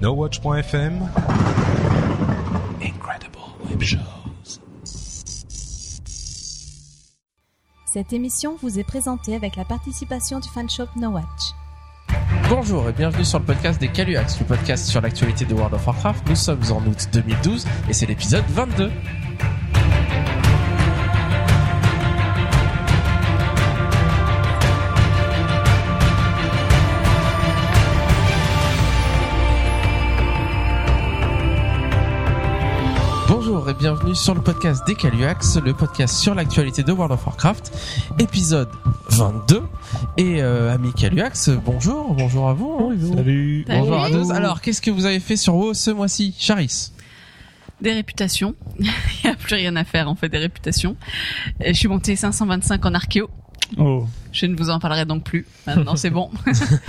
NoWatch.fm Incredible Web Shows. Cette émission vous est présentée avec la participation du fanshop No Watch. Bonjour et bienvenue sur le podcast des Caluax, le podcast sur l'actualité de World of Warcraft. Nous sommes en août 2012 et c'est l'épisode 22. Bienvenue sur le podcast des Caluax, le podcast sur l'actualité de World of Warcraft, épisode 22. Et euh, ami Caluax, bonjour, bonjour à vous. hein. Salut. Bonjour à tous. Alors, qu'est-ce que vous avez fait sur WoW ce mois-ci, Charis? Des réputations. Il n'y a plus rien à faire en fait des réputations. Et je suis montée 525 en archéo. Oh, Je ne vous en parlerai donc plus. Maintenant c'est bon.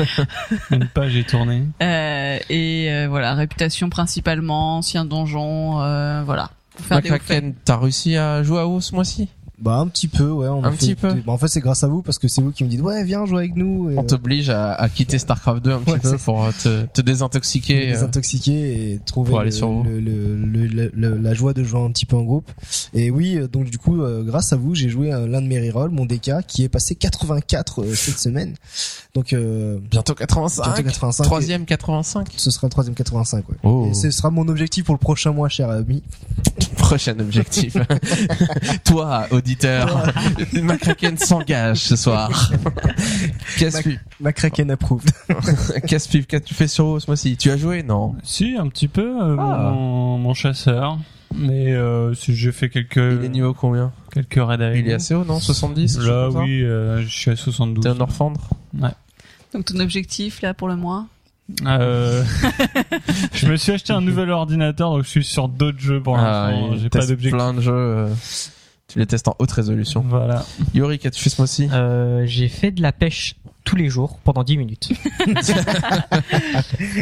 une page est tournée. Euh, et euh, voilà, réputation principalement, ancien donjon, euh, voilà. Pour faire des t'as réussi à jouer à WoW ce mois-ci Bah un petit peu, ouais. On Un fait- petit peu. Bah, en fait, c'est grâce à vous parce que c'est vous qui me dites ouais, viens jouer avec nous. Et, On t'oblige à, à quitter StarCraft 2 un petit Ouais, peu pour euh, te, te désintoxiquer. euh. intoxiquer et trouver aller le- sur le- le- la joie de jouer un petit peu en groupe. Et oui, euh, donc du coup, grâce à vous, j'ai joué l'un de mes rerolls, mon DK, qui est passé 84 euh, cette semaine. Donc euh, Bientôt 85. bientôt 85. Troisième 85. et Ce sera le troisième 85. Ouais. Oh. Et ce sera mon objectif pour le prochain mois, cher ami. Prochain objectif. Toi, auditeur, McCracken s'engage ce soir. Qu'est-ce Mac- que Ma Kraken approved. qu'est-ce que qu'est-ce que tu fais sur WoW ce mois-ci Tu as joué Non. Si, un petit peu, euh, Ah. mon, mon chasseur. Mais euh, si j'ai fait quelques Il est niveau combien quelques raids avec Il est vous. assez haut, non 70 quelque Là, chose comme ça oui, euh, je suis à 72. T'es un orphandre Donc ton objectif là pour le mois Euh, je me suis acheté un nouvel ordinateur, donc je suis sur d'autres jeux pour Ah, l'instant. il J'ai pas teste d'objectif. plein de jeux. euh, Tu les testes en haute résolution. Voilà. Yori, qu'as-tu fait ce mois-ci? Euh, j'ai fait de la pêche tous les jours pendant 10 minutes.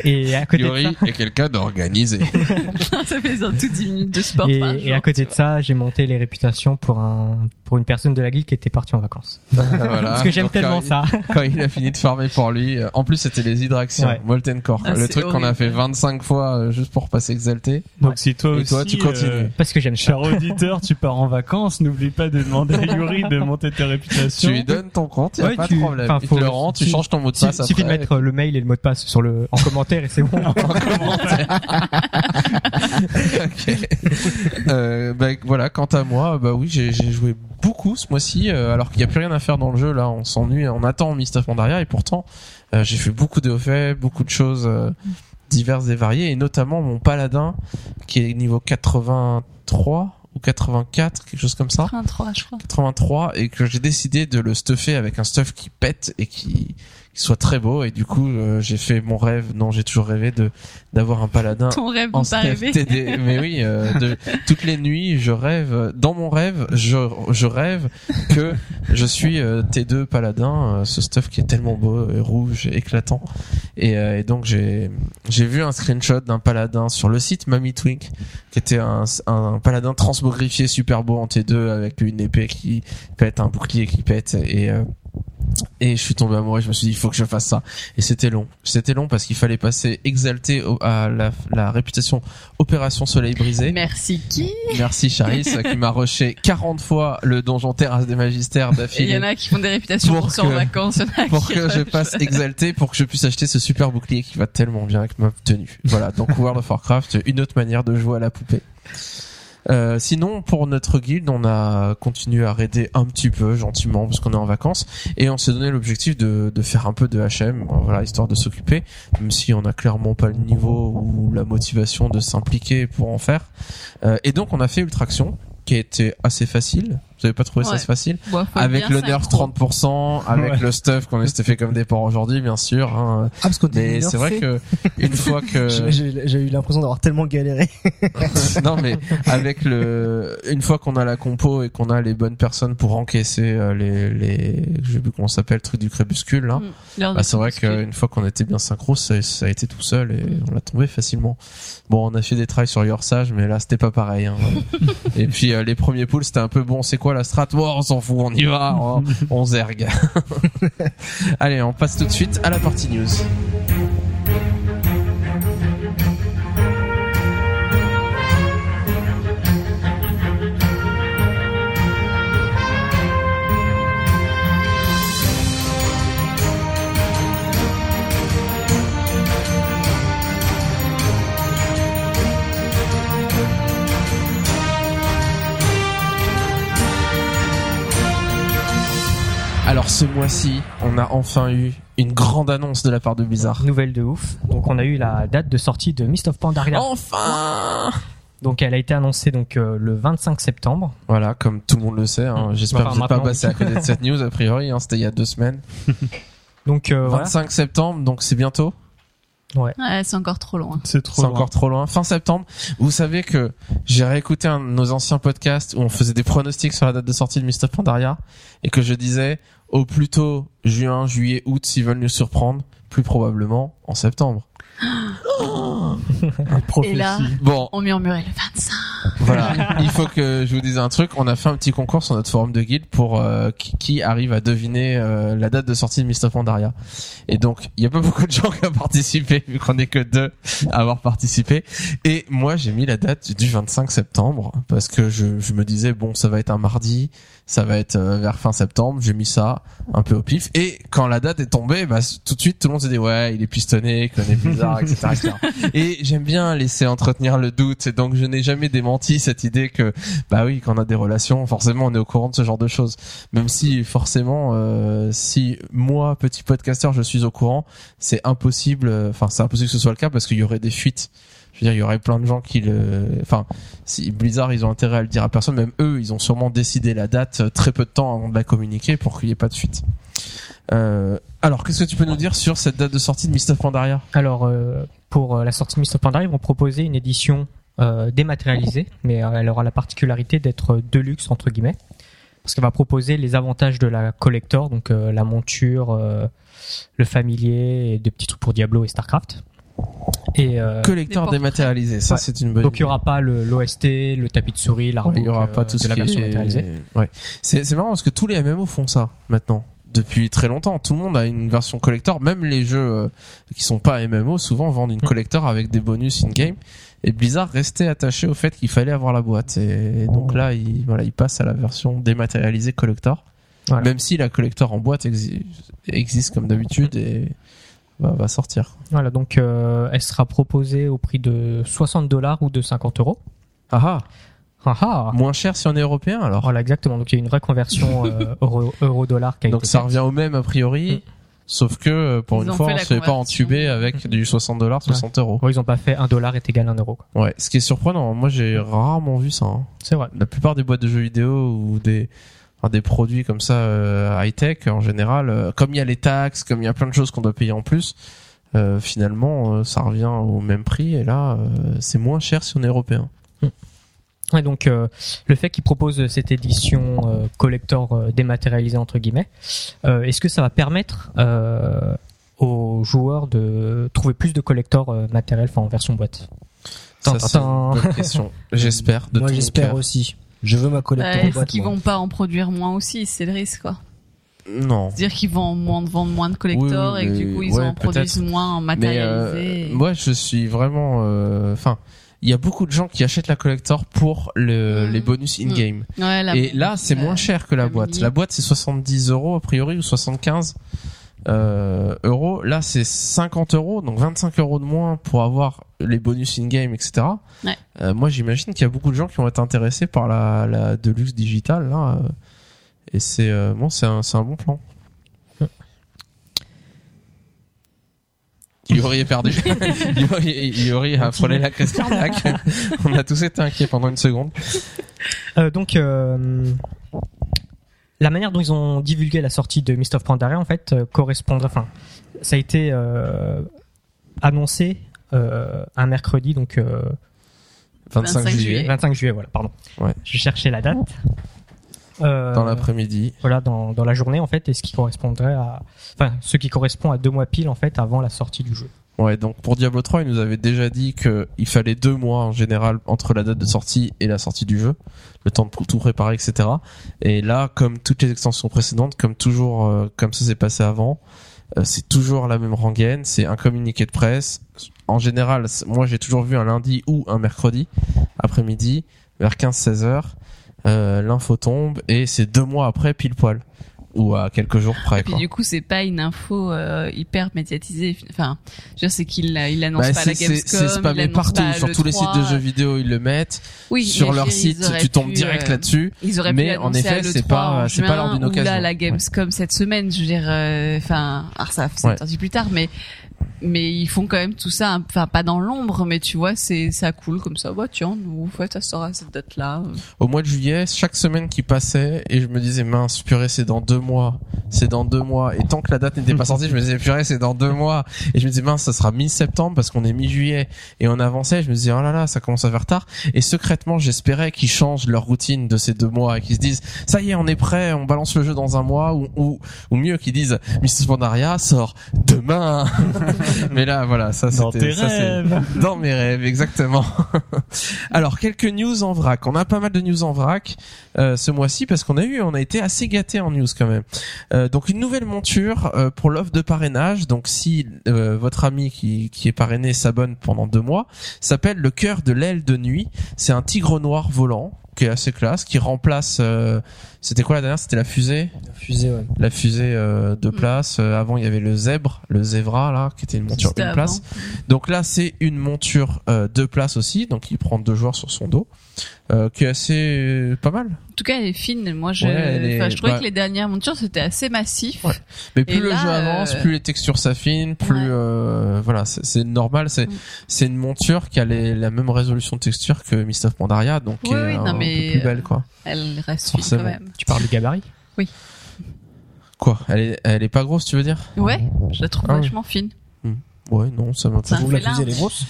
et à côté Yori de ça, est quelqu'un d'organisé. Ça fait un tout 10 minutes de sport et, par et jour, à côté de ça, j'ai monté les réputations pour un pour une personne de la guilde qui était partie en vacances. voilà. Parce que j'aime tellement il- ça. Quand il a fini de farmer pour lui, euh, en plus c'était les Hydraxiens, Ouais. Molten Core, Ah, le truc qu'on a fait 25 fois euh, juste pour passer exalté. Donc si toi Et aussi, toi, tu continues. euh, Parce que j'aime ça. cher auditeur, tu pars en vacances, n'oublie pas de demander à Yuri de monter tes réputations. Tu lui donnes ton compte, y a Ouais, pas tu- de problème. enfin, il faut- tu changes ton mot de Il passe après. suffit de mettre le mail et le mot de passe sur le en commentaire et c'est bon. Ok. euh, bah, voilà, quant à moi, bah oui, j'ai joué beaucoup ce mois-ci, euh, alors qu'il n'y a plus rien à faire dans le jeu. Là, on s'ennuie, on attend Mist of Pandaria, et pourtant, euh, j'ai fait beaucoup de faits, beaucoup de choses euh, diverses et variées, et notamment mon paladin qui est niveau 83 ou 84, quelque chose comme ça. 83 je crois. 83 et que j'ai décidé de le stuffer avec un stuff qui pète et qui, qui soit très beau. Et du coup euh, j'ai fait mon rêve. Non j'ai toujours rêvé de d'avoir un paladin Ton rêve en mais oui euh, de, toutes les nuits je rêve. Dans mon rêve je, je rêve que je suis euh, T2 paladin euh, ce stuff qui est tellement beau rouge éclatant. Et, euh, et donc j'ai j'ai vu un screenshot d'un paladin sur le site Mamie Twink qui était un, un paladin transmogrifié super beau en T2 avec une épée qui pète, un bouclier qui pète. Et euh, et je suis tombé amoureux, je me suis dit il faut que je fasse ça et c'était long. C'était long parce qu'il fallait passer exalté au- à la, la réputation Opération Soleil brisé. Merci qui? Merci Charis qui m'a rushé 40 fois le donjon Terrasse des Magistères Il y d'affilée en a qui font des réputations Pour pour en que- vacances, pour que je passe exalté pour que je puisse acheter ce super bouclier qui va tellement bien avec ma tenue. Voilà, donc World of Warcraft, une autre manière de jouer à la poupée. Euh, sinon, pour notre guilde, on a continué à raider un petit peu, gentiment, parce qu'on est en vacances, et on s'est donné l'objectif de, faire un peu de HM, voilà, histoire de s'occuper, même si on a clairement pas le niveau ou la motivation de s'impliquer pour en faire. Euh, et donc, on a fait Ultraction, qui a été assez facile. Vous avez pas trouvé ça Ouais. facile Bon, faut avec bien le nerf synchro. 30%, avec Ouais. le stuff qu'on s'était fait comme départ aujourd'hui, bien sûr. Hein. Ah parce qu'on Mais c'est vrai que une fois que j'ai eu l'impression d'avoir tellement galéré. non mais avec le une fois qu'on a la compo et qu'on a les bonnes personnes pour encaisser euh, les les je sais plus comment ça s'appelle le truc du crépuscule là. Mm. De Bah, c'est vrai qu'une fois qu'on était bien synchro, ça, ça a été tout seul et Mm. on l'a tombé facilement. Bon, on a fait des tries sur Your Sage, mais là c'était pas pareil. Hein. et puis euh, les premiers pools, c'était un peu bon. C'est quoi la strat on s'en fout, on y va, on, on zergue. Allez, on passe tout de suite à la partie news. Ce mois-ci, on a enfin eu une grande annonce de la part de Blizzard. Nouvelle de ouf. Donc on a eu la date de sortie de Mist of Pandaria. Enfin Donc elle a été annoncée donc euh, le 25 septembre. Voilà, comme tout le monde le sait. Hein. J'espère Enfin, que vous n'êtes pas passé à côté de cette news, a priori. Hein. C'était il y a deux semaines. Donc euh, voilà. 25 septembre, donc c'est bientôt. Ouais, c'est encore trop loin. C'est trop C'est loin. encore trop loin. Fin septembre. Vous savez que j'ai réécouté un de nos anciens podcasts où on faisait des pronostics sur la date de sortie de Mist of Pandaria et que je disais au plus tôt juin, juillet, août s'ils veulent nous surprendre, plus probablement en septembre. Et là, Bon, on murmurait le 25. voilà. Il faut que je vous dise un truc. On a fait un petit concours sur notre forum de guide pour euh, qui, qui arrive à deviner euh, la date de sortie de Mist of Pandaria. Et donc, il y a pas beaucoup de gens qui ont participé vu qu'on est que deux à avoir participé. Et moi, j'ai mis la date du 25 septembre parce que je, je me disais bon, ça va être un mardi, ça va être euh, vers fin septembre. J'ai mis ça un peu au pif. Et quand la date est tombée, bah, tout de suite, tout le monde s'est dit ouais, il est pistonné, connaît bizarre, etc., etc. Et j'aime bien laisser entretenir le doute. Et donc, je n'ai jamais démenti cette idée que bah oui, quand on a des relations, forcément, on est au courant de ce genre de choses. Même si forcément, euh, si moi, petit podcasteur, je suis au courant, c'est impossible. euh, Enfin, c'est impossible que ce soit le cas parce qu'il y aurait des fuites. Veux dire, il y aurait plein de gens qui le. Enfin, si Blizzard, ils ont intérêt à le dire à personne. Même eux, ils ont sûrement décidé la date euh, très peu de temps avant de la communiquer pour qu'il n'y ait pas de fuite. Euh, alors, qu'est-ce que tu peux nous dire sur cette date de sortie de Mist of Pandaria? Alors euh, pour euh, la sortie de Mist of Pandaria, ils vont proposer une édition dématérialisée, mais elle aura la particularité d'être deluxe entre guillemets, parce qu'elle va proposer les avantages de la collector, donc la monture, le familier et des petits trucs pour Diablo et Starcraft. Et euh, Collecteur portraits. dématérialisé, ça Ouais. c'est une bonne. donc il y aura pas le l'OST, le tapis de souris, Ouais, il y aura euh, pas tout de ce la qui version est- matérialisée. Ouais. C'est c'est marrant parce que tous les MMO font ça maintenant depuis très longtemps. Tout le monde a une version collector, même les jeux euh, qui sont pas MMO souvent vendent une Mm. collector avec des bonus in game. Et Blizzard restait attaché au fait qu'il fallait avoir la boîte. Et donc là, il voilà, il passe à la version dématérialisée collector. Voilà. Même si la collector en boîte exi- existe comme d'habitude et va, va sortir. Voilà, donc euh, elle sera proposée au prix de 60 dollars ou de 50 euros. Ah ah, Ah ah moins cher si on est européen alors. Voilà, exactement. Donc il y a une vraie conversion euh, euro, euro dollar qui a Donc été ça revient au même a priori. Mm. Sauf que euh, pour Ils une fois, on la se fait pas entuber avec du 60 dollars, 60 euros. Ouais, ils ont pas fait un dollar est égal à un euro. quoi. Ouais, ce qui est surprenant, moi j'ai rarement vu ça. hein. C'est vrai. La plupart des boîtes de jeux vidéo ou des des produits comme ça euh, high tech en général, euh, comme il y a les taxes, comme il y a plein de choses qu'on doit payer en plus, euh, finalement euh, ça revient au même prix et là euh, c'est moins cher si on est européen. Ouais, donc euh, le fait qu'ils proposent cette édition euh, collector euh, dématérialisée entre guillemets, euh, est-ce que ça va permettre euh, aux joueurs de trouver plus de collectors matériels, enfin en version boîte? Ça c'est une bonne question. J'espère de Moi j'espère aussi. Je veux ma collector Ouais, en Est-ce qu'ils vont pas en produire moins aussi C'est le risque, quoi. Non. C'est-à-dire qu'ils vont moins, vendre moins de Oui, oui, et que du coup ils ouais, en produisent moins en Mais matérialisé. euh, moi, je suis vraiment. euh, Enfin, il y a beaucoup de gens qui achètent la collector pour le, Mhm. les bonus in game. Ouais, la- Et là, c'est moins cher que la la boîte. mini. La boîte, c'est 70 euros a priori ou 75 euh, euros. Là, c'est 50 euros, donc 25 euros de moins pour avoir les bonus in game, etc. Ouais. Euh, moi, j'imagine qu'il y a beaucoup de gens qui vont être intéressés par la, la Deluxe digitale là. euh, et c'est euh, bon, c'est un, c'est un bon plan. Yuri est perdu. Yuri, Yuri a frôlé la crise cardiaque. On a tous été inquiets pendant une seconde. Euh, donc, euh, la manière dont ils ont divulgué la sortie de Mist of Pandaria, en fait, euh, correspondrait. Enfin, ça a été euh, annoncé euh, un mercredi, donc euh, 25, 25 juillet, juillet. 25 juillet, voilà, pardon. Ouais. Je cherchais la date. Euh, dans l'après-midi. Voilà, dans, dans la journée, en fait, et ce qui correspondrait à. Enfin, ce qui correspond à deux mois pile, en fait, avant la sortie du jeu. Ouais, donc pour Diablo 3, il nous avait déjà dit que il fallait deux mois en général entre la date de sortie et la sortie du jeu, le temps de tout préparer, etc. Et là, comme toutes les extensions précédentes, comme toujours, euh, comme ça s'est passé avant, euh, c'est toujours la même rengaine, c'est un communiqué de presse. En général, moi j'ai toujours vu un lundi ou un mercredi après-midi vers 15-16 heures. Euh, L'info tombe et c'est deux mois après pile poil. Ou à quelques jours près. Et puis quoi. du coup, c'est pas une info euh, hyper médiatisée. Enfin, je veux dire, c'est qu'il il annonce Bah, pas à la Gamescom, c'est annonce partout sur tous les sites de l'E3. jeux vidéo ils le mettent Oui, sur leur site tu tombes pu, direct euh, là-dessus Ils auraient Mais pu en effet, c'est l'E3 pas- c'est pas lors d'une là occasion. à la Gamescom cette semaine. Je veux dire, euh, enfin, alors ça, c'est Ouais. plus tard, mais mais ils font quand même tout ça, enfin pas dans l'ombre, mais tu vois, c'est ça coule comme ça. Bah tiens, nous, fait, ça sera à cette date-là. au mois de juillet chaque semaine qui passait et je me disais mince purée c'est dans deux mois c'est dans deux mois et tant que la date n'était pas sortie je me disais purée c'est dans deux mois et je me disais mince ça sera mi-septembre parce qu'on est mi-juillet et on avançait je me disais oh là là ça commence à faire tard et secrètement j'espérais qu'ils changent leur routine de ces deux mois et qu'ils se disent ça y est on est prêt on balance le jeu dans un mois ou ou, mieux qu'ils disent Mrs. Pandaria sort demain mais là voilà ça Dans c'était ça, c'est- dans mes rêves, exactement. Alors quelques news en vrac. On a pas mal de news en vrac euh, ce mois-ci parce qu'on a eu, on a été assez gâté en news quand même. Euh, donc une nouvelle monture euh, pour l'offre de parrainage. Donc si euh, votre ami qui, qui est parrainé s'abonne pendant deux mois, s'appelle le cœur de l'aile de nuit. C'est un tigre noir volant qui est assez classe, qui remplace. euh, C'était quoi la dernière? C'était la fusée? Fusée, ouais. la fusée euh, de Mm. place. Euh, avant, il y avait le zèbre, le zèbra là, qui était une monture avant. place. Donc là, c'est une monture euh, deux places aussi, donc il prend deux joueurs sur son dos, euh, qui est assez euh, pas mal. En tout cas, elle est fine. Moi, je, Ouais, elle est- enfin, je trouvais bah- que les dernières montures c'était assez massif. Ouais. Mais plus Et le là, jeu avance, euh, plus les textures s'affinent, plus Ouais. euh, voilà, c'est normal. C'est Mm. c'est une monture qui a les- la même résolution de texture que Mist of Pandaria, donc qui Oui, est oui, un, peu plus belle quoi. Elle reste fine quand même. Tu parles du gabarit? Quoi Elle est elle est pas grosse, tu veux dire? Ouais, je la trouve Ah oui. vachement fine. Ouais, non, ça m'a Ça pas. Je trouve la fait fusée, elle est grosse?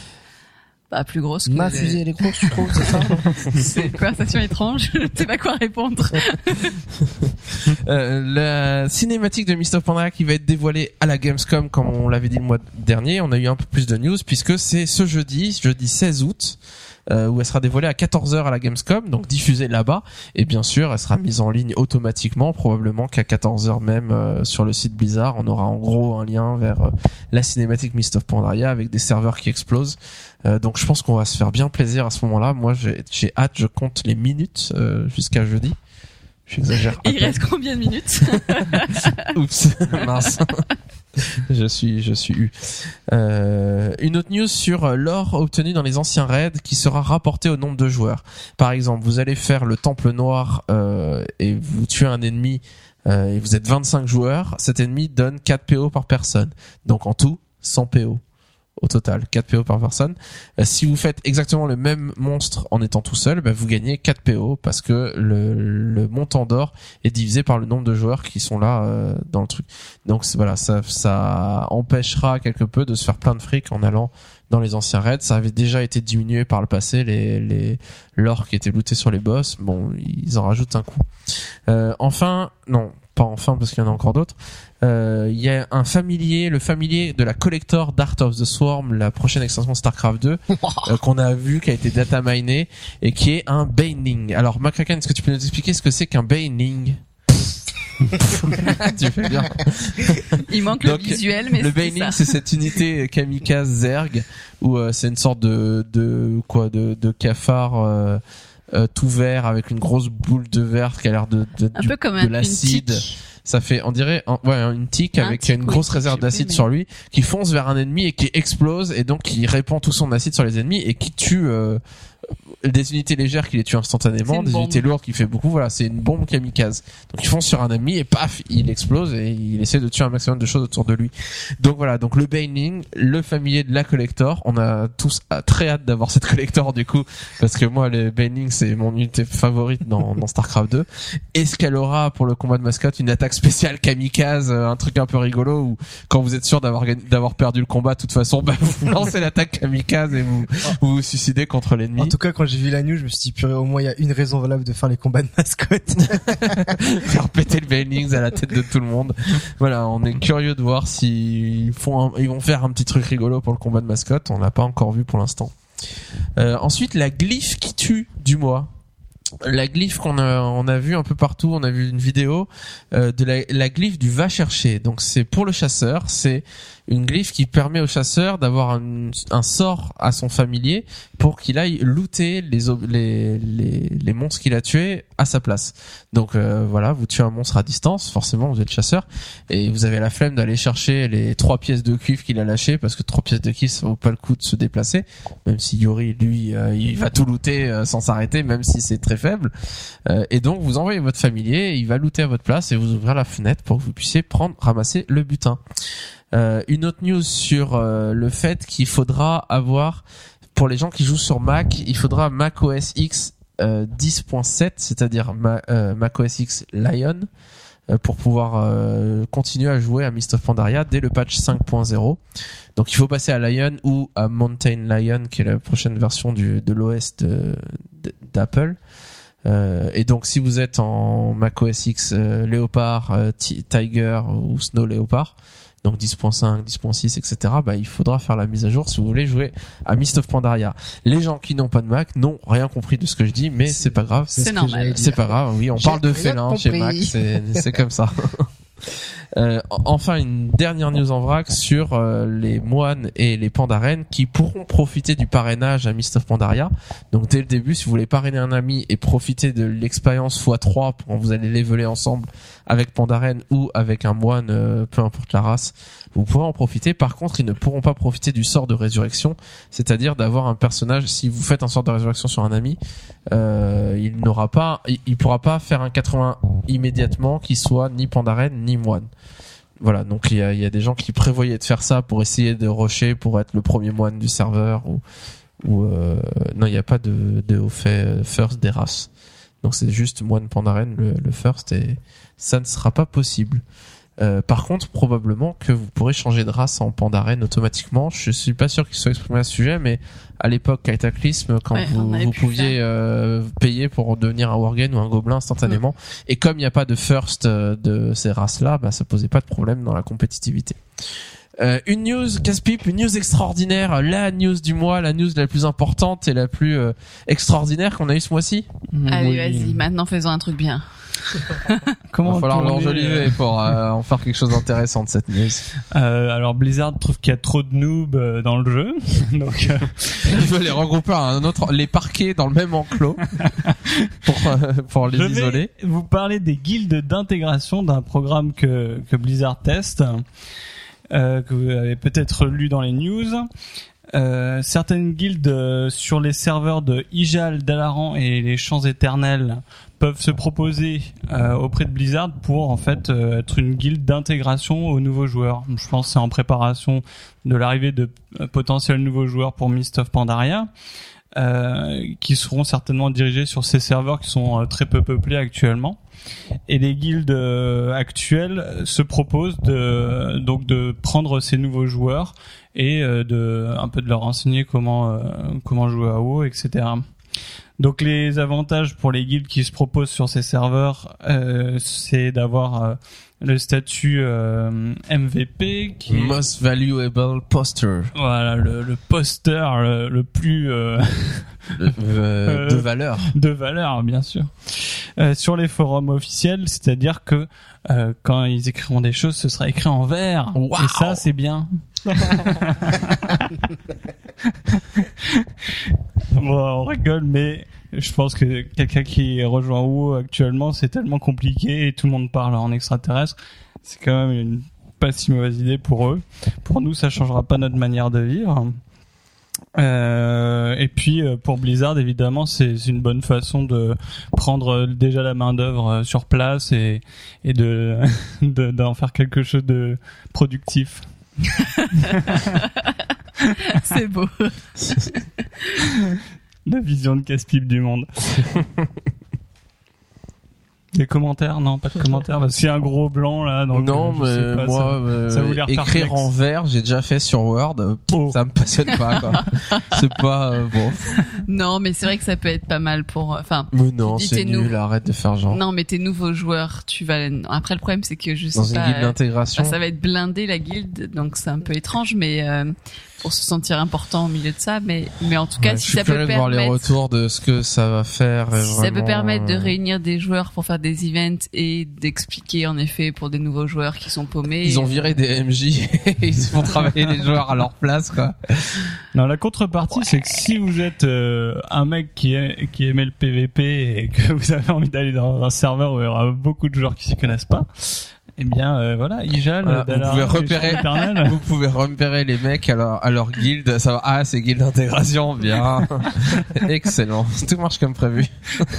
Bah, plus grosse que Ma les- fusée, elle est grosse, tu trouves, c'est ça? C'est une conversation étrange. Je ne sais pas quoi répondre. Euh, la cinématique de of Pandaria qui va être dévoilée à la Gamescom comme on l'avait dit le mois dernier. On a eu un peu plus de news puisque c'est ce jeudi, jeudi 16 août, où elle sera dévoilée à 14h à la Gamescom, donc diffusée là-bas. Et bien sûr, elle sera mise en ligne automatiquement, probablement qu'à 14h même euh, sur le site Blizzard, on aura en gros un lien vers euh, la cinématique Mist of Pandaria avec des serveurs qui explosent. Euh, donc je pense qu'on va se faire bien plaisir à ce moment-là. Moi, j'ai hâte, je compte les minutes euh, jusqu'à jeudi. J'exagère. Il reste combien de minutes? Oups, mince. je suis, je suis eu. Euh, une autre news sur l'or obtenu dans les anciens raids qui sera rapporté au nombre de joueurs. Par exemple, vous allez faire le temple noir euh, et vous tuez un ennemi euh, et vous êtes 25 joueurs. Cet ennemi donne 4 PO par personne. Donc en tout, 100 PO au total, 4 PO par personne. Euh, si vous faites exactement le même monstre en étant tout seul, bah, vous gagnez 4 PO parce que le, le montant d'or est divisé par le nombre de joueurs qui sont là euh, dans le truc. Donc voilà, ça, ça empêchera quelque peu de se faire plein de fric en allant dans les anciens raids. Ça avait déjà été diminué par le passé, les, les l'or qui était looté sur les boss. Bon, ils en rajoutent un coup. Euh, enfin, non, pas enfin parce qu'il y en a encore d'autres. Euh, Il y a un familier, le familier de la collector d'Art of the Swarm, la prochaine extension StarCraft 2, euh, qu'on a vu, qui a été data miné et qui est un Baneling. Alors, McCracken, est-ce que tu peux nous expliquer ce que c'est qu'un Baneling Tu fais bien. Il manque Donc, le visuel, mais Le ça. c'est cette unité kamikaze Zerg où euh, c'est une sorte de de quoi de de cafard euh, euh, tout vert avec une grosse boule de verre qui a l'air de de, Un du- peu comme de un, une l'acide. tique. Ça fait, on dirait, un- ouais, une tique Un avec tic, une oui, grosse réserve d'acide mais- sur lui, qui fonce vers un ennemi et qui explose et donc qui répand tout son acide sur les ennemis et qui tue euh, des unités légères qui les tuent instantanément, des bombe. unités lourdes qui fait beaucoup. Voilà, c'est une bombe kamikaze. Donc il fonce sur un ennemi et paf, il explose et il essaie de tuer un maximum de choses autour de lui. Donc voilà, donc le Baneling, le familier de la collector. On a tous très hâte d'avoir cette collector du coup parce que moi le Baneling c'est mon unité favorite dans, dans Starcraft 2. Est-ce qu'elle aura pour le combat de mascotte une attaque spéciale kamikaze, euh, un truc un peu rigolo où quand vous êtes sûr d'avoir d'avoir perdu le combat, de toute façon, bah, vous lancez l'attaque kamikaze et vous vous, vous suicidez contre l'ennemi. En tout cas, quand j'ai vu la news, je me suis dit, purée, au moins, il y a une raison valable de faire les combats de mascottes. faire péter le Bailings à la tête de tout le monde. Voilà, on est curieux de voir s'ils font, un- ils vont faire un petit truc rigolo pour le combat de mascotte. On l'a pas encore vu pour l'instant. Euh, ensuite, la glyphe qui tue du mois. La glyphe qu'on a, on a vu un peu partout. On a vu une vidéo euh, de la, la glyphe du va chercher. Donc c'est pour le chasseur. C'est une glyphe qui permet au chasseur d'avoir un, sort à son familier pour qu'il aille looter les, les, les monstres qu'il a tués à sa place. Donc euh, voilà, vous tuez un monstre à distance, forcément vous êtes chasseur, et vous avez la flemme d'aller chercher les trois pièces de cuivre qu'il a lâchées, parce que trois pièces de cuivre ça vaut pas le coup de se déplacer, même si Yori lui euh, il va tout looter euh, sans s'arrêter, même si c'est très faible. Euh, et donc vous envoyez votre familier, il va looter à votre place et vous ouvrir la fenêtre pour que vous puissiez prendre, ramasser le butin. Euh, une autre news sur euh, le fait qu'il faudra avoir pour les gens qui jouent sur Mac, il faudra Mac OS X euh, 10.7, c'est-à-dire Ma- euh, Mac OS X Lion, pour pouvoir continuer à jouer à Mist of Pandaria dès le patch 5.0. Donc il faut passer à Lion ou à Mountain Lion, qui est la prochaine version de l'OS d'Apple. Et donc si vous êtes en Mac OS X euh, Léopard, Ti- Tiger ou Snow Léopard, donc 10.5, 10.6, etc., bah, il faudra faire la mise à jour si vous voulez jouer à Mist of Pandaria. Les gens qui n'ont pas de Mac n'ont rien compris de ce que je dis, mais c'est pas grave. C'est ce normal. C'est pas grave, oui, on parle de félin chez. Mac, c'est c'est comme ça. Euh, enfin, une dernière news en vrac sur euh, les moines et les pandarènes qui pourront profiter du parrainage à Mist of Pandaria. Donc dès le début, si vous voulez parrainer un ami et profiter de l'expérience x3 quand vous allez leveler ensemble avec Pandaren ou avec un moine, euh, peu importe la race, vous pourrez en profiter. Par contre, ils ne pourront pas profiter du sort de résurrection, c'est-à-dire d'avoir un personnage. Si vous faites un sort de résurrection sur un ami, euh, il n'aura pas, il, pourra pas faire un 80 immédiatement qui soit ni Pandaren ni moine. Voilà, donc il y a, y a des gens qui prévoyaient de faire ça pour essayer de rusher pour être le premier moine du serveur ou, ou euh, non, il n'y a pas de, de au fait euh, first des races. Donc c'est juste moine Pandaren le, le first et ça ne sera pas possible. Euh, par contre, probablement que vous pourrez changer de race en Pandaren automatiquement. Je suis pas sûr qu'il soit exprimé à ce sujet, mais à l'époque Cataclysme, quand Ouais, vous, pouviez euh, payer pour devenir un Worgen ou un Gobelin instantanément, et comme il n'y a pas de first euh, de ces races-là, bah, ça posait pas de problème dans la compétitivité. Euh, une news, casse-pipe, une news extraordinaire, la news du mois, la news la plus importante et la plus euh, extraordinaire qu'on a eu ce mois-ci. Allez, Oui. vas-y, maintenant faisons un truc bien. Il Comment va falloir l'enjoliver pour euh, en faire quelque chose d'intéressant de cette news. euh, Alors Blizzard trouve qu'il y a trop de noobs euh, dans le jeu, donc euh, Il veut les regrouper à un autre, les parquer dans le même enclos pour, euh, pour les je isoler. vais vous parler des guildes d'intégration d'un programme que, que Blizzard teste, euh, que vous avez peut-être lu dans les news. Euh, certaines guildes euh, sur les serveurs de Ijal, Dalaran et les Champs Éternels peuvent se proposer euh, auprès de Blizzard pour en fait euh, être une guilde d'intégration aux nouveaux joueurs. Je pense que c'est en préparation de l'arrivée de euh, potentiels nouveaux joueurs pour Mist of Pandaria. euh, qui seront certainement dirigés sur ces serveurs qui sont très peu peuplés actuellement. Et les guildes euh, actuelles se proposent de donc de prendre ces nouveaux joueurs et euh, de un peu de leur enseigner comment euh, comment jouer à WoW, etc. Donc les avantages pour les guildes qui se proposent sur ces serveurs, euh, c'est d'avoir le statut euh, MVP qui est- Most valuable poster voilà le, le poster le, le plus euh, euh, euh, de valeur. de valeur, bien sûr, euh, sur les forums officiels, c'est-à-dire que euh, quand ils écriront des choses, ce sera écrit en vert. Et ça, c'est bien. bon, on rigole, mais je pense que quelqu'un qui rejoint WoW actuellement, c'est tellement compliqué et tout le monde parle en extraterrestre. C'est quand même une pas si mauvaise idée pour eux. Pour nous, ça changera pas notre manière de vivre. Euh, et puis euh, pour Blizzard, évidemment, c'est une bonne façon de prendre euh, déjà la main d'œuvre euh, sur place et, et de de- d'en faire quelque chose de productif. C'est beau. La vision de casse-pipe du monde. Des commentaires Non, pas de commentaires. Parce qu'il y a un gros blanc là. Donc, non, euh, mais pas, moi, euh, ça vous l'air écrire perplexe. en vert, j'ai déjà fait sur Word. euh, Oh. Ça me passionne pas. c'est pas euh, bon. Non, mais c'est vrai que ça peut être pas mal pour. Enfin, Mais non, c'est nul. nouveau. Arrête de faire genre. non, mais tes nouveaux joueurs, tu vas. Après, le problème, c'est que je sais Dans une guilde euh, d'intégration. bah, ça va être blindé la guilde, donc c'est un peu étrange, mais euh, pour se sentir important au milieu de ça. Mais mais en tout cas, Ouais, je si suis ça peut curieux de voir les permettre. retours de ce que ça va faire. Si ça peut permettre de euh, réunir des joueurs pour faire faire des events et d'expliquer en effet pour des nouveaux joueurs qui sont paumés. Ils ont viré des MJ et ils font travailler les joueurs à leur place, quoi. Non, la contrepartie, c'est que si vous êtes euh, un mec qui, est, qui aimait le PVP et que vous avez envie d'aller dans un serveur où il y aura beaucoup de joueurs qui s'y connaissent pas, eh bien, euh, voilà, Ijal, Voilà, vous pouvez repérer-. Vous pouvez repérer les mecs à leur, à leur guilde, ça va, ah, c'est guilde d'intégration, bien. Excellent. Tout marche comme prévu.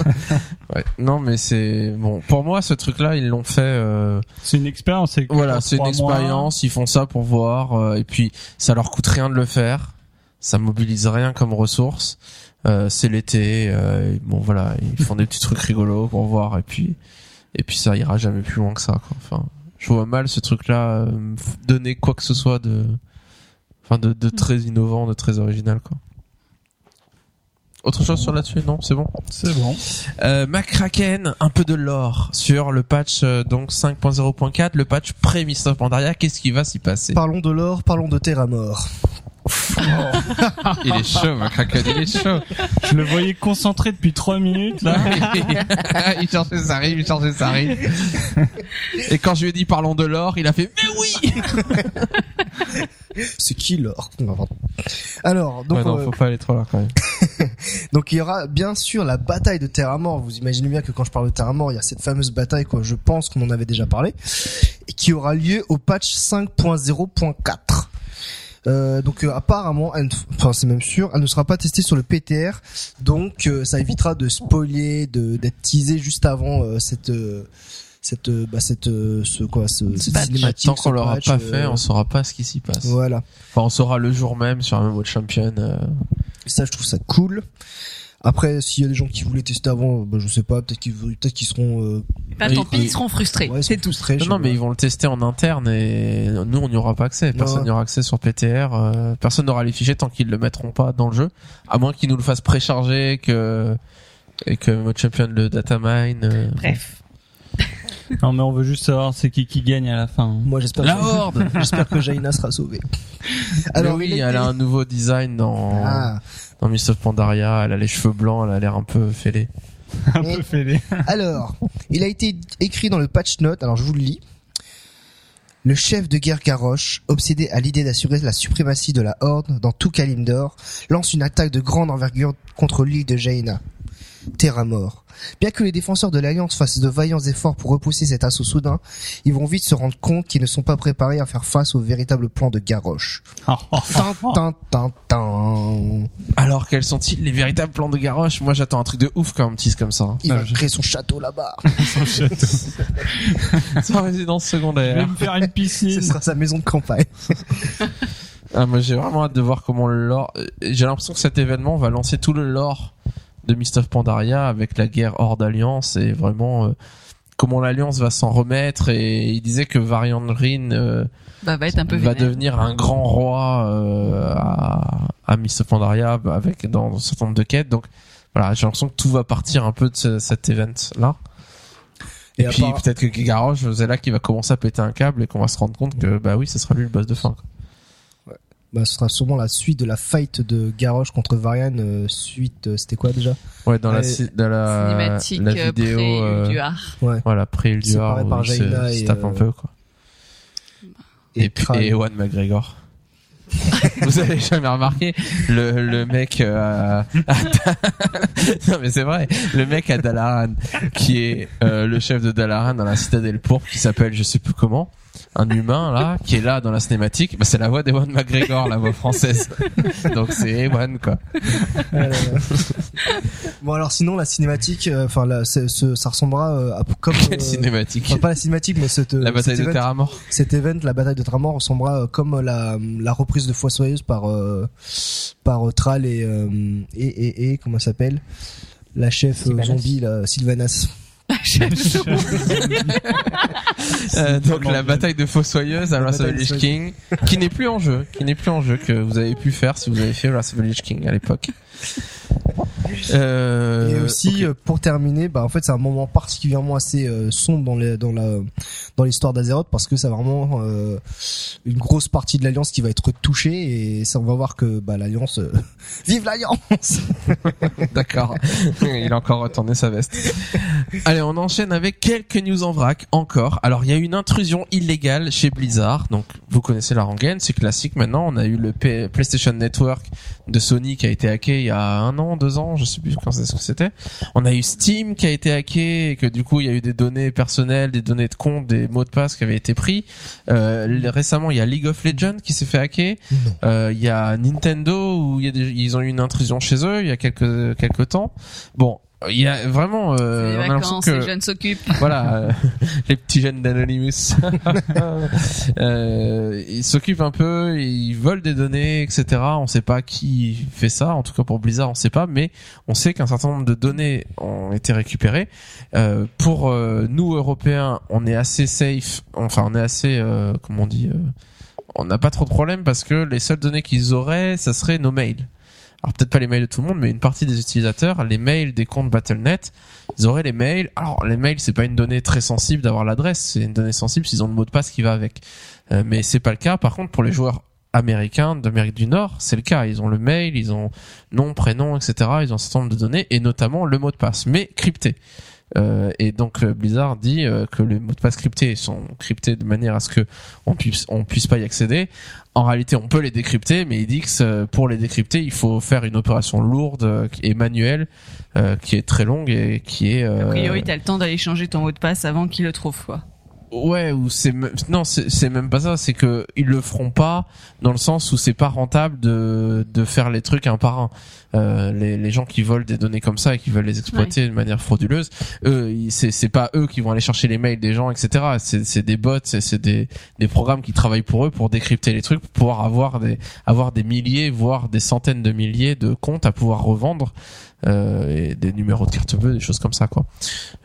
ouais. Non, mais c'est, bon, pour moi, ce truc-là, ils l'ont fait, euh, C'est une expérience. c'est voilà, c'est une expérience, ils font ça pour voir, euh, et puis, ça leur coûte rien de le faire. Ça mobilise rien comme ressource. Euh, c'est l'été, euh, bon voilà, ils font des petits trucs rigolos pour voir, et puis, et puis ça ira jamais plus loin que ça. Quoi. Enfin, je vois mal ce truc-là euh, donner quoi que ce soit de, enfin de, de très innovant, de très original quoi. Autre chose sur là-dessus Non, c'est bon? C'est bon. Euh, McCracken, un peu de lore sur le patch euh, donc 5.0.4, le patch pré-Mist of Pandaria. Qu'est-ce qui va s'y passer? Parlons de l'or, parlons de Terra Mort. Il est chaud, McCracken, il est chaud. Je le voyais concentré depuis trois minutes, là. il cherchait sa rime, il cherchait sa rime. Et quand je lui ai dit parlons de l'or, il a fait mais oui. C'est qui l'or? Non, pardon. Alors, donc, ouais, non, euh, faut pas aller trop là quand même. donc il y aura bien sûr la bataille de Terra Mort. Vous imaginez bien que quand je parle de Terra Mort, il y a cette fameuse bataille, quoi. Je pense qu'on en avait déjà parlé, et qui aura lieu au patch 5.0.4. Euh, donc euh, apparemment, elle ne- enfin c'est même sûr, elle ne sera pas testée sur le PTR, donc euh, ça évitera de spoiler, de d'être teasé juste avant euh, cette euh, cette bah cette ce quoi ce cette patch. cinématique, Tant qu'on l'aura pas fait, on saura pas ce qui s'y passe. voilà. Enfin, on saura le jour même sur un mode champion. euh, Ça, je trouve ça cool. Après, s'il y a des gens qui voulaient tester avant, bah, je sais pas, peut-être qu'ils peut-être qu'ils seront euh, Bah, tant pis, ils seront frustrés. ouais, c'est tout. frustrés, Non, non, mais ils vont le tester en interne et nous, on n'y aura pas accès. Personne n'y aura accès sur PTR. euh, personne n'aura les fichiers tant qu'ils le mettront pas dans le jeu. À moins qu'ils nous le fassent précharger, que, et que Mode Champion le datamine. euh, Bref. Non, mais on veut juste savoir c'est qui qui gagne à la fin. Moi, j'espère La que, Horde! j'espère que Jaina sera sauvée. Alors Alors, oui, elle a un nouveau design dans, Ah. Dans Mist of Pandaria. Elle a les cheveux blancs, elle a l'air un peu fêlée. Un peu fêlé. Alors, il a été écrit dans le patch note, alors je vous le lis. Le chef de guerre Garrosh, obsédé à l'idée d'assurer la suprématie de la Horde dans tout Kalimdor, lance une attaque de grande envergure contre l'île de Jaina. Terra mort. Bien que les défenseurs de l'Alliance fassent de vaillants efforts pour repousser cet assaut soudain, ils vont vite se rendre compte qu'ils ne sont pas préparés à faire face au véritable plan de Garrosh. Tin, tin, tin, tin. Alors, quels sont-ils les véritables plans de Garrosh Moi, j'attends un truc de ouf quand on me tease comme ça. hein. Il Ah, va je- créer son château là-bas. Sans résidence Je vais secondaire. me faire une Ce piscine. sera sa maison de campagne. Ah, moi, j'ai vraiment hâte de voir comment le lore. euh, J'ai l'impression que cet événement va lancer tout le lore de Mist of Pandaria avec la guerre hors d'alliance et vraiment euh, comment l'alliance va s'en remettre. Et il disait que Varian Rin euh, Bah, va être un peu va devenir un grand roi euh, à, à Mist of Pandaria avec dans un certain nombre de quêtes. Donc voilà, j'ai l'impression que tout va partir un peu de ce- cet event là. Et, puis part- peut-être que Garrosh, c'est là qui va commencer à péter un câble et qu'on va se rendre compte que bah oui, ce sera lui le boss de fin. quoi. Bah, ce sera sûrement la suite de la fight de Garrosh contre Varian. euh, suite, euh, c'était quoi déjà? Ouais, dans la Ouais. dans la Cinématique la vidéo euh, pré-Ulduar. voilà après le Séparé duar par se, Jaina il se et, tape un euh, peu quoi. Et, puis- Kral. et Ewan McGregor. Vous avez jamais remarqué le, le mec euh, à- non mais c'est vrai le mec à Dalaran qui est euh, le chef de Dalaran dans la citadelle pourpre qui s'appelle je sais plus comment un humain là qui est là dans la cinématique bah, c'est la voix d'Ewan McGregor la voix française donc c'est Ewan quoi Euh, bon alors sinon la cinématique, euh, enfin là, c'est- ce- ça ressemblera euh, à comme quelle euh, cinématique enfin, pas la cinématique mais cette, la bataille cet de event, Terra Mort cet event, la bataille de Tramor ressemblera euh, comme euh, la, la reprise de Fossoyeuse par euh, par euh, Thrall et, euh, et et et comment ça s'appelle? La chef euh, Sylvanas. zombie là, Sylvanas. Euh, donc la bataille de Fossoyeuse à Wrath of the Lich King, qui n'est plus en jeu, qui n'est plus en jeu, que vous avez pu faire si vous avez fait Wrath of the Lich King à l'époque. Euh, Et aussi, euh, pour terminer, bah en fait c'est un moment particulièrement assez euh, sombre dans les, dans la dans l'histoire d'Azeroth parce que c'est vraiment euh, une grosse partie de l'alliance qui va être touchée et ça on va voir que bah l'alliance vive l'alliance. D'accord. Il a encore retourné sa veste. Allez, on enchaîne avec quelques news en vrac encore. Alors, il y a eu une intrusion illégale chez Blizzard. Donc, vous connaissez la rengaine, c'est classique maintenant. On a eu le P- PlayStation Network de Sony qui a été hacké il y a un an, deux ans, je sais plus quand c'est ce que c'était. On a eu Steam qui a été hacké et que du coup, il y a eu des données personnelles, des données de compte, des mots de passe qui avaient été pris. Euh, récemment, il y a League of Legends qui s'est fait hacker. Euh, Il y a Nintendo où il y a des- ils ont eu une intrusion chez eux il y a quelques quelques temps. Bon, il y a vraiment euh, les on a l'impression vacances, que les jeunes s'occupent. voilà euh, les petits jeunes d'Anonymous. Euh, ils s'occupent un peu ils volent des données etc on sait pas qui fait ça. En tout cas pour Blizzard on sait pas. Mais on sait qu'un certain nombre de données ont été récupérées. Euh, pour euh, nous Européens on est assez safe. Enfin on est assez euh, comment on dit euh, on n'a pas trop de problèmes parce que les seules données qu'ils auraient ça serait nos mails alors peut-être pas les mails de tout le monde, mais une partie des utilisateurs, les mails des comptes Battle.net, ils auraient les mails. Alors les mails, c'est pas une donnée très sensible d'avoir l'adresse, c'est une donnée sensible s'ils ont le mot de passe qui va avec. Euh, mais c'est pas le cas. Par contre, pour les joueurs américains d'Amérique du Nord, c'est le cas. Ils ont le mail, ils ont nom, prénom, etc. Ils ont un certain nombre de données et notamment le mot de passe, mais crypté. Euh, et donc euh, Blizzard dit euh, que les mots de passe cryptés sont cryptés de manière à ce que on puisse on puisse pas y accéder. En réalité, on peut les décrypter, mais il dit que euh, pour les décrypter, il faut faire une opération lourde et manuelle, euh, qui est très longue et qui est. euh, A priori, t'as le temps d'aller changer ton mot de passe avant qu'il le trouve, quoi. Ouais, ou c'est non, c'est c'est même pas ça. C'est que ils le feront pas dans le sens où c'est pas rentable de de faire les trucs un par un. Euh, les les gens qui volent des données comme ça et qui veulent les exploiter de manière frauduleuse, eux, c'est c'est pas eux qui vont aller chercher les mails des gens, etc. C'est c'est des bots, c'est c'est des des programmes qui travaillent pour eux pour décrypter les trucs, pour pouvoir avoir des avoir des milliers, voire des centaines de milliers de comptes à pouvoir revendre. Euh, et des numéros de carte bleue, des choses comme ça, quoi.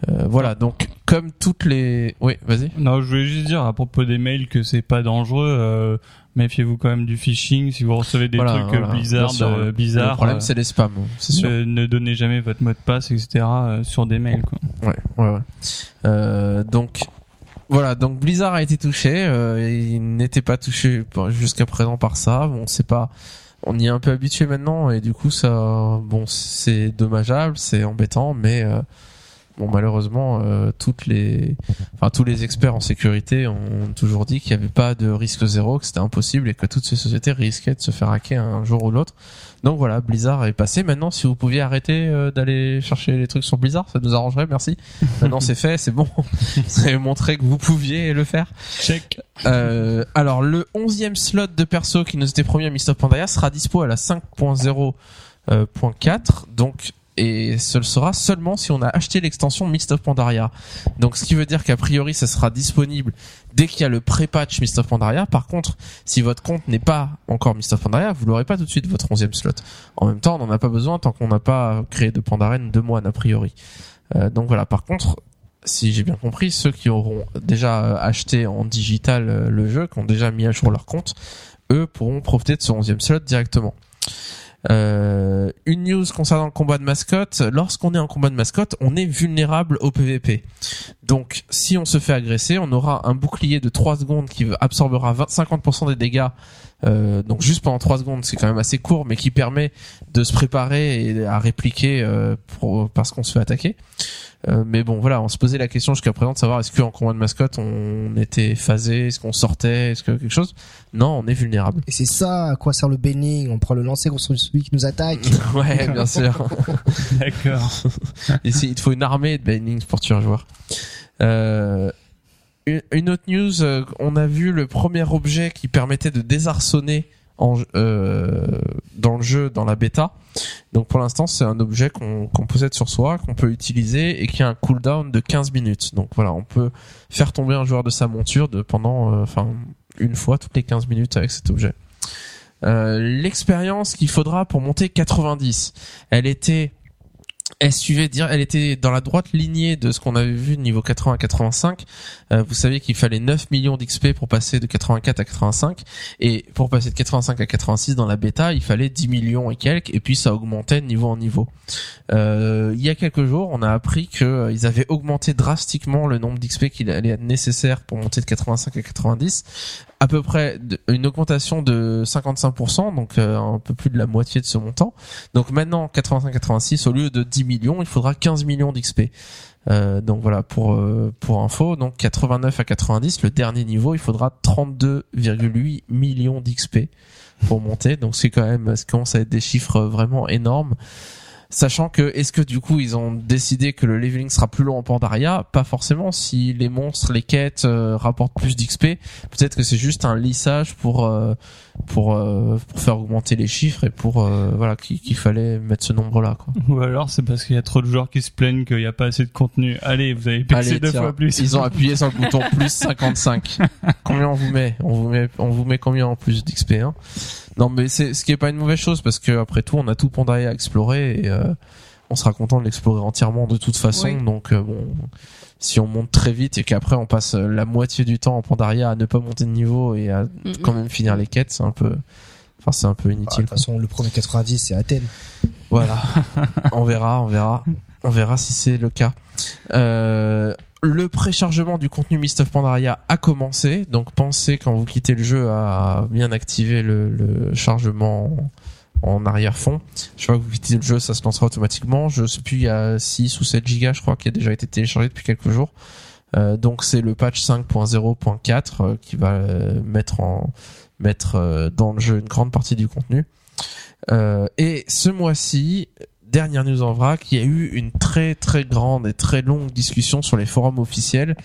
Euh, voilà. Donc, comme toutes les, oui, vas-y. Non, je voulais juste dire à propos des mails que c'est pas dangereux. euh, méfiez-vous quand même du phishing. Si vous recevez des Voilà, trucs voilà. Sûr, euh, le- bizarres, Le problème, euh, c'est les spams, c'est sûr. ne donnez jamais votre mot de passe, etc. euh, sur des mails. Quoi. Ouais, ouais, ouais. Euh, donc, voilà. Donc, Blizzard a été touché. euh, il n'était pas touché jusqu'à présent par ça. Bon, c'est pas. On y est un peu habitué maintenant et du coup, ça, bon, c'est dommageable, c'est embêtant, mais euh, bon, malheureusement, euh, toutes les, enfin, tous les experts en sécurité ont toujours dit qu'il n'y avait pas de risque zéro, que c'était impossible et que toutes ces sociétés risquaient de se faire hacker un jour ou l'autre. Donc voilà, Blizzard est passé. Maintenant, si vous pouviez arrêter euh, d'aller chercher les trucs sur Blizzard, ça nous arrangerait. Merci. Maintenant, c'est fait, c'est bon. Vous avez montré que vous pouviez le faire. Check. Euh, alors, le 11e slot de perso qui nous était promis à Mist of Pandaria sera dispo à la 5.0.4. Euh, point 4. donc, et ce le sera seulement si on a acheté l'extension Mist of Pandaria. Donc, ce qui veut dire qu'a priori, ça sera disponible dès qu'il y a le pré-patch Mist of Pandaria. Par contre, si votre compte n'est pas encore Mist of Pandaria, vous l'aurez pas tout de suite votre 11e slot. En même temps, on n'en a pas besoin tant qu'on n'a pas créé de Pandaren de moine a priori. Euh, donc voilà. Par contre, si j'ai bien compris, ceux qui auront déjà euh, acheté en digital euh, le jeu, qui ont déjà mis à jour leur compte, eux pourront profiter de ce 11e slot directement. Euh, une news concernant le combat de mascotte. Lorsqu'on est en combat de mascotte, on est vulnérable au PVP. Donc, si on se fait agresser, on aura un bouclier de 3 secondes qui absorbera 20 50% des dégâts. Euh, donc juste pendant 3 secondes, c'est quand même assez court, mais qui permet de se préparer et à répliquer euh, pour, parce qu'on se fait attaquer. Euh, mais bon, voilà, on se posait la question jusqu'à présent de savoir est-ce qu'en combat de mascotte on était phasé, est-ce qu'on sortait, est-ce que quelque chose? Non, on est vulnérable. Et c'est ça à quoi sert le baining. On prend le lancer contre celui qui nous attaque. ouais, bien sûr. D'accord. Ici, il te faut une armée de bannings pour tuer un joueur. Euh, une, autre news, euh, on a vu le premier objet qui permettait de désarçonner euh, dans le jeu, dans la bêta. Donc pour l'instant, c'est un objet qu'on possède sur soi, qu'on peut utiliser et qui a un cooldown de 15 minutes. Donc voilà, on peut faire tomber un joueur de sa monture de pendant, euh, une fois toutes les 15 minutes avec cet objet. L'expérience qu'il faudra pour monter 90, elle était elle suivait dire, elle était dans la droite lignée de ce qu'on avait vu niveau 80 à 85. Euh, vous savez qu'il fallait 9 millions d'XP pour passer de 84 à 85 et pour passer de 85 à 86 dans la bêta, il fallait 10 millions et quelques et puis ça augmentait de niveau en niveau. Euh, il y a quelques jours, on a appris que euh, ils avaient augmenté drastiquement le nombre d'XP qu'il allait être nécessaire pour monter de 85 à 90 à peu près de- une augmentation de 55%, donc euh, un peu plus de la moitié de ce montant. Donc maintenant, 85-86, au lieu de 10 millions, il faudra 15 millions d'XP. Euh, donc voilà pour euh, pour info donc 89 à 90 le dernier niveau il faudra 32,8 millions d'XP pour monter donc c'est quand même ça commence à être des chiffres vraiment énormes Sachant que, est-ce que du coup ils ont décidé que le leveling sera plus long en Pandaria Pas forcément. Si les monstres, les quêtes euh, rapportent plus d'XP, peut-être que c'est juste un lissage pour euh, pour euh, pour faire augmenter les chiffres et pour euh, voilà qu'il fallait mettre ce nombre-là. Ou alors c'est parce qu'il y a trop de joueurs qui se plaignent qu'il n'y a pas assez de contenu. Allez, vous avez Allez, deux tiens, fois plus. Ils ont appuyé sur le bouton plus 55. Combien on vous met? On vous met on vous met combien en plus d'XP hein? Non mais c'est ce qui est pas une mauvaise chose parce que après tout on a tout Pandaria à explorer et euh, on sera content de l'explorer entièrement de toute façon. Oui. Donc euh, bon si on monte très vite et qu'après on passe euh, la moitié du temps en Pandaria à ne pas monter de niveau et à Mm, quand même finir les quêtes, c'est un peu enfin c'est un peu Bah, de inutile. toute façon, le premier 90, c'est Athènes. Voilà. on verra, on verra. On verra si c'est le cas. Euh, le préchargement du contenu Mist of Pandaria a commencé, donc pensez quand vous quittez le jeu à bien activer le, chargement en, arrière-fond. Je crois que vous quittez le jeu, ça se lancera automatiquement. Je sais plus, il y a 6 ou 7 gigas, je crois, qui a déjà été téléchargé depuis quelques jours. Euh, donc c'est le patch 5.0.4 euh, qui va euh, mettre en mettre dans le jeu une grande partie du contenu. Et ce mois-ci, dernière news en vrac, il y a eu une très très grande et très longue discussion sur les forums officiels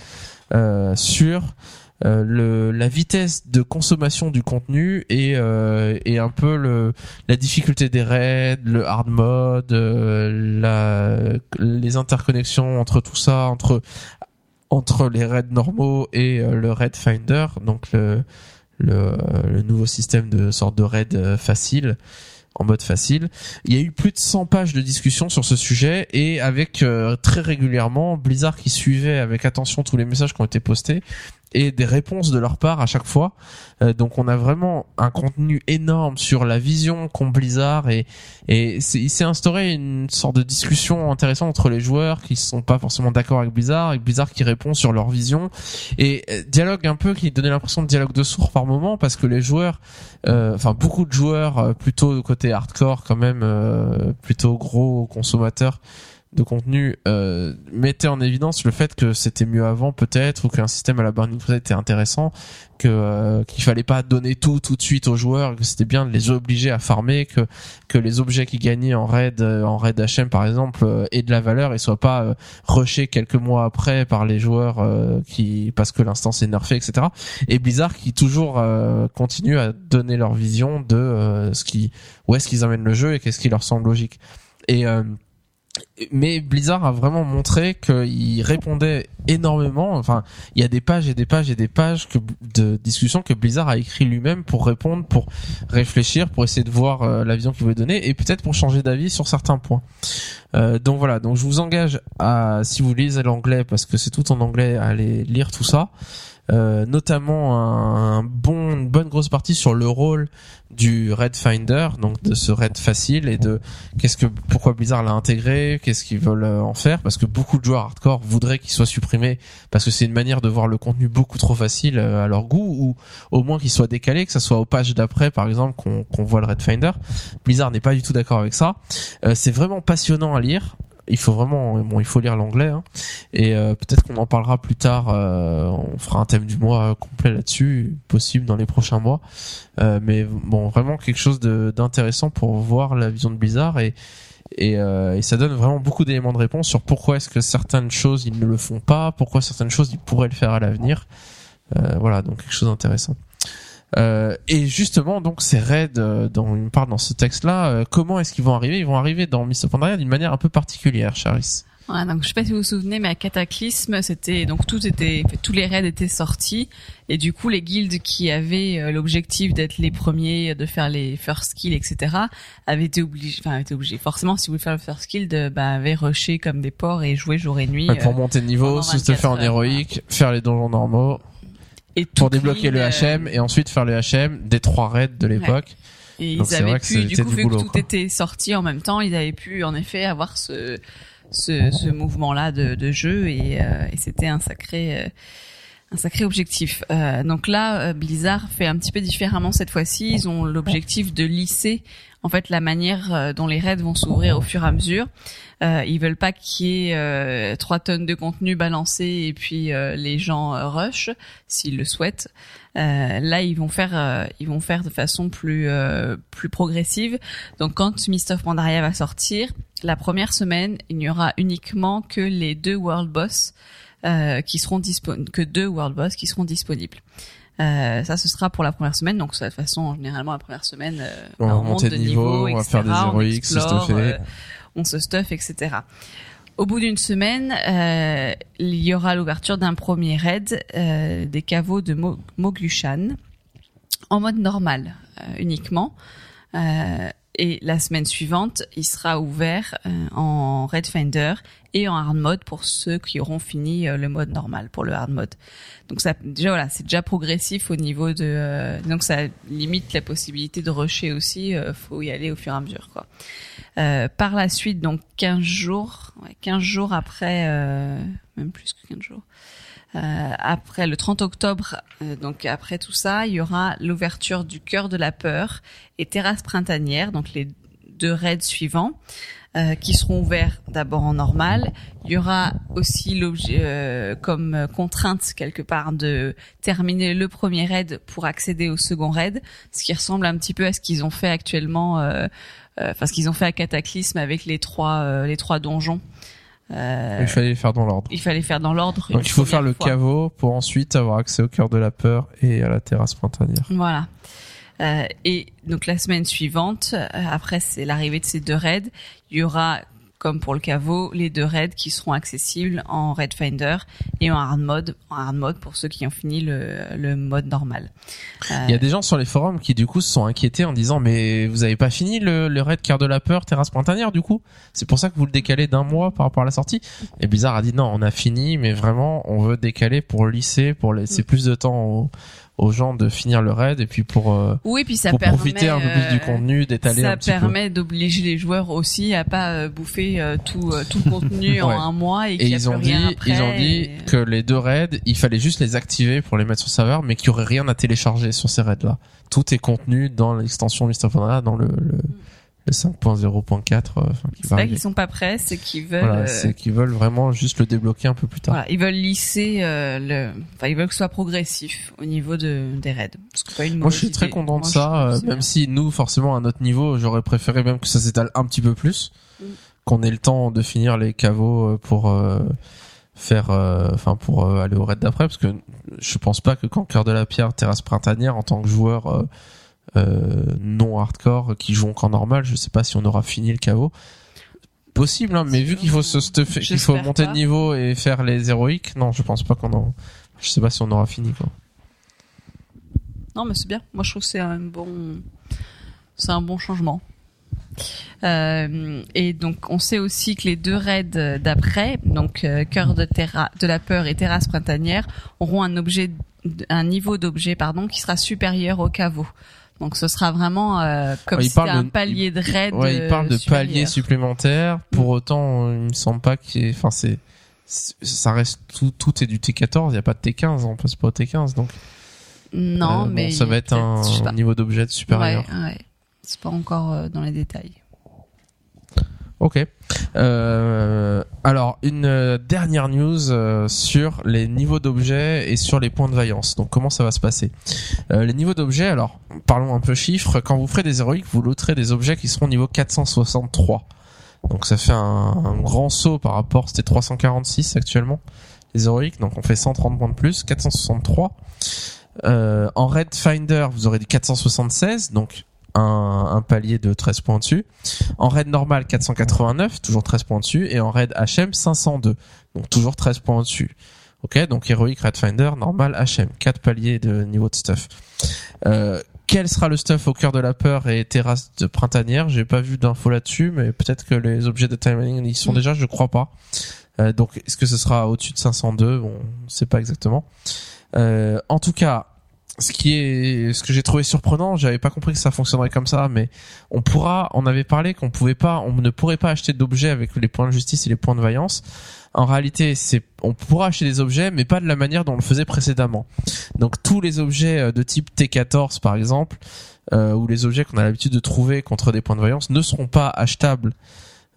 euh, sur euh, la vitesse de consommation du contenu et, euh, et un peu la difficulté des raids, le hard mode, euh, la, les interconnexions entre tout ça, entre les raids normaux et le raid finder, donc le, le, le nouveau système de sorte de raid facile en mode facile. Il y a eu plus de 100 pages de discussion sur ce sujet et avec euh, très régulièrement Blizzard qui suivait avec attention tous les messages qui ont été postés et des réponses de leur part à chaque fois. Euh, donc on a vraiment un contenu énorme sur la vision qu'ont Blizzard et et il s'est instauré une sorte de discussion intéressante entre les joueurs qui sont pas forcément d'accord avec Blizzard et Blizzard qui répond sur leur vision et euh, dialogue un peu qui donnait l'impression de dialogue de sourds par moment parce que les joueurs euh, enfin beaucoup de joueurs euh, plutôt côté hardcore quand même euh, plutôt gros consommateurs de contenu euh, mettaient en évidence le fait que c'était mieux avant peut-être ou qu'un système à la Burning Crusade était intéressant que euh, qu'il fallait pas donner tout tout de suite aux joueurs que c'était bien de les obliger à farmer que que les objets qui gagnaient en raid euh, en raid HM par exemple euh, aient de la valeur et soient pas euh, rushés quelques mois après par les joueurs euh, qui parce que l'instance est nerfée etc et Blizzard qui toujours continue à donner leur vision de ce qui où est-ce qu'ils amènent le jeu et qu'est-ce qui leur semble logique. Et mais Blizzard a vraiment montré qu'il répondait énormément. Enfin, il y a des pages et des pages et des pages de discussions que Blizzard a écrit lui-même pour répondre, pour réfléchir, pour essayer de voir euh, la vision qu'il voulait donner et peut-être pour changer d'avis sur certains points. Euh, donc voilà. Donc je vous engage à, si vous lisez l'anglais, parce que c'est tout en anglais, à aller lire tout ça. Euh, notamment un, bon, une bonne grosse partie sur le rôle du Red Finder, donc de ce raid facile et de qu'est-ce que pourquoi Blizzard l'a intégré, qu'est-ce qu'ils veulent euh, en faire, parce que beaucoup de joueurs hardcore voudraient qu'il soit supprimé parce que c'est une manière de voir le contenu beaucoup trop facile euh, à leur goût ou au moins qu'il soit décalé, que ça soit aux pages d'après par exemple qu'on qu'on voit le Red Finder. Blizzard n'est pas du tout d'accord avec ça. Euh, c'est vraiment passionnant à lire. Il faut vraiment, bon, il faut lire l'anglais, hein. et euh, peut-être qu'on en parlera plus tard. euh, on fera un thème du mois complet là-dessus, possible dans les prochains mois. Euh, mais bon, vraiment quelque chose d'intéressant pour voir la vision de Blizzard et et, euh, et ça donne vraiment beaucoup d'éléments de réponse sur pourquoi est-ce que certaines choses ils ne le font pas, pourquoi certaines choses ils pourraient le faire à l'avenir. Euh, voilà, donc quelque chose d'intéressant. Euh, et justement, donc ces raids euh, dont il me parle dans ce texte-là, euh, comment est-ce qu'ils vont arriver? Ils vont arriver dans Mist of Pandaria d'une manière un peu particulière, Charis. Voilà, donc je sais pas si vous vous souvenez, mais à Cataclysme, c'était donc tout était, tous les raids étaient sortis et du coup les guildes qui avaient euh, l'objectif d'être les premiers, de faire les first kills, etc., avaient été obligés, enfin avaient été obligés. Forcément, si vous voulez faire le first kill, de, bah avaient rushé comme des porcs et joué jour et nuit. Ouais, pour euh, monter de niveau, se te 24 faire en héroïque, faire les donjons normaux, et pour débloquer le HM et ensuite faire le HM des trois raids de l'époque. Et Donc ils c'est avaient pu, du coup, du vu boulot, que tout quoi. était sorti en même temps, ils avaient pu en effet avoir ce ce, ce mouvement-là de, de jeu et, euh, et c'était un sacré euh, un sacré objectif. Euh, donc là, euh, Blizzard fait un petit peu différemment cette fois-ci. Ils ont l'objectif de lisser en fait la manière euh, dont les raids vont s'ouvrir au fur et à mesure. Euh, ils veulent pas qu'il y ait euh, trois tonnes de contenu balancé et puis euh, les gens rush s'ils le souhaitent. Là, ils vont faire, ils vont faire de façon plus plus progressive. Donc, quand Mist of Pandaria va sortir, la première semaine, il n'y aura uniquement que les deux World Boss euh, qui seront disponibles, que deux World Boss qui seront disponibles. Euh, ça, ce sera pour la première semaine. Donc, de toute façon, généralement, la première semaine, euh, On va on monte de niveau, on va faire des on héroïques, se explore, stuffer. euh, on se stuff, etc. Au bout d'une semaine, euh, il y aura l'ouverture d'un premier raid euh, des caveaux de Mo- Moglushan en mode normal euh, uniquement. Et la semaine suivante, il sera ouvert euh, en Red Finder et en hard mode pour ceux qui auront fini euh, le mode normal pour le hard mode. Donc ça, déjà voilà, c'est déjà progressif au niveau de, euh, donc ça limite la possibilité de rusher aussi. euh, faut y aller au fur et à mesure quoi. Euh, par la suite, donc 15 jours, ouais, 15 jours après, euh, même plus que 15 jours. Euh, après le 30 octobre, euh, donc après tout ça, il y aura l'ouverture du cœur de la peur et terrasse printanière, donc les deux raids suivants, euh, qui seront ouverts d'abord en normal. Il y aura aussi l'objet euh, comme euh, contrainte quelque part de terminer le premier raid pour accéder au second raid, ce qui ressemble un petit peu à ce qu'ils ont fait actuellement, euh, euh, enfin ce qu'ils ont fait à Cataclysme avec les trois euh, les trois donjons. Euh, Il fallait les faire dans l'ordre. il fallait faire dans l'ordre. Donc il faut faire le fois. caveau pour ensuite avoir accès au cœur de la peur et à la terrasse printanière. Voilà. Euh, et donc la semaine suivante, euh, après c'est l'arrivée de ces deux raids, il y aura comme pour le caveau les deux raids qui seront accessibles en Raid Finder et en hard mode, en hard mode pour ceux qui ont fini le, le mode normal. Euh, Il y a des gens sur les forums qui du coup se sont inquiétés en disant mais vous avez pas fini le, le raid cœur de la peur terrasse printanière du coup? C'est pour ça que vous le décalez d'un mois par rapport à la sortie? Et Blizzard a dit non on a fini mais vraiment on veut décaler pour lisser pour laisser plus de temps aux, aux gens de finir le raid et puis pour euh, oui, puis ça pour permet, profiter un peu plus du euh, contenu d'étaler Ça un petit peu. permet d'obliger les joueurs aussi à pas euh, bouffer euh, tout euh, tout le contenu en un mois et, et a ils ont dit après, ils ont dit et- que les deux raids il fallait juste les activer pour les mettre sur le serveur mais qu'il y aurait rien à télécharger sur ces raids là tout est contenu dans l'extension of Pandaria dans le le, le 5.0.4 euh, enfin qui C'est arriver. qu'ils sont pas prêts, c'est qu'ils veulent. Voilà, euh, c'est qu'ils veulent vraiment juste le débloquer un peu plus tard. Voilà, ils veulent lisser euh, le, enfin ils veulent que ce soit progressif au niveau de des raids. Pas une Moi, je suis très content de Moi, ça, euh, même si nous, forcément, à notre niveau, j'aurais préféré même que ça s'étale un petit peu plus, Mm. qu'on ait le temps de finir les caveaux pour euh, faire, enfin, pour aller au raid d'après, parce que je pense pas que quand Cœur de la Pierre, Terrasse Printanière, en tant que joueur non hardcore qui joue encore normal, je sais pas si on aura fini le caveau. Possible, hein, mais vu qu'il faut se stuffer, qu'il faut monter de niveau et faire les héroïques, non, je pense pas qu'on en, je sais pas si on aura fini, quoi. Non, mais c'est bien. Moi, je trouve que c'est un bon, c'est un bon changement. Euh, et donc, on sait aussi que les deux raids d'après, donc euh, cœur de terra de la peur et terrasse printanière, auront un objet, un niveau d'objet, pardon, qui sera supérieur au caveau. Donc, ce sera vraiment euh, comme si un de- palier de raid. Ouais, il parle de euh, supérieur. paliers supplémentaires. Pour autant, il me semble pas qu'il y ait, enfin, c'est, ça reste tout, tout est du T14. Il n'y a pas de T15. On passe pas au T15. Donc, Non, euh, bon, mais ça va être un, niveau d'objet supérieur. Ouais, ouais. C'est pas encore euh, dans les détails. Ok. Euh, alors, une euh, dernière news euh, sur les niveaux d'objets et sur les points de vaillance. Donc, comment ça va se passer? Euh, Les niveaux d'objets, alors, parlons un peu chiffres. Quand vous ferez des héroïques, vous looterez des objets qui seront niveau 463. Donc, ça fait un, un grand saut par rapport, c'était 346 actuellement, les héroïques. Donc, on fait 130 points de plus, 463. Euh, en Red Finder, vous aurez du 476, donc un, palier de 13 points dessus. En raid normal 489, toujours 13 points dessus, et en raid HM 502, donc toujours 13 points dessus. Ok, donc héroïque, raid finder, normal, HM, 4 paliers de niveau de stuff. Euh, quel sera le stuff au cœur de la peur et terrasse de printanière? J'ai pas vu d'infos là-dessus, mais peut-être que les objets de timing y sont déjà, je crois pas. Euh, donc est-ce que ce sera au-dessus de 502 Bon, on sait pas exactement. Euh, en tout cas, ce qui est, ce que j'ai trouvé surprenant, j'avais pas compris que ça fonctionnerait comme ça, mais on pourra, on avait parlé qu'on pouvait pas, on ne pourrait pas acheter d'objets avec les points de justice et les points de vaillance. En réalité, c'est, on pourra acheter des objets, mais pas de la manière dont on le faisait précédemment. Donc tous les objets euh, de type T14 par exemple, euh, ou les objets qu'on a l'habitude de trouver contre des points de vaillance, ne seront pas achetables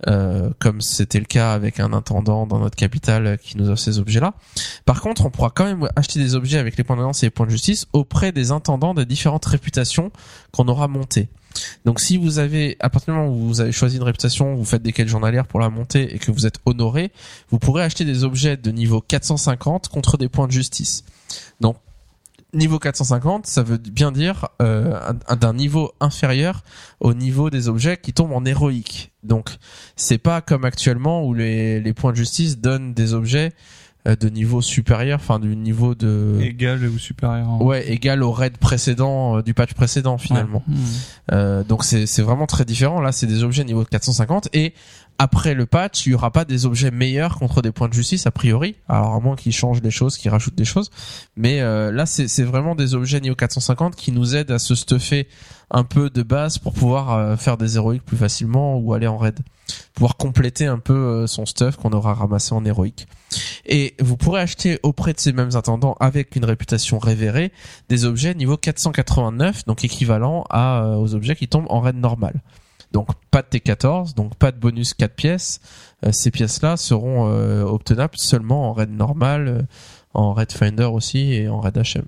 euh, comme c'était le cas avec un intendant dans notre capitale qui nous offre ces objets-là. Par contre, on pourra quand même acheter des objets avec les points de vaillance et les points de justice auprès des intendants des différentes réputations qu'on aura montées. Donc si vous avez, à partir du moment où vous avez choisi une réputation, vous faites des quêtes journalières pour la monter et que vous êtes honoré, vous pourrez acheter des objets de niveau 450 contre des points de justice. Donc niveau 450, ça veut bien dire euh, un- d'un niveau inférieur au niveau des objets qui tombent en héroïque. Donc c'est pas comme actuellement où les, les points de justice donnent des objets euh, de niveau supérieur, enfin du niveau de Égal ou supérieur. en- ouais égal au raid précédent euh, du patch précédent finalement. Ouais. Hmm. Euh, donc c'est c'est vraiment très différent. Là, c'est des objets niveau 450 et après le patch, il y aura pas des objets meilleurs contre des points de justice a priori. Alors à moins qu'ils changent des choses, qu'ils rajoutent des choses. Mais euh, là, c'est vraiment des objets niveau 450 qui nous aident à se stuffer un peu de base pour pouvoir euh, faire des héroïques plus facilement ou aller en raid, pouvoir compléter un peu euh, son stuff qu'on aura ramassé en héroïque. Et vous pourrez acheter auprès de ces mêmes intendants avec une réputation révérée des objets niveau 489, donc équivalent aux objets qui tombent en raid normal. Donc pas de T14, donc pas de bonus 4 pièces. Euh, ces pièces-là seront euh, obtenables seulement en raid normal, euh, en raid finder aussi et en raid HM.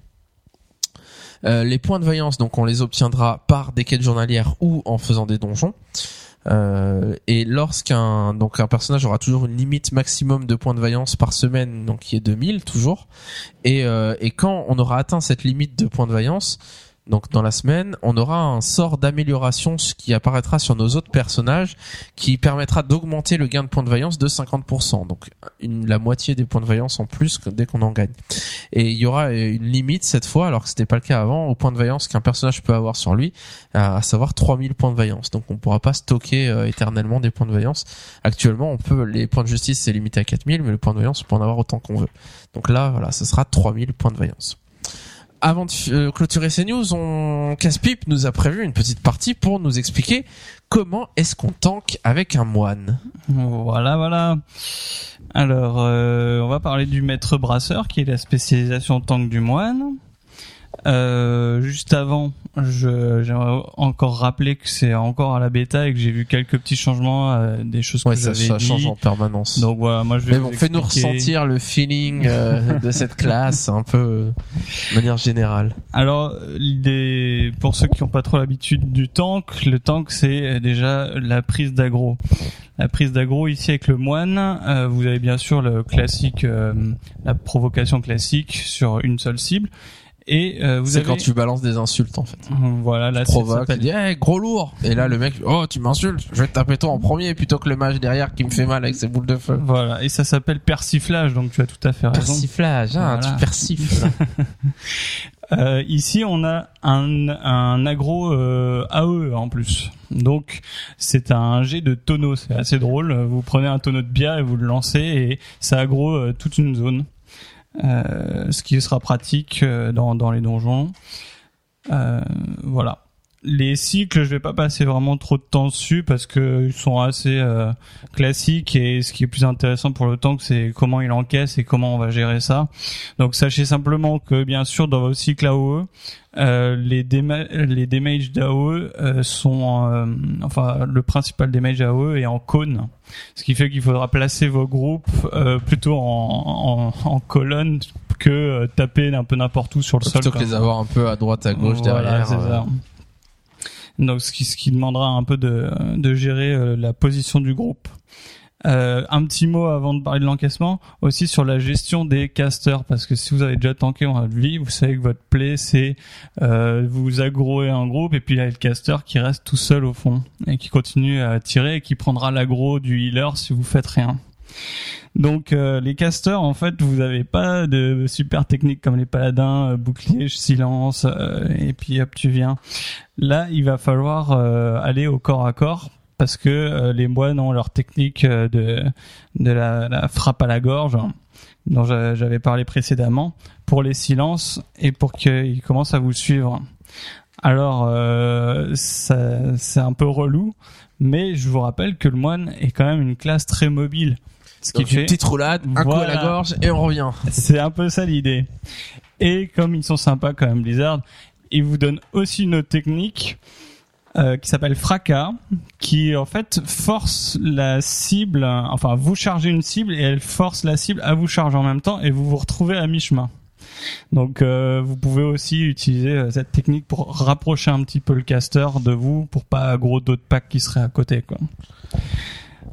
Les points de vaillance, donc on les obtiendra par des quêtes journalières ou en faisant des donjons. Et lorsqu'un donc un personnage aura toujours une limite maximum de points de vaillance par semaine, donc qui est 2000 toujours. Et, et quand on aura atteint cette limite de points de vaillance, donc dans la semaine, on aura un sort d'amélioration qui apparaîtra sur nos autres personnages qui permettra d'augmenter le gain de points de vaillance de 50%. Donc la moitié des points de vaillance en plus dès qu'on en gagne. Et il y aura euh, une limite cette fois, alors que c'était pas le cas avant, au point de vaillance qu'un personnage peut avoir sur lui, à, savoir 3000 points de vaillance. Donc on pourra pas stocker euh, éternellement des points de vaillance. Actuellement, on peut les points de justice c'est limité à 4000, mais le point de vaillance on peut en avoir autant qu'on veut. Donc là, voilà, ce sera 3000 points de vaillance. Avant de euh, clôturer ces news, on Casse-Pipe nous a prévu une petite partie pour nous expliquer comment est-ce qu'on tank avec un moine. Voilà, voilà. Alors, euh, on va parler du maître brasseur, qui est la spécialisation tank du moine. Euh, juste avant, je j'aimerais encore rappeler que c'est encore à la bêta et que j'ai vu quelques petits changements, euh, des choses que Ouais, ça, j'avais ça dit. change en permanence. Donc voilà, moi je vais Mais bon, fais-nous ressentir le feeling euh, de cette classe un peu euh, de manière générale. Alors, pour ceux qui n'ont pas trop l'habitude du tank, le tank c'est déjà la prise d'aggro. La prise d'aggro ici avec le moine, euh, vous avez bien sûr le classique, euh, la provocation classique sur une seule cible. Et euh, vous C'est avez quand tu balances des insultes en fait. voilà là Tu ça provoques, tu s'appelle- dis hey, gros lourd et là le mec oh tu m'insultes, je vais te taper toi en premier plutôt que le mage derrière qui me fait mal avec ses boules de feu. voilà et ça s'appelle persiflage donc tu as tout à fait raison. Persiflage, hein, Voilà. tu persifles. Euh, ici, on a un, un aggro euh, AE en plus. Donc, c'est un jet de tonneau. C'est assez drôle. Vous prenez un tonneau de bière et vous le lancez et ça aggro euh, toute une zone. Euh, ce qui sera pratique euh, dans, dans les donjons. Euh, voilà. Les cycles, je vais pas passer vraiment trop de temps dessus parce que ils sont assez euh, classiques et ce qui est plus intéressant pour le tank, c'est comment il encaisse et comment on va gérer ça. Donc sachez simplement que bien sûr dans vos cycles AOE, euh, les, dama- les damages d'AOE euh, sont euh, enfin le principal damage AOE est en cône, ce qui fait qu'il faudra placer vos groupes euh, plutôt en, en, en colonne que euh, taper un peu n'importe où sur le sol. plutôt que les avoir un peu à droite à gauche Voilà, derrière. Donc ce qui, ce qui demandera un peu de, de gérer euh, la position du groupe. Euh, un petit mot avant de parler de l'encaissement, aussi sur la gestion des casters, parce que si vous avez déjà tanké en vie, vous savez que votre play, c'est euh, vous aggroez un groupe et puis il y a le caster qui reste tout seul au fond et qui continue à tirer et qui prendra l'aggro du healer si vous faites rien. Donc euh, les casters, en fait, vous n'avez pas de super techniques comme les paladins, euh, bouclier, silence, euh, et puis hop, tu viens. Là, il va falloir aller au corps à corps parce que les moines ont leur technique de la, frappe à la gorge dont j'a- j'avais parlé précédemment pour les silences et pour qu'ils commencent à vous suivre. Alors, c'est un peu relou, mais je vous rappelle que le moine est quand même une classe très mobile. Ce qui une petite roulade, un coup à la gorge et on revient. c'est un peu ça l'idée. Et comme ils sont sympas quand même Blizzard, ils vous donnent aussi une autre technique euh, qui s'appelle fracas, qui en fait force la cible, enfin vous chargez une cible et elle force la cible à vous charger en même temps et vous vous retrouvez à mi-chemin. Donc euh, vous pouvez aussi utiliser euh, cette technique pour rapprocher un petit peu le caster de vous pour pas aggro d'autres packs qui seraient à côté quoi.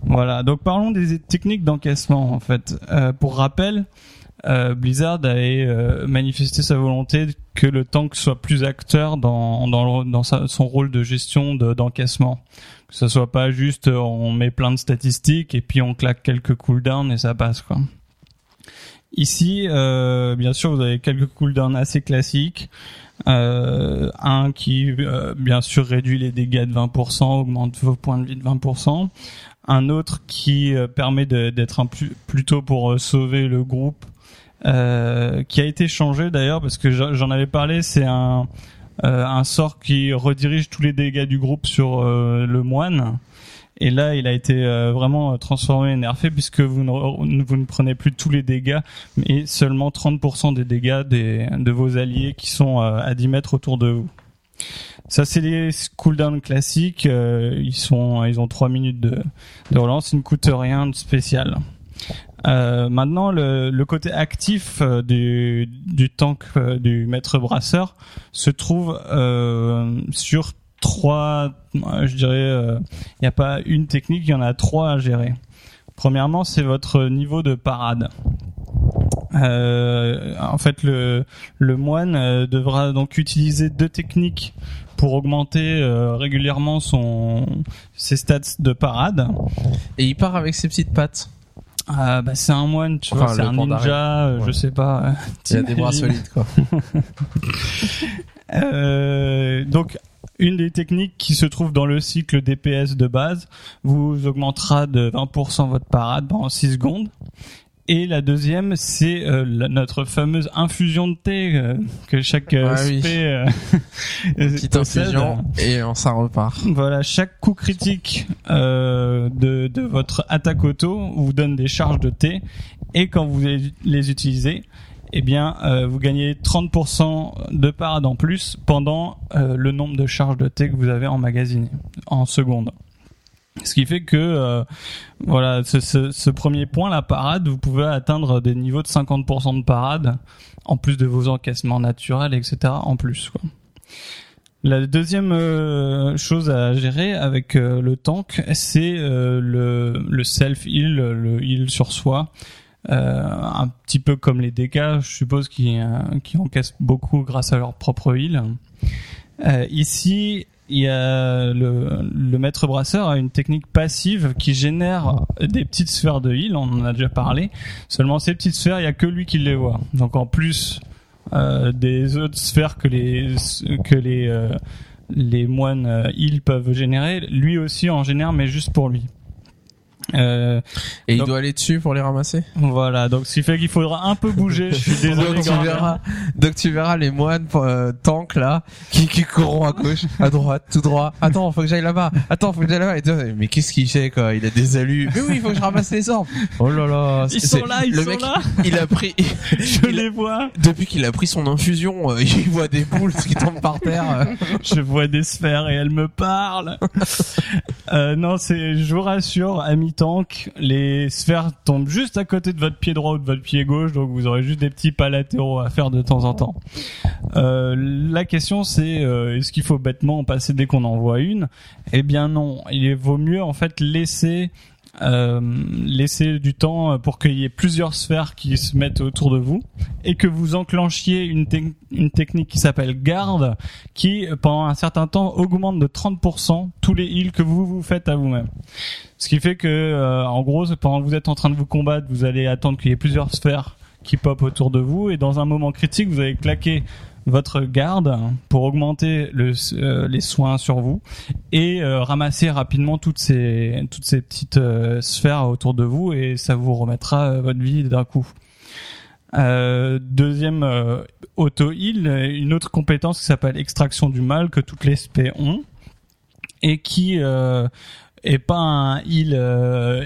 Voilà, donc parlons des techniques d'encaissement en fait. Euh, pour rappel, euh, Blizzard avait euh, manifesté sa volonté que le tank soit plus acteur dans dans, son rôle de gestion de- d'encaissement. que ce soit pas juste euh, on met plein de statistiques et puis on claque quelques cooldowns et ça passe quoi. Ici, euh, bien sûr, vous avez quelques cooldowns assez classiques. Euh, un qui, bien sûr, réduit les dégâts de 20%, augmente vos points de vie de 20%. Un autre qui euh, permet d'être un plus, plutôt pour euh, sauver le groupe, euh, qui a été changé d'ailleurs parce que j'en avais parlé. C'est un euh, un sort qui redirige tous les dégâts du groupe sur euh, le moine. Et là, il a été vraiment transformé et nerfé puisque vous ne, vous ne prenez plus tous les dégâts, mais seulement 30% des dégâts des, de vos alliés qui sont à 10 mètres autour de vous. Ça, c'est les cooldowns classiques. euh, ils sont, ils ont 3 minutes de, de relance. Ils ne coûtent rien de spécial. Euh, maintenant, le, le côté actif euh, du, du tank euh, du maître brasseur se trouve sur trois. Je dirais, il n'y a pas une technique, il y en a trois à gérer. Premièrement, c'est votre niveau de parade. En fait, le, le moine devra donc utiliser deux techniques pour augmenter euh, régulièrement son ses stats de parade. Et il part avec ses petites pattes. Ah, bah, c'est un moine, tu Enfin, vois, c'est un ninja, euh, je sais pas. euh, Il a des bras solides, quoi. Euh, donc, une des techniques qui se trouve dans le cycle DPS de base vous augmentera de 20% votre parade pendant 6 secondes. Et la deuxième, c'est euh, notre fameuse infusion de thé euh, que chaque euh, Ah oui. spé euh, Petite infusion et on ça repart. Voilà, chaque coup critique de, de votre attaque auto vous donne des charges de thé et quand vous les, les utilisez, eh bien, euh, vous gagnez 30% de parade en plus pendant euh, le nombre de charges de thé que vous avez emmagasinées en secondes. Ce qui fait que euh, voilà, ce, premier point, la parade, vous pouvez atteindre des niveaux de 50% de parade en plus de vos encaissements naturels, etc. En plus. Quoi. La deuxième euh, chose à gérer avec euh, le tank, c'est le, le self-heal, le heal sur soi. Un petit peu comme les dégâts, je suppose, qui, qui encaissent beaucoup grâce à leur propre heal. Ici, il y a le, maître brasseur a une technique passive qui génère des petites sphères de heal, on en a déjà parlé. Seulement ces petites sphères, il y a que lui qui les voit. Donc en plus euh, des autres sphères que les que les euh, les moines euh, heal peuvent générer, lui aussi en génère, mais juste pour lui. Euh, Et il Donc- doit aller dessus pour les ramasser. voilà, donc ce qui fait qu'il faudra un peu bouger. Je suis désolé. donc tu verras, donc tu verras les moines euh, tanks là qui, qui courront à gauche, à droite, tout droit. Attends, faut que j'aille là-bas. Attends, faut que j'aille là-bas. Et mais qu'est-ce qu'il fait quoi? Il a des alus. Mais oui, il faut que je ramasse les orbes. Oh là là. Ils sont là, ils le sont mec, là. Il a pris. Je il les vois. Depuis qu'il a pris son infusion, euh, il voit des boules qui tombent par terre. Je vois des sphères et elles me parlent. euh, non, c'est, je vous rassure, ami tank, les sphères tombent juste à côté de votre pied droit ou de votre pied gauche, donc vous aurez juste des petits pas latéraux à faire de temps en temps. Euh, la question c'est, euh, est-ce qu'il faut bêtement en passer dès qu'on en voit une? Eh bien non, il vaut mieux en fait laisser euh, laissez du temps pour qu'il y ait plusieurs sphères qui se mettent autour de vous et que vous enclenchiez une technique qui s'appelle garde qui pendant un certain temps augmente de 30% tous les heals que vous vous faites à vous-même. Ce qui fait que euh, en gros pendant que vous êtes en train de vous combattre, vous allez attendre qu'il y ait plusieurs sphères qui pop autour de vous et dans un moment critique, vous allez claquer votre garde pour augmenter euh, les soins sur vous et euh, ramasser rapidement toutes ces toutes ces petites euh, sphères autour de vous et ça vous remettra euh, votre vie d'un coup. Deuxième euh, auto heal, une autre compétence qui s'appelle extraction du mal que toutes les SP ont et qui est pas un heal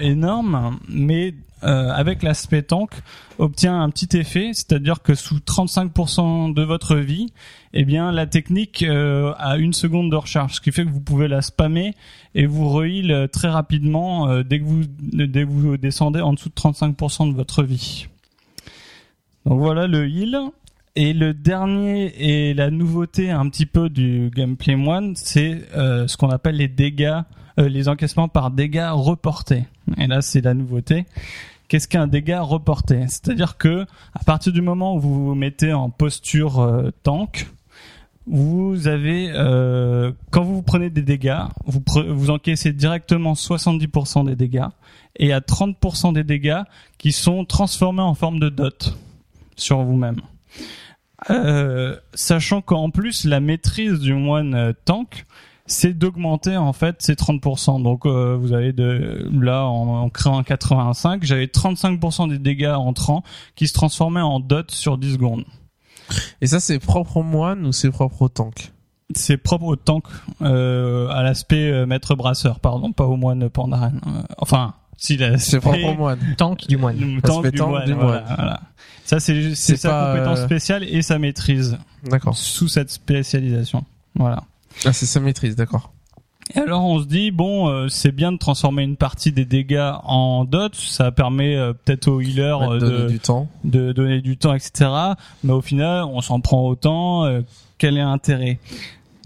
énorme, mais euh, avec l'aspect tank obtient un petit effet, c'est-à-dire que sous 35% de votre vie, eh bien la technique euh, a une seconde de recharge, ce qui fait que vous pouvez la spammer et vous re-heal euh, très rapidement dès que vous dès que vous descendez en dessous de 35% de votre vie. Donc voilà le heal. Et le dernier et la nouveauté un petit peu du gameplay one, c'est ce qu'on appelle les dégâts, les encaissements par dégâts reportés. Et là, c'est la nouveauté. Qu'est-ce qu'un dégât reporté? C'est-à-dire que à partir du moment où vous vous mettez en posture euh, tank, vous avez euh, quand vous prenez des dégâts, vous vous encaissez directement 70% des dégâts et à 30% des dégâts qui sont transformés en forme de dot sur vous-même. Euh, sachant qu'en plus la maîtrise du moine euh, tank c'est d'augmenter en fait ces 30%. Donc euh, vous avez de là en, en créant un 85, j'avais 35% des dégâts entrants qui se transformaient en dot sur 10 secondes. Et ça, c'est propre au moine ou c'est propre au tank? C'est propre au tank, euh, à l'aspect euh, maître brasseur, pardon, pas au moine pandaren. Euh, enfin, si la- C'est propre au moine. Tank du moine. Tank du tank moine, du voilà, moine. voilà. Ça c'est sa pas, compétence euh, spéciale et sa maîtrise D'accord. sous cette spécialisation. Voilà. Ah, c'est sa maîtrise, d'accord. Et alors on se dit bon euh, c'est bien de transformer une partie des dégâts en dot, ça permet euh, peut-être aux healers Ouais, euh, donner de, du temps. de donner du temps etc. Mais au final on s'en prend autant. euh, quel est l'intérêt?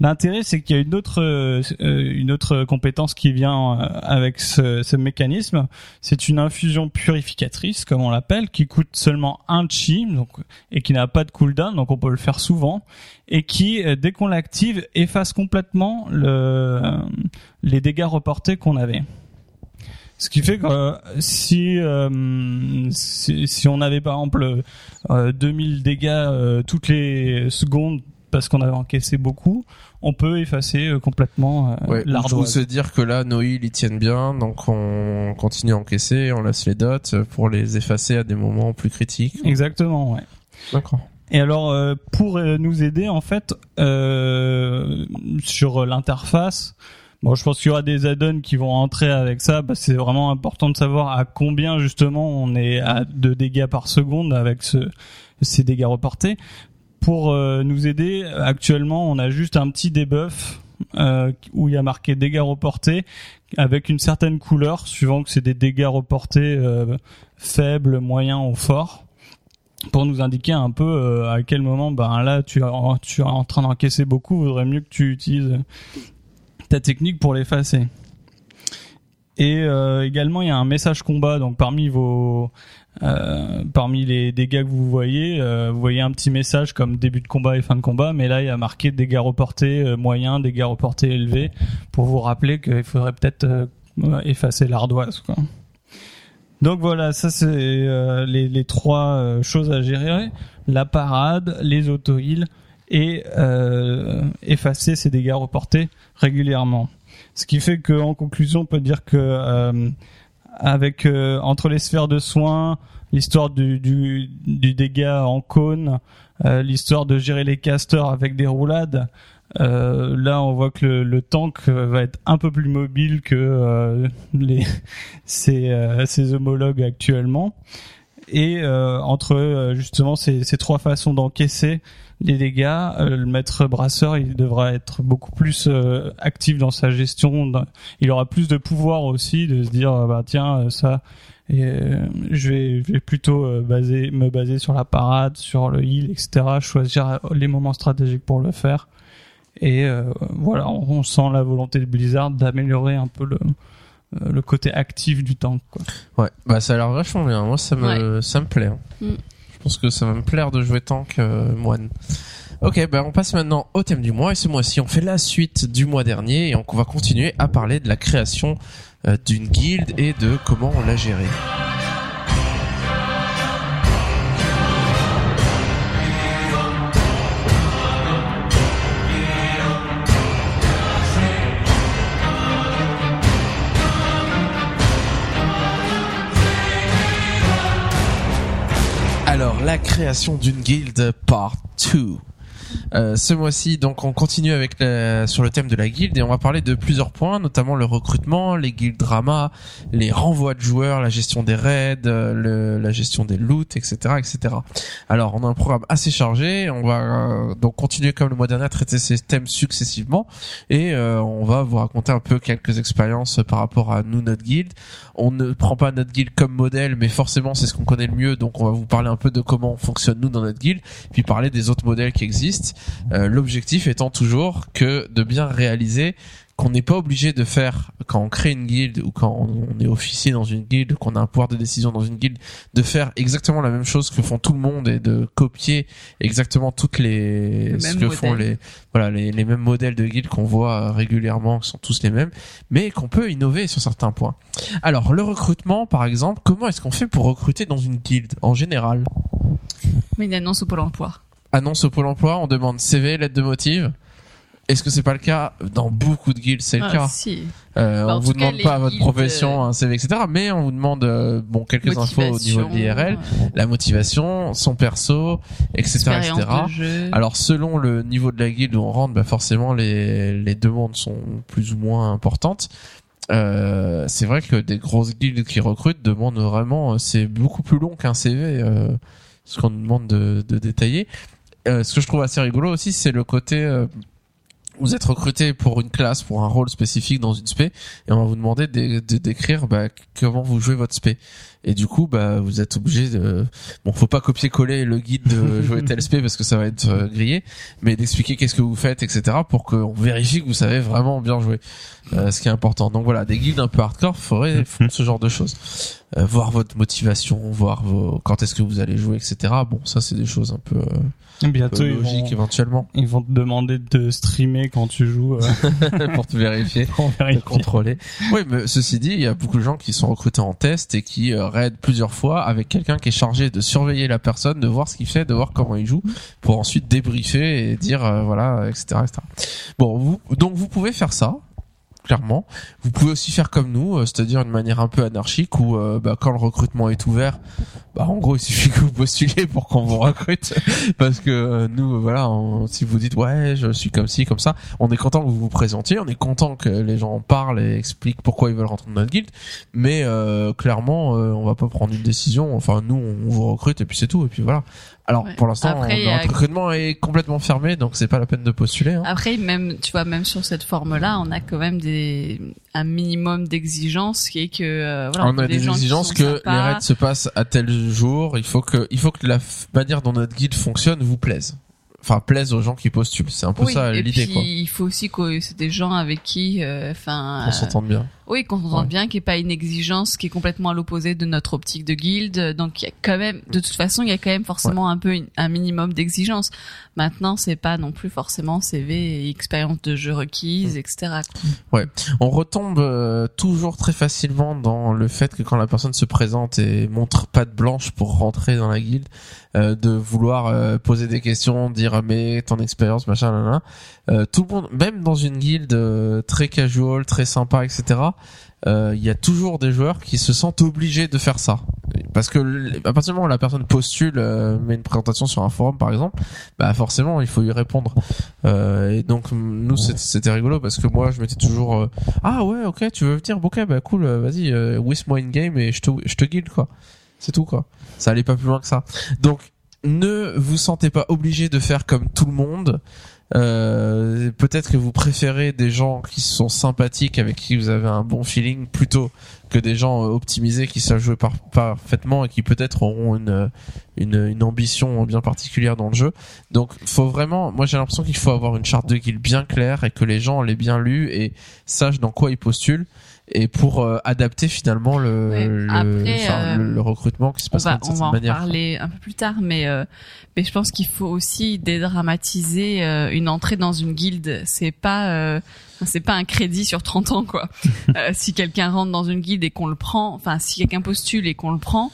L'intérêt c'est qu'il y a une autre euh, une autre compétence qui vient euh, avec ce, mécanisme. C'est une infusion purificatrice comme on l'appelle qui coûte seulement un chi donc et qui n'a pas de cooldown donc on peut le faire souvent et qui euh, dès qu'on l'active efface complètement le les dégâts reportés qu'on avait. Ce qui fait que si, si on avait par exemple euh, 2000 dégâts toutes les secondes parce qu'on avait encaissé beaucoup, on peut effacer euh, complètement euh, Ouais, ou l'ardoise. se dire que là, nos heals, ils tiennent bien, donc on continue à encaisser, on laisse les dots pour les effacer à des moments plus critiques. Exactement, ouais. D'accord. Et alors, euh, pour nous aider, en fait, euh, sur l'interface, bon, je pense qu'il y aura des add-ons qui vont entrer avec ça. Parce que c'est vraiment important de savoir à combien justement on est à de dégâts par seconde avec ce, ces dégâts reportés. Pour euh, nous aider, actuellement, on a juste un petit debuff euh, où il y a marqué dégâts reportés avec une certaine couleur, suivant que c'est des dégâts reportés euh, faibles, moyens ou forts pour nous indiquer un peu euh, à quel moment ben là tu es en, tu es en train d'encaisser beaucoup, vaudrait mieux que tu utilises ta technique pour l'effacer. Et euh, également il y a un message combat. Donc parmi vos euh, parmi les dégâts que vous voyez, euh, vous voyez un petit message comme début de combat et fin de combat, mais là il y a marqué dégâts reportés euh, moyens, dégâts reportés élevés pour vous rappeler qu'il faudrait peut-être euh, effacer l'ardoise quoi. Donc voilà, ça c'est les, les trois choses à gérer la parade, les auto heals et effacer ces dégâts reportés régulièrement. Ce qui fait que en conclusion, on peut dire que avec euh, entre les sphères de soins, l'histoire du, du, du dégât en cône, euh, l'histoire de gérer les casters avec des roulades. Euh, là, on voit que le, le tank euh, va être un peu plus mobile que euh, les ses, euh, ses homologues actuellement. Et entre justement ces, ces trois façons d'encaisser les dégâts, euh, le maître brasseur il devra être beaucoup plus euh, actif dans sa gestion. Il aura plus de pouvoir aussi de se dire euh, bah tiens ça. Et, euh, je vais, je vais plutôt euh, baser, me baser sur la parade, sur le heal, etc. Choisir les moments stratégiques pour le faire. Et euh, voilà, on, on sent la volonté de Blizzard d'améliorer un peu le, le côté actif du tank. Quoi. Ouais, bah ça a l'air vachement bien. Moi, ça me, ça me plaît. hein. Mm. Pense que ça va me plaire de jouer tank euh, moine. Ok, ben on passe maintenant au thème du mois et ce mois-ci on fait la suite du mois dernier et on va continuer à parler de la création euh, d'une guilde et de comment on l'a gérée. La création d'une guilde part 2. Euh, ce mois-ci, donc, on continue avec la- sur le thème de la guilde et on va parler de plusieurs points, notamment le recrutement, les guildes drama, les renvois de joueurs, la gestion des raids, euh, le- la gestion des loots, etc., etc. Alors, on a un programme assez chargé. On va euh, donc continuer comme le mois dernier à traiter ces thèmes successivement et euh, on va vous raconter un peu quelques expériences par rapport à nous, notre guilde. On ne prend pas notre guilde comme modèle, mais forcément, c'est ce qu'on connaît le mieux. Donc, on va vous parler un peu de comment on fonctionne nous dans notre guilde puis parler des autres modèles qui existent. Euh, L'objectif étant toujours que de bien réaliser qu'on n'est pas obligé de faire quand on crée une guilde ou quand on est officier dans une guilde, qu'on a un pouvoir de décision dans une guilde, de faire exactement la même chose que font tout le monde et de copier exactement toutes les Le ce que font les voilà les, les mêmes modèles de guildes qu'on voit régulièrement, qui sont tous les mêmes, mais qu'on peut innover sur certains points. Alors le recrutement, par exemple, comment est-ce qu'on fait pour recruter dans une guilde en général? Mais une annonce au Pôle emploi. annonce au pôle emploi, on demande CV, lettre de motive. Est-ce que c'est pas le cas dans beaucoup de guildes C'est le Ah, cas. si. Euh, Bah, on vous cas, demande les pas votre profession, euh, un CV, etc. Mais on vous demande euh, bon quelques infos au niveau de l'IRL, Motivation, la motivation, son perso, etc., etc. Alors selon le niveau de la guilde où on rentre, bah forcément les, les demandes sont plus ou moins importantes. Euh, c'est vrai que des grosses guildes qui recrutent demandent vraiment, euh, c'est beaucoup plus long qu'un CV, euh, ce qu'on nous demande de, de détailler. Euh, ce que je trouve assez rigolo aussi, c'est le côté euh, vous êtes recruté pour une classe, pour un rôle spécifique dans une spé, et on va vous demander de, de décrire bah, comment vous jouez votre spé. Et du coup, bah, vous êtes obligé de, bon, faut pas copier-coller le guide de jouer tel spé parce que ça va être euh, grillé, mais d'expliquer qu'est-ce que vous faites, etc., pour qu'on vérifie que vous savez vraiment bien jouer. Euh, ce qui est important. Donc voilà, des guildes un peu hardcore feraient font ce genre de choses. Euh, voir votre motivation, voir vos, quand est-ce que vous allez jouer, etc. Bon, ça c'est des choses un peu, euh, un peu Bientôt, ils logiques vont, éventuellement ils vont te demander de streamer quand tu joues euh, pour te vérifier. pour vérifier. contrôler. Oui, mais ceci dit, il y a beaucoup de gens qui sont recrutés en test et qui raident plusieurs fois avec quelqu'un qui est chargé de surveiller la personne, de voir ce qu'il fait, de voir comment il joue, pour ensuite débriefer et dire euh, voilà, etc., etc. Bon, vous, donc vous pouvez faire ça. Clairement, vous pouvez aussi faire comme nous, euh, c'est-à-dire une manière un peu anarchique où euh, bah, quand le recrutement est ouvert, bah en gros il suffit que vous postuliez pour qu'on vous recrute, parce que euh, nous voilà, on- si vous dites ouais je suis comme ci comme ça, on est content que vous vous présentiez, on est content que les gens en parlent et expliquent pourquoi ils veulent rentrer dans notre guilde, mais euh, clairement euh, on va pas prendre une décision, enfin nous on vous recrute et puis c'est tout. Et puis voilà. Alors Ouais. pour l'instant a- notre recrutement est complètement fermé donc c'est pas la peine de postuler. Hein. Après, même, tu vois, même sur cette forme-là, on a quand même des, un minimum d'exigences qui est que, euh, voilà, on a des exigences que les raids se passent à tel jour. Il faut que, il faut que la manière dont notre guide fonctionne vous plaise. Enfin, plaise aux gens qui postulent. C'est un peu Oui, ça et l'idée, puis quoi. il faut aussi que c'est des gens avec qui, euh, enfin, On s'entende bien. Oui, qu'on s'entende Ouais. bien, qu'il n'y ait pas une exigence qui est complètement à l'opposé de notre optique de guilde. Donc il y a quand même, de toute façon, il y a quand même forcément un peu une- un minimum d'exigence. Maintenant, c'est pas non plus forcément CV et expérience de jeu Mm. requise, etc. quoi. On retombe euh, toujours très facilement dans le fait que quand la personne se présente et montre patte blanche pour rentrer dans la guilde, euh, de vouloir euh, poser des questions, dire mais ton expérience, machin, là, là. Tout le monde, même dans une guilde très casual, très sympa, etc. euh, Il y a toujours des joueurs qui se sentent obligés de faire ça, parce que à partir du moment où la personne postule, euh, met une présentation sur un forum par exemple, bah forcément il faut y répondre. Euh, et donc nous c'était rigolo parce que moi je m'étais toujours euh, ah ouais ok tu veux venir? Ok bah cool euh, vas-y euh, moi in game et je te je te guide quoi. C'est tout quoi. Ça allait pas plus loin que ça. Donc ne vous sentez pas obligé de faire comme tout le monde euh, peut-être que vous préférez des gens qui sont sympathiques avec qui vous avez un bon feeling plutôt que des gens euh, optimisés qui savent jouer par- parfaitement et qui peut-être auront une, euh, une une ambition bien particulière dans le jeu. Donc faut vraiment moi j'ai l'impression qu'il faut avoir une charte de guilde bien claire et que les gens l'aient bien lu et sachent dans quoi ils postulent et pour euh, adapter finalement le Ouais. le, Après, enfin, euh, le, le recrutement qui se on passe va, d'une on va en manière. parler un peu plus tard, mais euh, mais je pense qu'il faut aussi dédramatiser euh, une entrée dans une guilde. C'est pas euh, c'est pas un crédit sur 30 ans quoi. Si quelqu'un rentre dans une guilde et qu'on le prend, enfin si quelqu'un postule et qu'on le prend,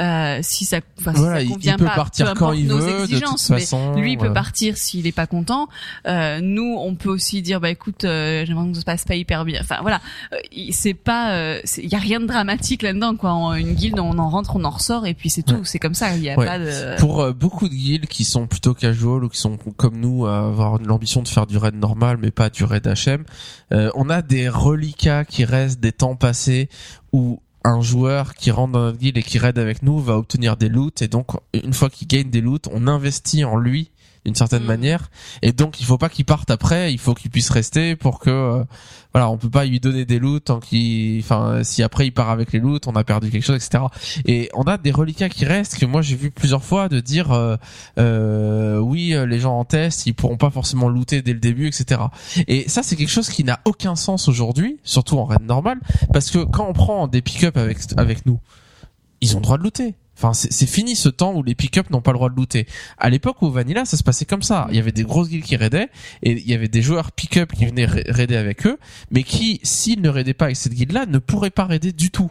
euh, si ça, enfin, si Voilà, ça il, convient il peut pas, partir peu quand il nos veut, de toute exigences, mais façon. lui il peut partir s'il est pas content. Euh, nous, on peut aussi dire bah écoute, euh, j'aimerais que ça se passe pas hyper bien. Enfin voilà, Euh, c'est pas, euh, il y a rien de dramatique là-dedans quoi. En une guilde, on en rentre, on en ressort et puis c'est tout. Ouais. C'est comme ça. Il y a Ouais. pas de. Pour euh, beaucoup de guildes qui sont plutôt casual ou qui sont comme nous à avoir l'ambition de faire du raid normal mais pas du raid HM, euh, on a des reliquats qui restent des temps passés où un joueur qui rentre dans notre guilde et qui raid avec nous va obtenir des loots. Et donc une fois qu'il gagne des loots, on investit en lui d'une certaine Mhm. manière et donc il faut pas qu'il parte après, il faut qu'il puisse rester pour que euh, voilà, on peut pas lui donner des loots tant qu'il enfin si après il part avec les loots, on a perdu quelque chose etc. Et on a des reliquats qui restent que moi j'ai vu plusieurs fois de dire euh, euh, oui euh, les gens en test ils pourront pas forcément looter dès le début etc. Et ça c'est quelque chose qui n'a aucun sens aujourd'hui, surtout en raid normal, parce que quand on prend des pick-up avec avec nous, ils ont le droit de looter. Enfin, c'est fini ce temps où les pick-up n'ont pas le droit de looter. À l'époque où Vanilla, ça se passait comme ça. Il y avait des grosses guildes qui raidaient et il y avait des joueurs pick-up qui venaient ra- raider avec eux, mais qui, s'ils ne raidaient pas avec cette guilde-là, ne pourraient pas raider du tout.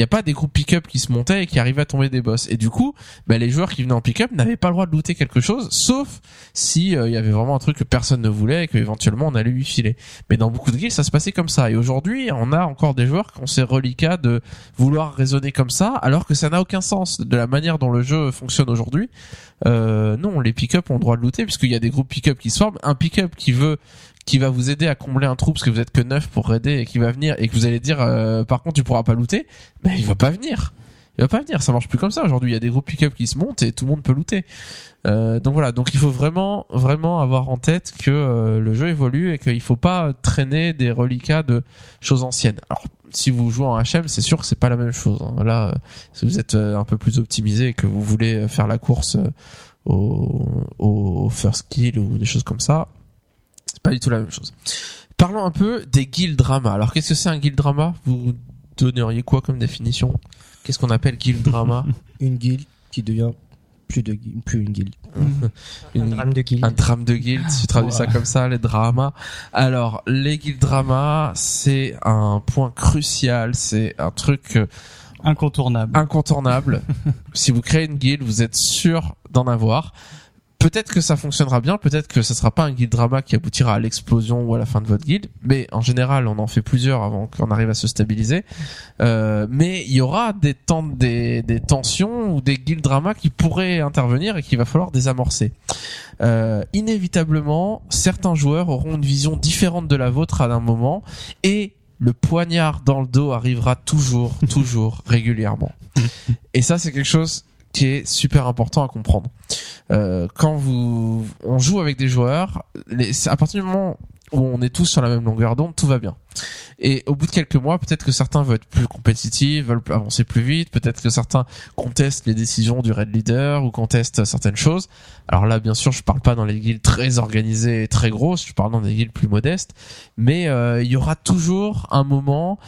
Il n'y a pas des groupes pick-up qui se montaient et qui arrivaient à tomber des boss. Et du coup, bah, les joueurs qui venaient en pick-up n'avaient pas le droit de looter quelque chose, sauf si euh, il y avait vraiment un truc que personne ne voulait et qu'éventuellement on allait lui filer. Mais dans beaucoup de guildes, ça se passait comme ça. Et aujourd'hui, on a encore des joueurs qui ont ces reliquats de vouloir raisonner comme ça, alors que ça n'a aucun sens. De la manière dont le jeu fonctionne aujourd'hui, euh, non, les pick-up ont le droit de looter, puisqu'il y a des groupes pick-up qui se forment. Un pick-up qui veut qui va vous aider à combler un trou parce que vous êtes que neuf pour aider et qui va venir et que vous allez dire euh, par contre tu pourras pas looter, ben il va pas venir. Il va pas venir, ça marche plus comme ça aujourd'hui. Il y a des groupes pick-up qui se montent et tout le monde peut looter. Euh, donc voilà, donc il faut vraiment vraiment avoir en tête que euh, le jeu évolue et qu'il faut pas traîner des reliquats de choses anciennes. Alors si vous jouez en HM, c'est sûr que c'est pas la même chose. hein. Là, euh, si vous êtes euh, un peu plus optimisé et que vous voulez faire la course au, au first kill ou des choses comme ça, c'est pas du tout la même chose. Parlons un peu des guild drama. Alors qu'est-ce que c'est un guild drama? Vous donneriez quoi comme définition? Qu'est-ce qu'on appelle guild drama? Une guilde qui devient plus de plus une guilde. Un Une- drame de guild. un drame de guild, si tu traduis ça comme ça, les dramas. Alors, les guild dramas, c'est un point crucial, c'est un truc euh, Incontournable. incontournable. si vous créez une guilde, vous êtes sûr d'en avoir. Peut-être que ça fonctionnera bien, peut-être que ce sera pas un guild drama qui aboutira à l'explosion ou à la fin de votre guilde, mais en général, on en fait plusieurs avant qu'on arrive à se stabiliser. Euh, mais il y aura des temps, des, des tensions ou des guild dramas qui pourraient intervenir et qu'il va falloir désamorcer. Euh, inévitablement, certains joueurs auront une vision différente de la vôtre à un moment et le poignard dans le dos arrivera toujours, toujours, régulièrement. Et ça, c'est quelque chose qui est super important à comprendre. Euh, quand vous, on joue avec des joueurs, les, à partir du moment où on est tous sur la même longueur d'onde, tout va bien. Et au bout de quelques mois, peut-être que certains veulent être plus compétitifs, veulent avancer plus vite, peut-être que certains contestent les décisions du raid leader ou contestent certaines choses. Alors là, bien sûr, je parle pas dans les guildes très organisées et très grosses, je parle dans des guildes plus modestes, mais euh, il y aura toujours un moment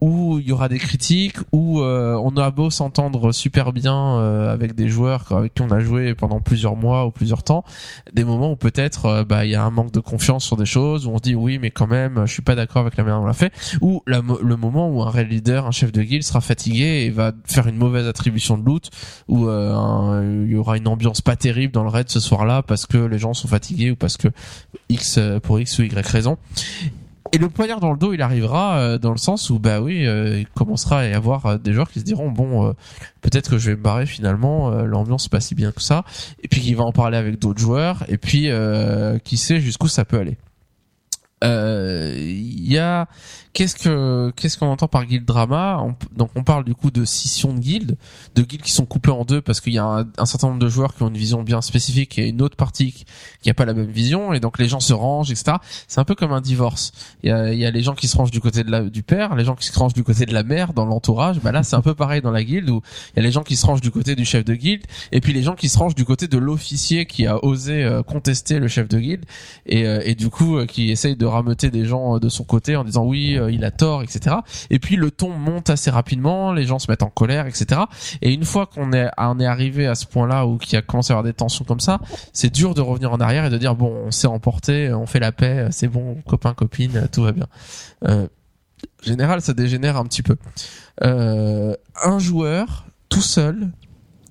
où il y aura des critiques, où euh, on a beau s'entendre super bien euh, avec des joueurs avec qui on a joué pendant plusieurs mois ou plusieurs temps, des moments où peut-être euh, bah il y a un manque de confiance sur des choses, où on se dit oui mais quand même je suis pas d'accord avec la manière dont on l'a fait, ou le moment où un raid leader, un chef de guilde sera fatigué et va faire une mauvaise attribution de loot, où euh, il y aura une ambiance pas terrible dans le raid ce soir-là parce que les gens sont fatigués ou parce que X euh, pour X ou Y raison. Et le poignard dans le dos, il arrivera euh, dans le sens où bah oui, euh, il commencera à y avoir euh, des joueurs qui se diront bon, euh, peut-être que je vais me barrer finalement, euh, l'ambiance pas si bien que ça, et puis qu'il va en parler avec d'autres joueurs, et puis euh, qui sait jusqu'où ça peut aller. Euh, Il y a qu'est-ce que qu'est-ce qu'on entend par guild drama? On- Donc on parle du coup de scission de guildes, de guildes qui sont coupées en deux parce qu'il y a un, un certain nombre de joueurs qui ont une vision bien spécifique et une autre partie qui a pas la même vision et donc les gens se rangent etc. C'est un peu comme un divorce. Il y a, y a les gens qui se rangent du côté de la, du père, les gens qui se rangent du côté de la mère dans l'entourage. Bah là c'est un peu pareil dans la guilde où il y a les gens qui se rangent du côté du chef de guilde et puis les gens qui se rangent du côté de l'officier qui a osé euh, contester le chef de guilde et, euh, et du coup euh, qui essaye de rameuter des gens de son côté en disant oui, il a tort, etc. Et puis le ton monte assez rapidement, les gens se mettent en colère, etc. Et une fois qu'on est, arrivé à ce point-là où qu'il a commencé à avoir des tensions comme ça, c'est dur de revenir en arrière et de dire bon, on s'est emporté, on fait la paix, c'est bon, copain, copine, tout va bien. Euh, général, ça dégénère un petit peu. Euh, un joueur tout seul,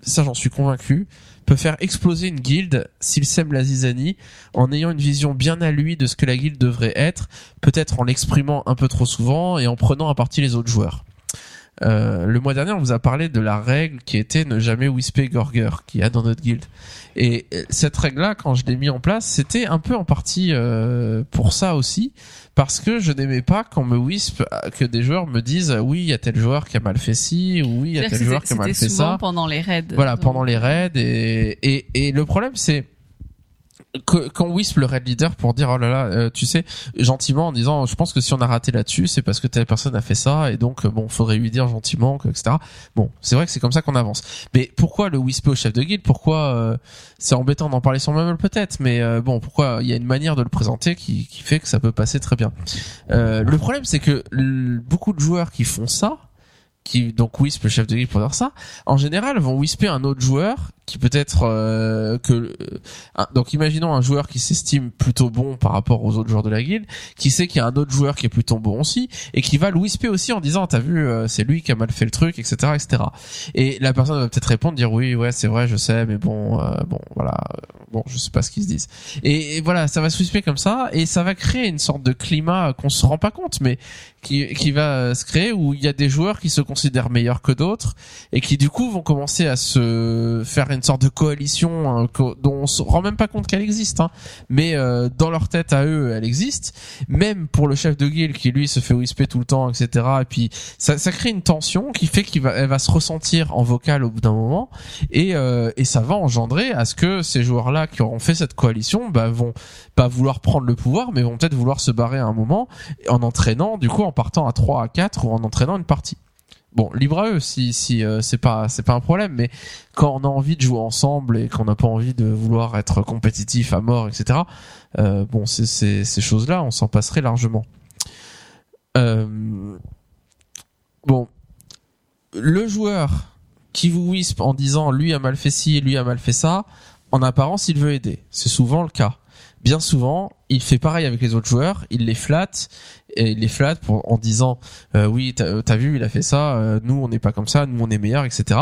ça j'en suis convaincu, peut faire exploser une guilde s'il sème la zizanie en ayant une vision bien à lui de ce que la guilde devrait être, peut-être en l'exprimant un peu trop souvent et en prenant à partie les autres joueurs. Euh, le mois dernier, on vous a parlé de la règle qui était ne jamais whisper Gorger, qui a dans notre guilde. Et euh, cette règle-là, quand je l'ai mis en place, c'était un peu en partie euh, pour ça aussi, parce que je n'aimais pas qu'on me whispe, que des joueurs me disent oui, il y a tel joueur qui a mal fait ci, ou oui, il y a tel joueur qui a mal fait souvent ça. pendant les raids. Voilà, Donc, pendant les raids. Et, et, et le problème, c'est quand Wisp le raid leader pour dire oh là là euh, tu sais gentiment en disant je pense que si on a raté là-dessus c'est parce que telle personne a fait ça et donc euh, bon faudrait lui dire gentiment que, etc bon c'est vrai que c'est comme ça qu'on avance. Mais pourquoi le whisper au chef de guilde? Pourquoi euh, c'est embêtant d'en parler sur Mumble peut-être mais euh, bon pourquoi il y a une manière de le présenter qui, qui fait que ça peut passer très bien? Euh, le problème c'est que beaucoup de joueurs qui font ça qui donc whisp le chef de guilde pour dire ça. En général vont whisper un autre joueur qui peut-être euh, que euh, donc imaginons un joueur qui s'estime plutôt bon par rapport aux autres joueurs de la guilde qui sait qu'il y a un autre joueur qui est plutôt bon aussi et qui va le whisper aussi en disant t'as vu euh, c'est lui qui a mal fait le truc etc etc et la personne va peut-être répondre dire oui ouais c'est vrai je sais mais bon euh, bon voilà euh, bon je sais pas ce qu'ils se disent. Et voilà ça va se whisper comme ça et ça va créer une sorte de climat qu'on se rend pas compte mais qui, qui va euh, se créer où il y a des joueurs qui se considèrent meilleurs que d'autres et qui du coup vont commencer à se faire une sorte de coalition hein, dont on se rend même pas compte qu'elle existe hein. mais euh, dans leur tête à eux elle existe. Même pour le chef de guilde qui lui se fait whisper tout le temps etc et puis ça, ça crée une tension qui fait qu'il va elle va se ressentir en vocal au bout d'un moment. Et euh, et ça va engendrer à ce que ces joueurs là qui auront fait cette coalition bah, vont pas vouloir prendre le pouvoir mais vont peut-être vouloir se barrer à un moment en entraînant du coup en partant à 3 à 4 ou en entraînant une partie. Bon libre à eux si si euh, c'est pas un problème mais quand on a envie de jouer ensemble et qu'on n'a pas envie de vouloir être compétitif à mort etc euh, bon c'est ces choses là on s'en passerait largement. Euh, bon le joueur qui vous whispe en disant lui a mal fait ci lui a mal fait ça en apparence il veut aider. C'est souvent le cas. Bien souvent il fait pareil avec les autres joueurs il les flatte et il les flatte pour, en disant euh, oui t'as as vu il a fait ça euh, nous on n'est pas comme ça nous on est meilleurs etc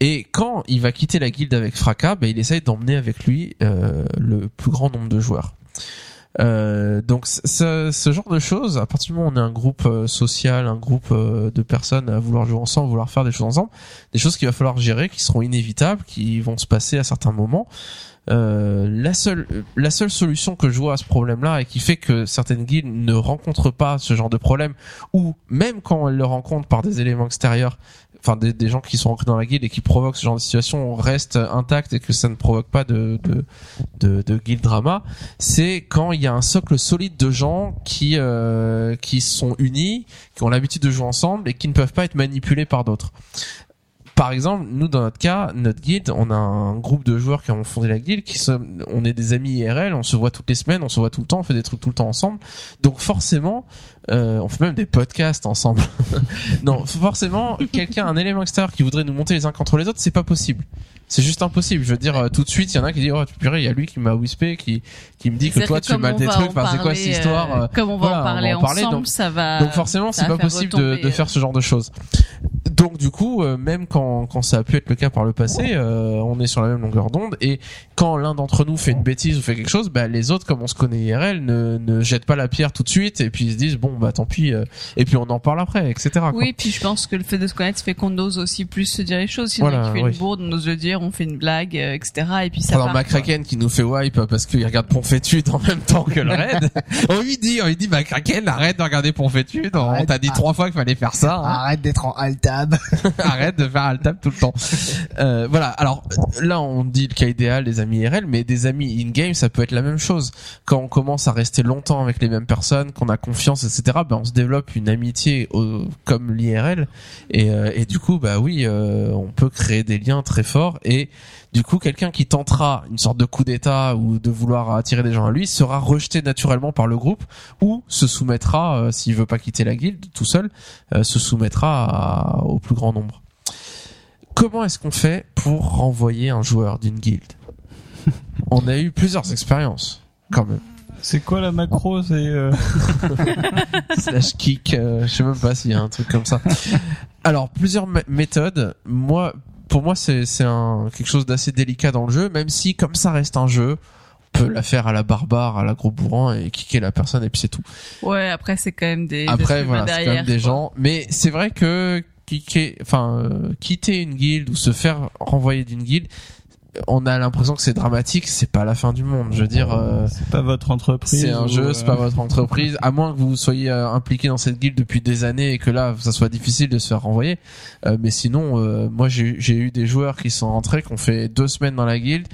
et quand il va quitter la guilde avec fracas ben, il essaye d'emmener avec lui euh, le plus grand nombre de joueurs euh, donc ce, ce genre de choses, à partir du moment où on est un groupe euh, social, un groupe euh, de personnes à vouloir jouer ensemble, vouloir faire des choses ensemble, des choses qu'il va falloir gérer, qui seront inévitables, qui vont se passer à certains moments. Euh, la seule la seule solution que je vois à ce problème-là et qui fait que certaines guildes ne rencontrent pas ce genre de problème ou même quand elles le rencontrent par des éléments extérieurs enfin des, des gens qui sont ancrés dans la guilde et qui provoquent ce genre de situation restent intacts et que ça ne provoque pas de de de, de guild drama c'est quand il y a un socle solide de gens qui euh, qui sont unis qui ont l'habitude de jouer ensemble et qui ne peuvent pas être manipulés par d'autres par exemple, nous dans notre cas, notre guilde, on a un groupe de joueurs qui ont fondé la guilde, qui sont, on est des amis IRL, on se voit toutes les semaines, on se voit tout le temps, on fait des trucs tout le temps ensemble. Donc forcément, euh, on fait même des podcasts ensemble. non, forcément, quelqu'un, un élément extérieur qui voudrait nous monter les uns contre les autres, c'est pas possible. C'est juste impossible. Je veux dire, euh, tout de suite, il y en a qui disent, oh, tu purée, il y a lui qui m'a whispé, qui, qui me dit que toi, tu comme mal des trucs, en enfin, c'est quoi cette histoire? euh, euh, Comme on va voilà, en parler on va en parler, ensemble, donc- ça va. donc forcément, c'est pas possible de, de faire ce genre de choses. Donc du coup, euh, même quand, quand ça a pu être le cas par le passé, euh, on est sur la même longueur d'onde. Et quand l'un d'entre nous fait une bêtise ou fait quelque chose, bah, les autres, comme on se connaît IRL, ne, ne jettent pas la pierre tout de suite et puis ils se disent bon bah tant pis. euh, et puis on en parle après, etc. quoi. Oui, puis je pense que le fait de se connaître fait qu'on ose aussi plus se dire les choses. Si Voilà, on qui fait oui. une bourde, on ose le dire, on fait une blague, euh, etc. Et puis ça Alors part, McCracken qui nous fait wipe parce qu'il regarde Ponfétude en même temps que le raid. on lui dit, on lui dit McCracken arrête de regarder Ponfétude. On t'a dit Ah. trois fois qu'il fallait faire ça. hein. Arrête d'être en alt Arrête de faire alt tab tout le temps. Euh, voilà. Alors là, on dit le cas idéal des amis IRL, mais des amis in game, ça peut être la même chose. Quand on commence à rester longtemps avec les mêmes personnes, qu'on a confiance, etc. Ben on se développe une amitié au- comme l'IRL, et, euh, et du coup, bah oui, euh, on peut créer des liens très forts. Et du coup, quelqu'un qui tentera une sorte de coup d'état ou de vouloir attirer des gens à lui sera rejeté naturellement par le groupe ou se soumettra, euh, s'il veut pas quitter la guilde tout seul, euh, se soumettra à- au plus grand nombre. Comment est-ce qu'on fait pour renvoyer un joueur d'une guilde? On a eu plusieurs expériences, quand même. C'est quoi la macro? C'est euh, Slash kick, euh, je sais même pas s'il y a un truc comme ça. Alors, plusieurs mé- méthodes. Moi, pour moi, c'est quelque chose d'assez délicat dans le jeu, même si comme ça reste un jeu, on peut la faire à la barbare, à la gros bourrin et kicker la personne et puis c'est tout. Ouais, après c'est quand même des. Après, des voilà, c'est quand même des quoi. gens. Mais c'est vrai que kicker, enfin, euh, quitter une guilde ou se faire renvoyer d'une guilde, on a l'impression que c'est dramatique. C'est pas la fin du monde. Je veux dire. euh, c'est pas votre entreprise. c'est un jeu, euh, c'est pas votre entreprise. À moins que vous soyez euh, impliqué dans cette guilde depuis des années et que là, ça soit difficile de se faire renvoyer. Euh, mais sinon, euh, moi, j'ai j'ai eu des joueurs qui sont rentrés, qui ont fait deux semaines dans la guilde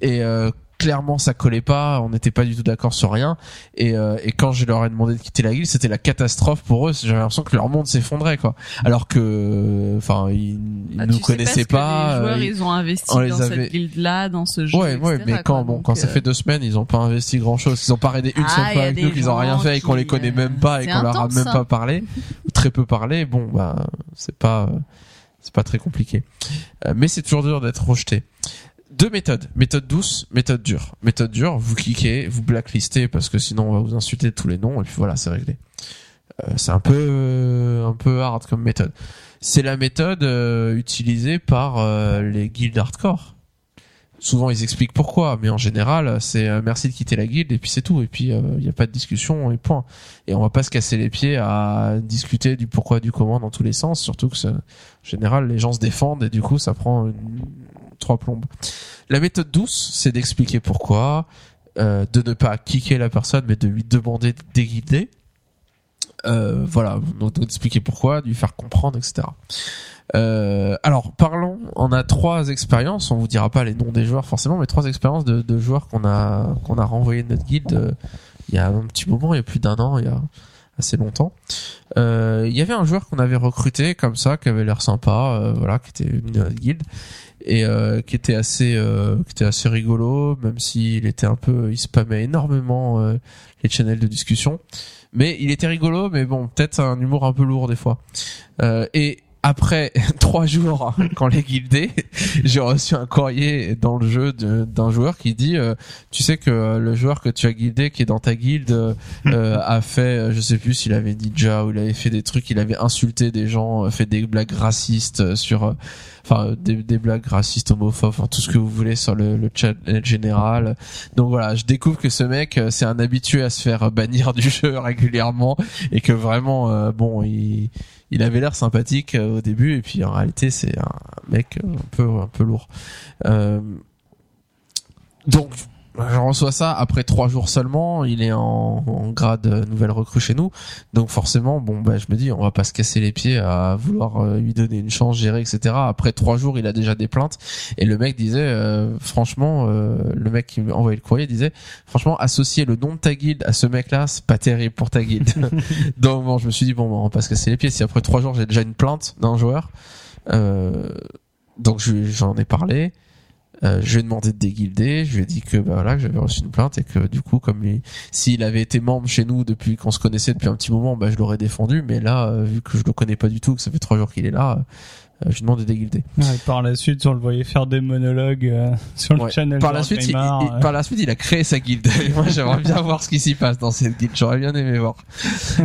et euh, clairement, ça collait pas. On n'était pas du tout d'accord sur rien. Et, euh, et quand je leur ai demandé de quitter la guilde, c'était la catastrophe pour eux. J'avais l'impression que leur monde s'effondrait, quoi. Alors que, enfin, ils, ils Bah, nous connaissaient pas. Les joueurs, euh, ils ont investi on dans avait- cette guilde-là, dans ce jeu. Ouais, ouais, mais quand quoi. bon, quand ça euh, fait deux semaines, ils ont pas investi grand chose. Ils ont pas aidé une Ah, seule fois avec nous, qu'ils ont rien fait et qu'on les connaît euh, même pas et qu'on leur a même pas parlé ou très peu parlé. Bon, bah, c'est pas, euh, c'est pas très compliqué. Euh, mais c'est toujours dur d'être rejeté. Deux méthodes. Méthode douce, méthode dure. Méthode dure, vous cliquez, vous blacklistez parce que sinon on va vous insulter de tous les noms et puis voilà, c'est réglé. Euh, c'est un peu, euh, un peu hard comme méthode. C'est la méthode euh, utilisée par euh, les guildes hardcore. Souvent ils expliquent pourquoi, mais en général c'est merci de quitter la guilde et puis c'est tout. Et puis il n'y a pas de discussion et point. Et on va pas se casser les pieds à discuter du pourquoi du comment dans tous les sens, surtout que en général les gens se défendent et du coup ça prend une- trois plombes. La méthode douce, c'est d'expliquer pourquoi, euh, de ne pas kicker la personne, mais de lui demander de déguider. Euh, voilà, donc d'expliquer pourquoi, de lui faire comprendre, etc. Euh, alors parlons, on a trois expériences, on vous dira pas les noms des joueurs forcément, mais trois expériences de, joueurs qu'on a qu'on a renvoyé de notre guilde euh, il y a un petit moment, il y a plus d'un an, il y a assez longtemps. Euh, il y avait un joueur qu'on avait recruté comme ça, qui avait l'air sympa, voilà, qui était venu notre et euh, qui était assez euh, qui était assez rigolo, même s'il était un peu, il spammait énormément euh, les channels de discussion. Mais il était rigolo, mais bon, peut-être un humour un peu lourd des fois. Euh, et après trois jours, quand les guildés, j'ai reçu un courrier dans le jeu d'un joueur qui dit, euh, tu sais que le joueur que tu as guildé, qui est dans ta guilde, euh, euh, a fait, je sais plus s'il avait ninja ou il avait fait des trucs, il avait insulté des gens, euh, fait des blagues racistes euh, sur, euh, enfin euh, des, des blagues racistes, homophobes, enfin, tout ce que vous voulez sur le, le chat général. Donc voilà, je découvre que ce mec, c'est un habitué à se faire bannir du jeu régulièrement et que vraiment, bon, il il avait l'air sympathique euh, au début et puis en réalité c'est un mec un peu un peu lourd. Euh, donc je reçois ça après trois jours seulement. Il est en, en grade euh, nouvelle recrue chez nous, donc forcément bon bah je me dis on va pas se casser les pieds à vouloir euh, lui donner une chance, gérer etc. Après trois jours il a déjà des plaintes et le mec disait euh, franchement euh, le mec qui m'a envoyé le courrier disait franchement associer le nom de ta guilde à ce mec là c'est pas terrible pour ta guilde. donc bon je me suis dit bon bah, on va pas se casser les pieds si après trois jours j'ai déjà une plainte d'un joueur. Euh, donc je- j'en ai parlé. Euh, je lui ai demandé de déguilder, je lui ai dit que bah voilà que j'avais reçu une plainte et que du coup comme il- s'il avait été membre chez nous depuis qu'on se connaissait depuis un petit moment, bah je l'aurais défendu. Mais là, euh, vu que je le connais pas du tout, que ça fait trois jours qu'il est là, je lui demande de déguilder. Ouais, par la suite, on le voyait faire des monologues euh, sur le Ouais. channel. Par la suite, il, euh. par la suite, il a créé sa guilde. Et moi, j'aimerais bien voir ce qui s'y passe dans cette guilde. J'aurais bien aimé voir.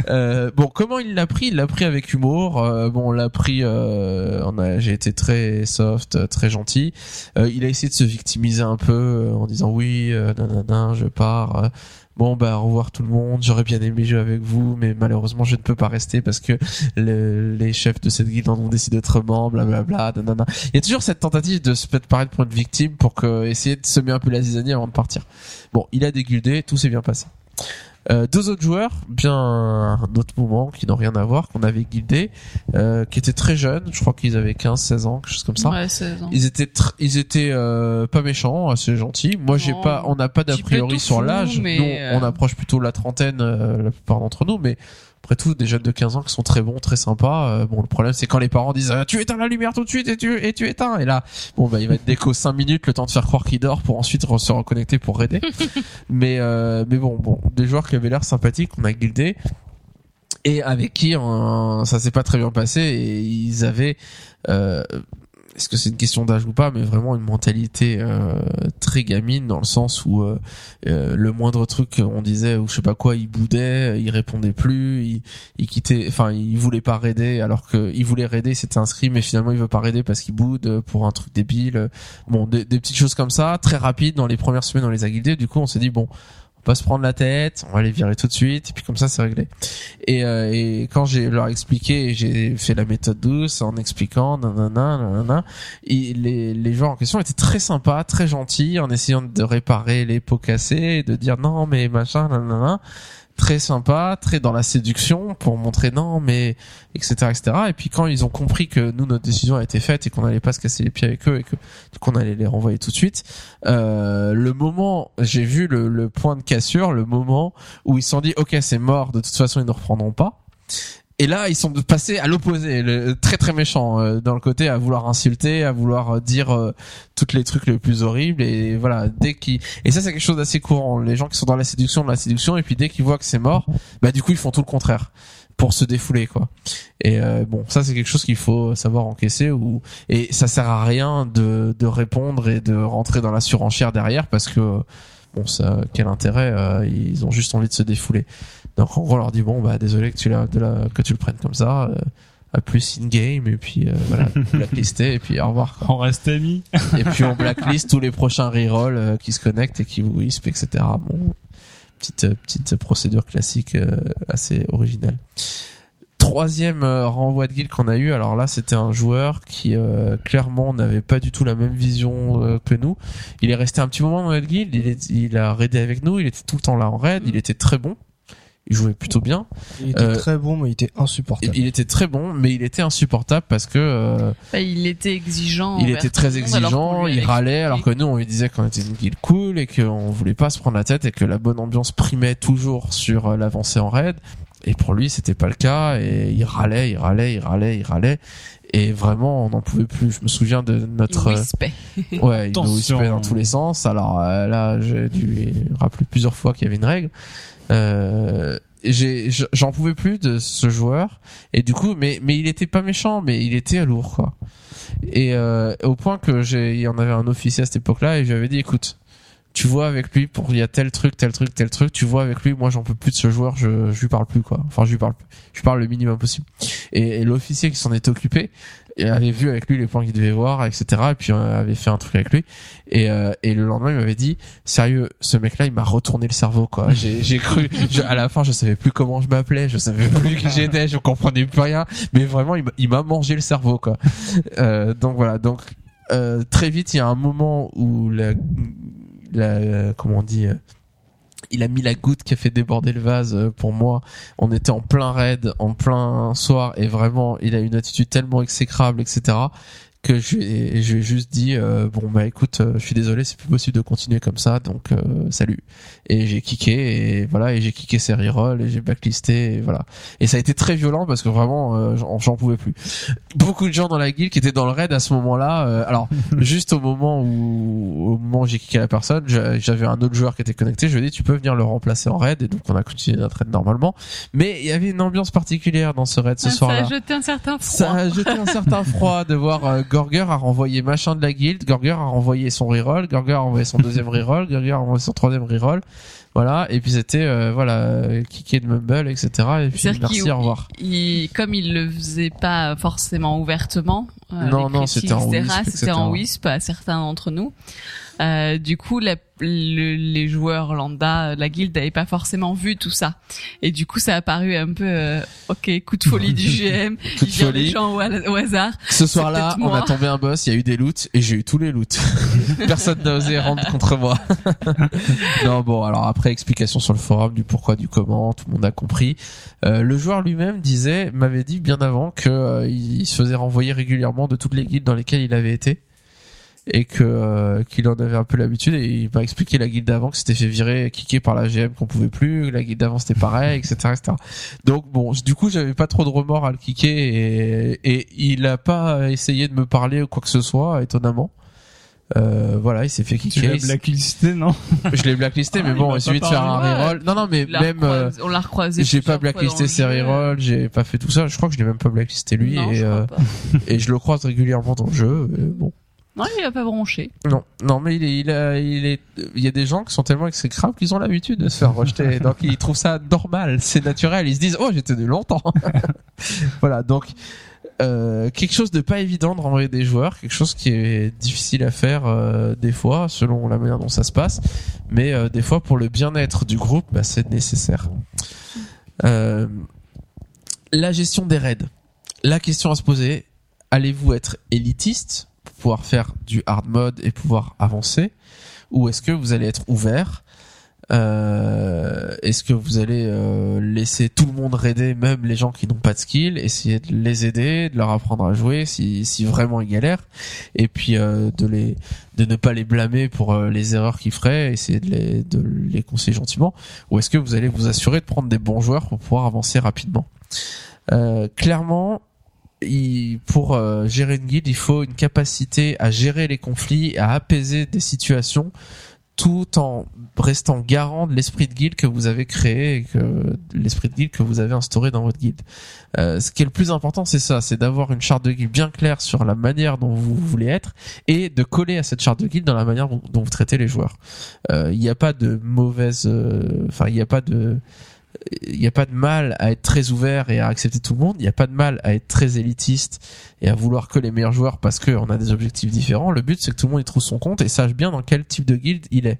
Euh, bon, comment il l'a pris? Il l'a pris avec humour. Euh, bon, on l'a pris. Euh, on a, j'ai été très soft, euh, très gentil. Euh, il a essayé de se victimiser un peu euh, en disant oui, euh, nanana, je pars. Bon bah au revoir tout le monde, j'aurais bien aimé jouer avec vous, mais malheureusement je ne peux pas rester parce que le- les chefs de cette guilde en ont décidé membres, blablabla, nanana. Il y a toujours cette tentative de se faire paraître pour une victime pour que essayer de semer un peu la zizanie avant de partir. Bon, il a déguildé, tout s'est bien passé. Euh, deux autres joueurs, bien un autre moment qui n'ont rien à voir, qu'on avait guidé, euh, qui étaient très jeunes, je crois qu'ils avaient 15, 16 ans, quelque chose comme ça. Ouais, 16 ans. Ils étaient ils étaient euh, pas méchants, assez gentils. Moi j'ai pas on n'a pas d'a priori sur l'âge. mais, Nous euh, on approche plutôt la trentaine euh, la plupart d'entre nous mais après tout des jeunes de 15 ans qui sont très bons, très sympas. Euh, bon le problème c'est quand les parents disent Ah, tu éteins la lumière tout de suite et tu et tu éteins et là bon bah il va être déco 5 minutes le temps de faire croire qu'il dort pour ensuite se reconnecter pour aider. mais euh, mais bon bon des joueurs qui avaient l'air sympathiques, on a guildé et avec qui ça s'est pas très bien passé et ils avaient euh, est-ce que c'est une question d'âge ou pas mais vraiment une mentalité euh, très gamine dans le sens où euh, euh, le moindre truc on disait ou je sais pas quoi il boudait il répondait plus il, il quittait enfin il voulait pas raider alors que il voulait raider il s'était inscrit mais finalement il veut pas raider parce qu'il boude pour un truc débile. Bon des, des petites choses comme ça très rapides dans les premières semaines on les a guidés du coup on s'est dit bon on va se prendre la tête, on va les virer tout de suite, et puis comme ça c'est réglé. Et, euh, et quand j'ai leur expliqué, j'ai fait la méthode douce en expliquant, nanana, nanana, et les, les joueurs en question étaient très sympas, très gentils, en essayant de réparer les pots cassés, de dire non mais machin, nanana, très sympa, très dans la séduction pour montrer non mais etc etc. Et puis quand ils ont compris que nous notre décision a été faite et qu'on n'allait pas se casser les pieds avec eux et que qu'on allait les renvoyer tout de suite, euh, le moment j'ai vu le, le point de cassure, le moment où ils se sont dit ok c'est mort, de toute façon ils ne reprendront pas. Et là, ils sont passés à l'opposé, très très méchant euh, dans le côté à vouloir insulter, à vouloir euh, dire euh, toutes les trucs les plus horribles et voilà, dès qu'ils et ça c'est quelque chose d'assez courant, les gens qui sont dans la séduction de la séduction et puis dès qu'ils voient que c'est mort, bah du coup ils font tout le contraire pour se défouler quoi. Et euh, bon, ça c'est quelque chose qu'il faut savoir encaisser ou et ça sert à rien de de répondre et de rentrer dans la surenchère derrière parce que bon ça quel intérêt euh, ils ont juste envie de se défouler. Donc en gros, on leur dit bon bah désolé que tu la, de la que tu le prennes comme ça. Euh, à plus in game et puis euh, voilà blacklisté et puis au revoir quoi. On reste amis. et puis on blacklist tous les prochains rerolls euh, qui se connectent et qui vous wisp etc bon petite euh, petite procédure classique euh, assez originale. Troisième euh, renvoi de guild qu'on a eu. Alors là c'était un joueur qui euh, clairement n'avait pas du tout la même vision euh, que nous. Il est resté un petit moment dans notre guild il, est, il a raidé avec nous. Il était tout le temps là en raid. Il était très bon il jouait plutôt bien Il était Euh, très bon, mais il était insupportable. il était très bon mais il était insupportable parce que euh, Bah, il était exigeant. il était très exigeant, il râlait, alors que nous on lui disait qu'on était une guilde cool et qu'on voulait pas se prendre la tête et que la bonne ambiance primait toujours sur euh, l'avancée en raid. Et pour lui c'était pas le cas et il râlait, il râlait, il râlait, il râlait. Et vraiment on n'en pouvait plus. Je me souviens de notre... Il euh, ouais, il nous dans tous les sens. Alors euh, là j'ai dû lui rappeler plusieurs fois qu'il y avait une règle. Euh, j'en pouvais plus de ce joueur. Et du coup mais mais il était pas méchant mais il était lourd quoi. Et euh, au point que j'ai il y en avait un officier à cette époque-là et je lui avais dit écoute tu vois avec lui pour il y a tel truc tel truc tel truc tu vois avec lui moi j'en peux plus de ce joueur je je lui parle plus quoi. Enfin je lui parle plus je lui parle le minimum possible. Et, et l'officier qui s'en était occupé avait vu avec lui les points qu'il devait voir etc et puis euh, avait fait un truc avec lui. Et euh, et le lendemain il m'avait dit sérieux ce mec là il m'a retourné le cerveau quoi. J'ai j'ai cru je- à la fin je savais plus comment je m'appelais je savais plus qui j'étais je comprenais plus rien. Mais vraiment il m'a- il m'a mangé le cerveau quoi. Euh, donc voilà. Donc euh, très vite il y a un moment où la, la comment on dit euh, il a mis la goutte qui a fait déborder le vase euh, pour moi. On était en plein raid, en plein soir, et vraiment, il a une attitude tellement exécrable, etc., que je, lui ai- juste dit, euh, bon bah écoute, euh, je suis désolé, c'est plus possible de continuer comme ça, donc euh, salut. Et j'ai kické, et voilà, et j'ai kické ses rerolls, et j'ai backlisté, et voilà. Et ça a été très violent parce que vraiment, euh, j'en j'en pouvais plus. Beaucoup de gens dans la guilde qui étaient dans le raid à ce moment-là. euh, alors, juste au moment où, au moment où j'ai kické la personne, j'a- j'avais un autre joueur qui était connecté. Je lui ai dit, tu peux venir le remplacer en raid, et donc on a continué notre raid normalement. Mais il y avait une ambiance particulière dans ce raid ce Ah, ça soir-là. a jeté un certain froid. Ça a jeté un certain froid de voir euh, Gorger a renvoyé machin de la guilde, Gorger a renvoyé son reroll, Gorger a renvoyé son deuxième reroll, Gorger a renvoyé son troisième reroll. Voilà, et puis c'était euh, voilà, kické de Mumble, etc. Et puis merci, au revoir. il- comme il le faisait pas forcément ouvertement, euh, Non, non, c'était en wisp, c'était en wisp à certains d'entre nous. Euh, du coup, la- le- les joueurs lambda de la guilde n'avaient pas forcément vu tout ça, et du coup, ça a paru un peu, euh, ok, coup de folie du GM, Coup de il folie. les gens au, au hasard. Ce soir-là, on a tombé un boss, il y a eu des loots et j'ai eu tous les loots. Personne n'a osé rendre contre moi. non, bon, alors après explication sur le forum du pourquoi du comment, tout le monde a compris. Euh, le joueur lui-même disait, m'avait dit bien avant que euh, il se faisait renvoyer régulièrement de toutes les guildes dans lesquelles il avait été et que euh, qu'il en avait un peu l'habitude. Et il m'a expliqué la guilde d'avant que c'était fait virer kicker par la GM qu'on pouvait plus. La guilde d'avant c'était pareil etc etc donc bon du coup j'avais pas trop de remords à le kicker et, et il a pas essayé de me parler ou quoi que ce soit étonnamment. Euh, voilà il s'est fait Tu kicker. l'as blacklisté, non? Je l'ai blacklisté mais Ah, bon va il suffit de faire un reroll. Non non mais même euh, on l'a recroisé. j'ai pas blacklisté ses rerolls j'ai pas fait tout ça. Je crois que je l'ai même pas blacklisté lui Non, et je euh, et je le croise régulièrement dans le jeu bon Non, il a pas bronché. non, non, mais il est, il a, il est, il y a des gens qui sont tellement exécrables qu'ils ont l'habitude de se faire rejeter. donc ils trouvent ça normal, c'est naturel. Ils se disent, oh, j'ai tenu longtemps. voilà, donc euh, quelque chose de pas évident de renvoyer des joueurs, quelque chose qui est difficile à faire euh, des fois, selon la manière dont ça se passe. Mais euh, des fois, pour le bien-être du groupe, bah, c'est nécessaire. Euh, la gestion des raids. La question à se poser allez-vous être élitiste pouvoir faire du hard mode et pouvoir avancer ou est-ce que vous allez être ouvert euh, est-ce que vous allez euh, laisser tout le monde raider même les gens qui n'ont pas de skill essayer de les aider de leur apprendre à jouer si, si vraiment ils galèrent et puis euh, de les de ne pas les blâmer pour euh, les erreurs qu'ils feraient essayer de les de les conseiller gentiment ou est-ce que vous allez vous assurer de prendre des bons joueurs pour pouvoir avancer rapidement? Euh, clairement il- pour euh, gérer une guilde, il faut une capacité à gérer les conflits, à apaiser des situations, tout en restant garant de l'esprit de guilde que vous avez créé et que l'esprit de guilde que vous avez instauré dans votre guilde. Euh, ce qui est le plus important, c'est ça, c'est d'avoir une charte de guilde bien claire sur la manière dont vous voulez être et de coller à cette charte de guilde dans la manière dont, vous traitez les joueurs. Euh, Il n'y a pas de mauvaise, euh, enfin il n'y a pas de il n'y a pas de mal à être très ouvert et à accepter tout le monde. Il n'y a pas de mal à être très élitiste et à vouloir que les meilleurs joueurs parce qu'on a des objectifs différents. Le but, c'est que tout le monde y trouve son compte et sache bien dans quel type de guilde il est.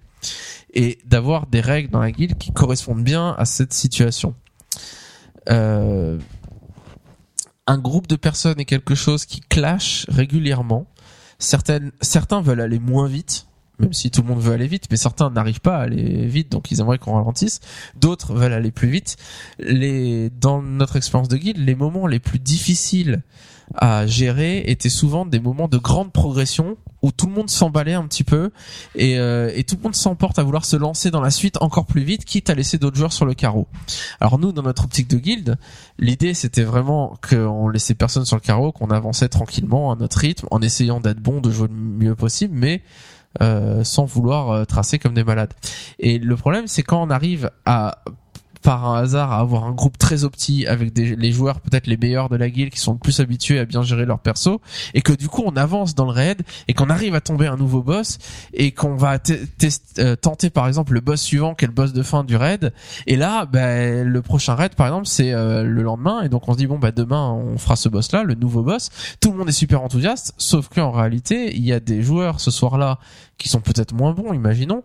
Et d'avoir des règles dans la guilde qui correspondent bien à cette situation. Euh, un groupe de personnes est quelque chose qui clash régulièrement. Certains veulent aller moins vite, même si tout le monde veut aller vite, mais certains n'arrivent pas à aller vite, donc ils aimeraient qu'on ralentisse. D'autres veulent aller plus vite. Dans notre expérience de guide, les moments les plus difficiles à gérer étaient souvent des moments de grande progression où tout le monde s'emballait un petit peu et, euh, et tout le monde s'emporte à vouloir se lancer dans la suite encore plus vite, quitte à laisser d'autres joueurs sur le carreau. Alors nous, dans notre optique de guilde, l'idée c'était vraiment qu'on laissait personne sur le carreau, qu'on avançait tranquillement à notre rythme, en essayant d'être bon, de jouer le mieux possible, mais sans vouloir euh, tracer comme des malades. Et le problème, c'est quand on arrive à par un hasard à avoir un groupe très opti avec des, les joueurs peut-être les meilleurs de la guilde qui sont le plus habitués à bien gérer leur perso et que du coup on avance dans le raid et qu'on arrive à tomber un nouveau boss et qu'on va euh, tenter par exemple le boss suivant qui est le boss de fin du raid. Et là ben, le prochain raid par exemple c'est euh, le lendemain et donc on se dit bon bah demain on fera ce boss là le nouveau boss. Tout le monde est super enthousiaste sauf qu'en réalité il y a des joueurs ce soir là qui sont peut-être moins bons imaginons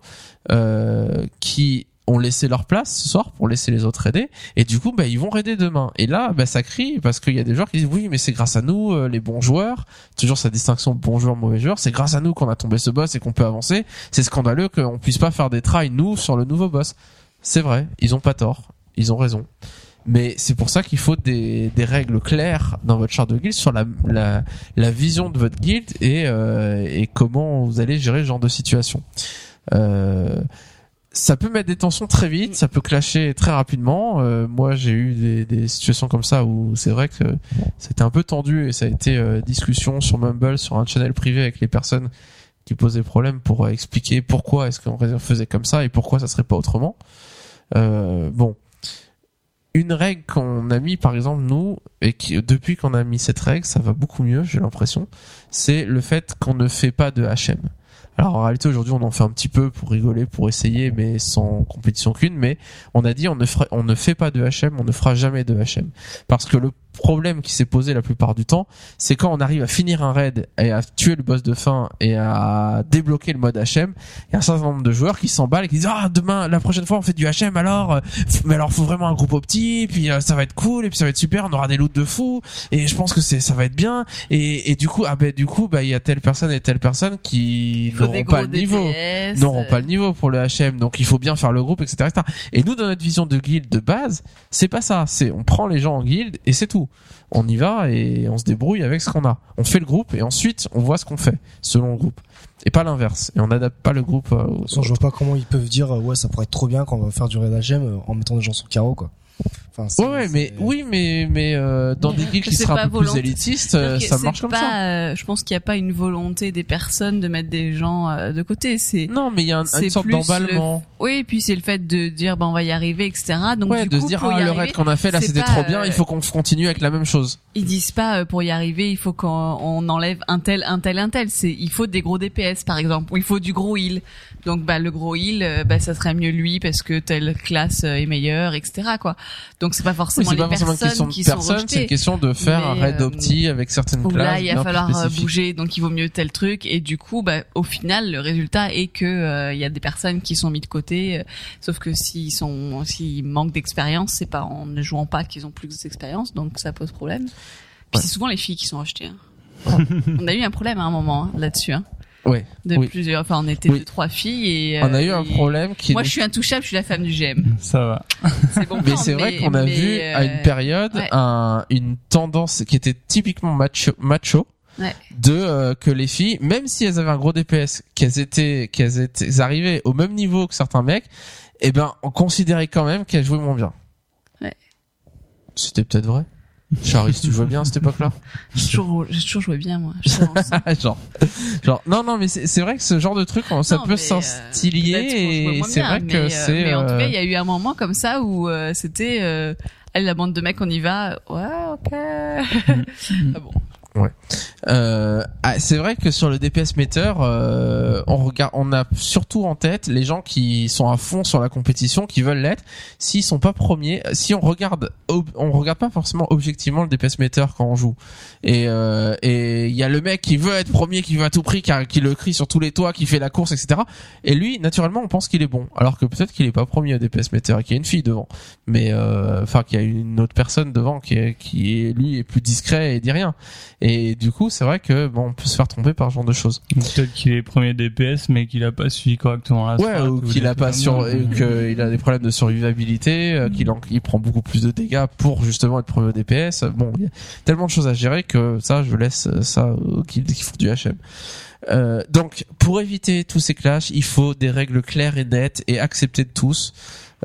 euh, qui ont laissé leur place ce soir pour laisser les autres aider et du coup bah ils vont raider demain. Et là bah ça crie parce qu'il y a des joueurs qui disent oui mais c'est grâce à nous euh, les bons joueurs. Toujours sa distinction bon joueur mauvais joueur c'est grâce à nous qu'on a tombé ce boss et qu'on peut avancer. C'est scandaleux qu'on puisse pas faire des tries nous sur le nouveau boss. C'est vrai. Ils ont pas tort. Ils ont raison. Mais c'est pour ça qu'il faut des, des règles claires dans votre charte de guilde sur la, la, la vision de votre guilde et, euh, et comment vous allez gérer ce genre de situation. Euh, ça peut mettre des tensions très vite, ça peut clasher très rapidement. Euh, moi, j'ai eu des, des situations comme ça où c'est vrai que c'était un peu tendu et ça a été euh, discussion sur Mumble, sur un channel privé avec les personnes qui posaient problème pour euh, expliquer pourquoi est-ce qu'on faisait comme ça et pourquoi ça serait pas autrement. Euh, bon, une règle qu'on a mis par exemple nous et qui depuis qu'on a mis cette règle, ça va beaucoup mieux, j'ai l'impression. C'est le fait qu'on ne fait pas de HM. Alors en réalité aujourd'hui on en fait un petit peu pour rigoler, pour essayer, mais sans compétition qu'une. Mais on a dit on ne fera- on ne fait pas de HM, on ne fera jamais de HM, parce que le problème qui s'est posé la plupart du temps, c'est quand on arrive à finir un raid et à tuer le boss de fin et à débloquer le mode HM, il y a un certain nombre de joueurs qui s'emballent et qui disent ah demain la prochaine fois on fait du HM alors euh, mais alors faut vraiment un groupe opti puis euh, ça va être cool et puis ça va être super on aura des loots de fou et je pense que c'est ça va être bien et, et du coup ah ben du coup bah il y a telle personne et telle personne qui n'auront pas le niveau. N'auront pas le niveau pour le HM donc il faut bien faire le groupe etc, etc. et nous dans notre vision de guild de base c'est pas ça c'est on prend les gens en guild et c'est tout on y va et on se débrouille avec ce qu'on a. On fait le groupe et ensuite on voit ce qu'on fait selon le groupe. Et pas l'inverse. Et on n'adapte pas le groupe euh, au- je vois pas comment ils peuvent dire euh, ouais ça pourrait être trop bien quand on va faire du raid HM en mettant des gens sur carreau quoi. Enfin, Ouais, ouais, mais oui, mais mais euh, dans des guildes qui seraient pas un peu plus élitistes, euh, ça marche comme pas, ça. euh, je pense qu'il n'y a pas une volonté des personnes de mettre des gens euh, de côté. C'est Non, mais il y a un- une sorte d'emballement. oui, et puis c'est le fait de dire ben on va y arriver, etc. Donc Ouais, du de coup, se dire pour y ah le arriver, raid qu'on a fait là c'était trop bien, euh, il faut qu'on continue avec la même chose. ils disent pas euh, pour y arriver il faut qu'on on enlève un tel, un tel, un tel. C'est il faut des gros DPS par exemple, ou il faut du gros heal. Donc bah le gros heal, bah ça serait mieux lui parce que telle classe est meilleure, etc. Quoi. Donc c'est pas Oui, forcément c'est les pas forcément une question personnes de qui sont personne, c'est une rejetées. question de faire un raid euh, opti avec certaines classes. là, il va falloir euh, bouger, donc il vaut mieux tel truc. Et du coup, bah, au final, le résultat est que euh, il y a des personnes qui sont mis de côté. euh, sauf que s'ils sont, s'ils manquent d'expérience, c'est pas en ne jouant pas qu'ils ont plus d'expérience, donc ça pose problème. Puis Ouais. c'est souvent les filles qui sont achetées. hein. on a eu un problème à un moment hein, là-dessus. Hein, Ouais. de Oui. plusieurs, enfin, on était Oui. deux trois filles et On a euh, eu un problème qui Moi, nous- je suis intouchable, je suis la femme du GM. Ça va. C'est bon. Mais c'est vrai qu'on a mais, vu euh, à une période ouais. un, une tendance qui était typiquement macho, macho Ouais. de euh, que les filles, même si elles avaient un gros DPS, qu'elles étaient, qu'elles étaient elles arrivaient au même niveau que certains mecs, eh ben on considérait quand même qu'elles jouaient moins bien. Ouais. C'était peut-être vrai. Charis, tu jouais bien à cette époque-là J'ai toujours, toujours joué bien, moi. Genre, genre, non, non, mais c'est vrai que ce genre de truc, ça Non, peut mais, s'instiller euh, et c'est vrai mais, que euh, c'est. Mais en tout euh, cas, il y a eu un moment comme ça où euh, c'était euh, allez la bande de mecs, on y va. Ouais, ok. ah bon. Euh, ah, c'est vrai que sur le DPS meter, euh, on regarde, on a surtout en tête les gens qui sont à fond sur la compétition, qui veulent l'être. S'ils sont pas premiers, si on regarde, on regarde pas forcément objectivement le DPS meter quand on joue. Et euh, et il y a le mec qui veut être premier, qui veut à tout prix, qui, qui le crie sur tous les toits, qui fait la course, etc. Et lui, naturellement, on pense qu'il est bon, alors que peut-être qu'il est pas premier au DPS meter, et qu'il y a une fille devant, mais euh, enfin qu'il y a une autre personne devant qui est, qui est lui est plus discret et dit rien. Et du coup, c'est vrai que bon, on peut se faire tromper par ce genre de choses. Peut-être qu'il est premier DPS, mais qu'il a pas suivi correctement la Ouais, ou qu'il a pas sur, qu'il a des problèmes de survivabilité, euh, qu'il en- il prend beaucoup plus de dégâts pour justement être premier DPS. Bon, il y a tellement de choses à gérer que ça, je laisse ça aux guildes qui font du HM. Euh, donc, pour éviter tous ces clashs, il faut des règles claires et nettes et acceptées de tous.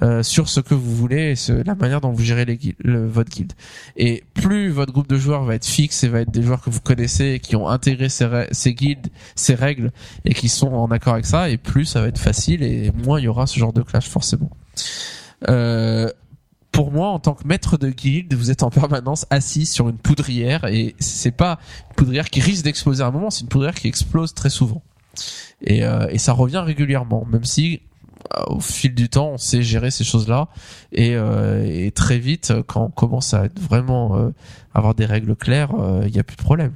Euh, sur ce que vous voulez et ce- la manière dont vous gérez les le, votre guilde. Et plus votre groupe de joueurs va être fixe et va être des joueurs que vous connaissez et qui ont intégré ces, ces ces règles et qui sont en accord avec ça, et plus ça va être facile et moins il y aura ce genre de clash forcément. Euh, pour moi, en tant que maître de guilde, vous êtes en permanence assis sur une poudrière et c'est pas une poudrière qui risque d'exploser à un moment, c'est une poudrière qui explose très souvent. Et, euh, et ça revient régulièrement, même si au fil du temps, on sait gérer ces choses-là et, euh, et très vite, quand on commence à être vraiment euh, avoir des règles claires, euh, il n'y a plus de problème.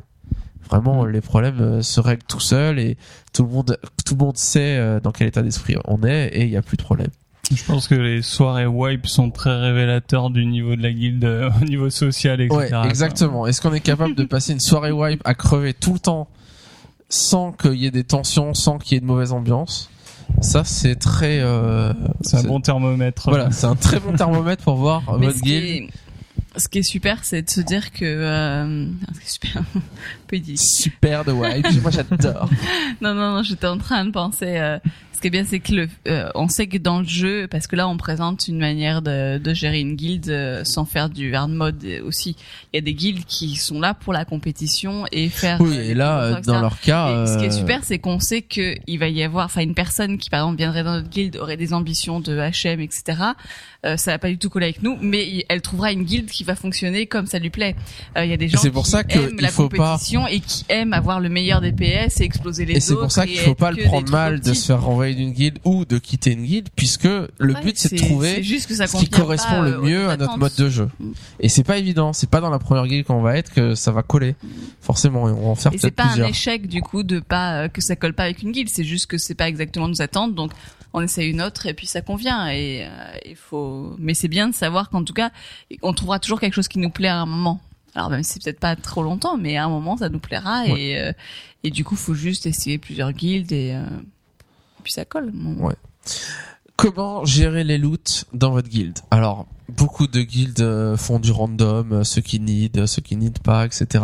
Vraiment, les problèmes euh, se règlent tout seuls et tout le monde, tout le monde sait euh, dans quel état d'esprit on est et il n'y a plus de problème. Je pense que les soirées wipe sont très révélateurs du niveau de la guilde euh, au niveau social, etc. Ouais, exactement. Est-ce qu'on est capable de passer une soirée wipe à crever tout le temps sans qu'il y ait des tensions, sans qu'il y ait de mauvaise ambiance? Ça, c'est très. Euh, C'est un bon thermomètre. Voilà, c'est un très bon thermomètre pour voir Mais votre ce qui, guilde. est, ce qui est super, c'est de se dire que euh, super, peu. Super de wipe. Moi, j'adore. Non, non, non, j'étais en train de penser. euh, qui est bien, c'est que le, euh, on sait que dans le jeu, parce que là, on présente une manière de, de gérer une guilde euh, sans faire du hard mode aussi. Il y a des guildes qui sont là pour la compétition et faire. Oui, euh, et là, dans leur cas. Et ce qui est euh, super, c'est qu'on sait que il va y avoir, enfin, une personne qui, par exemple, viendrait dans notre guilde, aurait des ambitions de HM, etc. Euh, ça va pas du tout coller avec nous, mais elle trouvera une guilde qui va fonctionner comme ça lui plaît. Euh, Il y a des gens c'est pour qui ça que aiment la faut pas- compétition et qui aiment avoir le meilleur DPS et exploser les Et c'est autres. pour ça qu'il et faut pas le prendre mal de se faire renvoyer d'une guilde ou de quitter une guilde, puisque le Ouais, but c'est de c'est trouver juste que ça ce qui correspond le mieux à notre mode de jeu. Et c'est pas évident, c'est pas dans la première guilde qu'on va être que ça va coller. Forcément, et on va en faire Et c'est peut-être pas un plusieurs. échec du coup de pas euh, que ça colle pas avec une guilde, c'est juste que c'est pas exactement nos attentes, donc on essaie une autre et puis ça convient. Et euh, il faut, mais c'est bien de savoir qu'en tout cas, on trouvera toujours quelque chose qui nous plaît à un moment. Alors même si c'est peut-être pas trop longtemps, mais à un moment ça nous plaira et euh, et du coup faut juste essayer plusieurs guildes et, euh, et puis ça colle. Ouais. Comment gérer les loots dans votre guilde Alors, beaucoup de guildes euh, font du random, euh, ceux qui need, euh, ceux qui need pas, etc.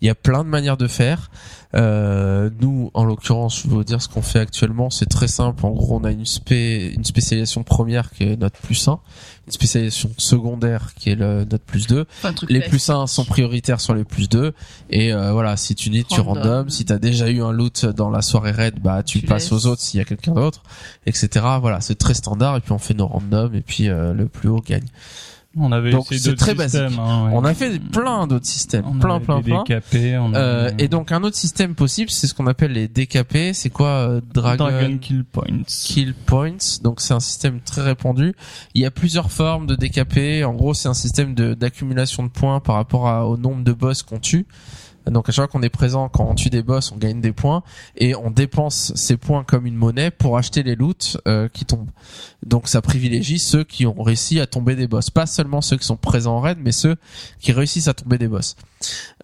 Il y a plein de manières de faire. Euh, nous, en l'occurrence, je vais vous dire ce qu'on fait actuellement. C'est très simple. En gros, on a une, spé une spécialisation première qui est notre plus 1, une spécialisation secondaire qui est le notre plus 2. Enfin, un truc Les plus 1 sont prioritaires sur les plus 2 et euh, voilà si tu need tu Random. random si t'as déjà eu un loot dans la soirée raid bah tu, Tu passes aux autres s'il y a quelqu'un d'autre etc voilà c'est très standard et puis on fait nos randoms et puis euh, le plus haut gagne On avait Donc, c'est très basique. hein, ouais. on a fait plein d'autres systèmes On plein plein plein on Euh, avait et donc un autre système possible c'est ce qu'on appelle les DKP c'est quoi euh, Dragon, Dragon Kill Points. Kill Points. Donc c'est un système très répandu. Il y a plusieurs formes de DKP. En gros, c'est un système de d'accumulation de points par rapport à- au nombre de boss qu'on tue. Donc à chaque fois qu'on est présent, quand on tue des boss, on gagne des points et on dépense ces points comme une monnaie pour acheter les loots euh, qui tombent. Donc ça privilégie ceux qui ont réussi à tomber des boss, pas seulement ceux qui sont présents en raid, mais ceux qui réussissent à tomber des boss.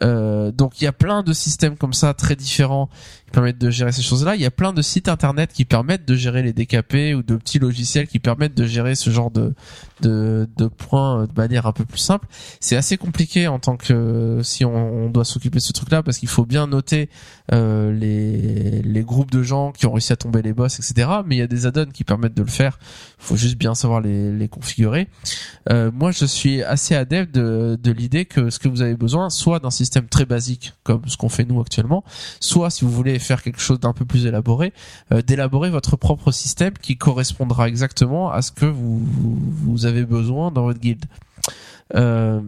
Euh, donc il y a plein de systèmes comme ça très différents qui permettent de gérer ces choses-là. Il y a plein de sites internet qui permettent de gérer les DKP ou de petits logiciels qui permettent de gérer ce genre de de, de points euh, de manière un peu plus simple. C'est assez compliqué en tant que si on, on doit s'occuper de ce truc-là parce qu'il faut bien noter euh, les les groupes de gens qui ont réussi à tomber les boss, etc. Mais il y a des add-ons qui permettent de le faire. Il faut juste bien savoir les les configurer. Euh, moi, je suis assez adepte de, de l'idée que ce que vous avez besoin, d'un système très basique comme ce qu'on fait nous actuellement, soit si vous voulez faire quelque chose d'un peu plus élaboré, euh, d'élaborer votre propre système qui correspondra exactement à ce que vous, avez besoin dans votre guilde. Euh,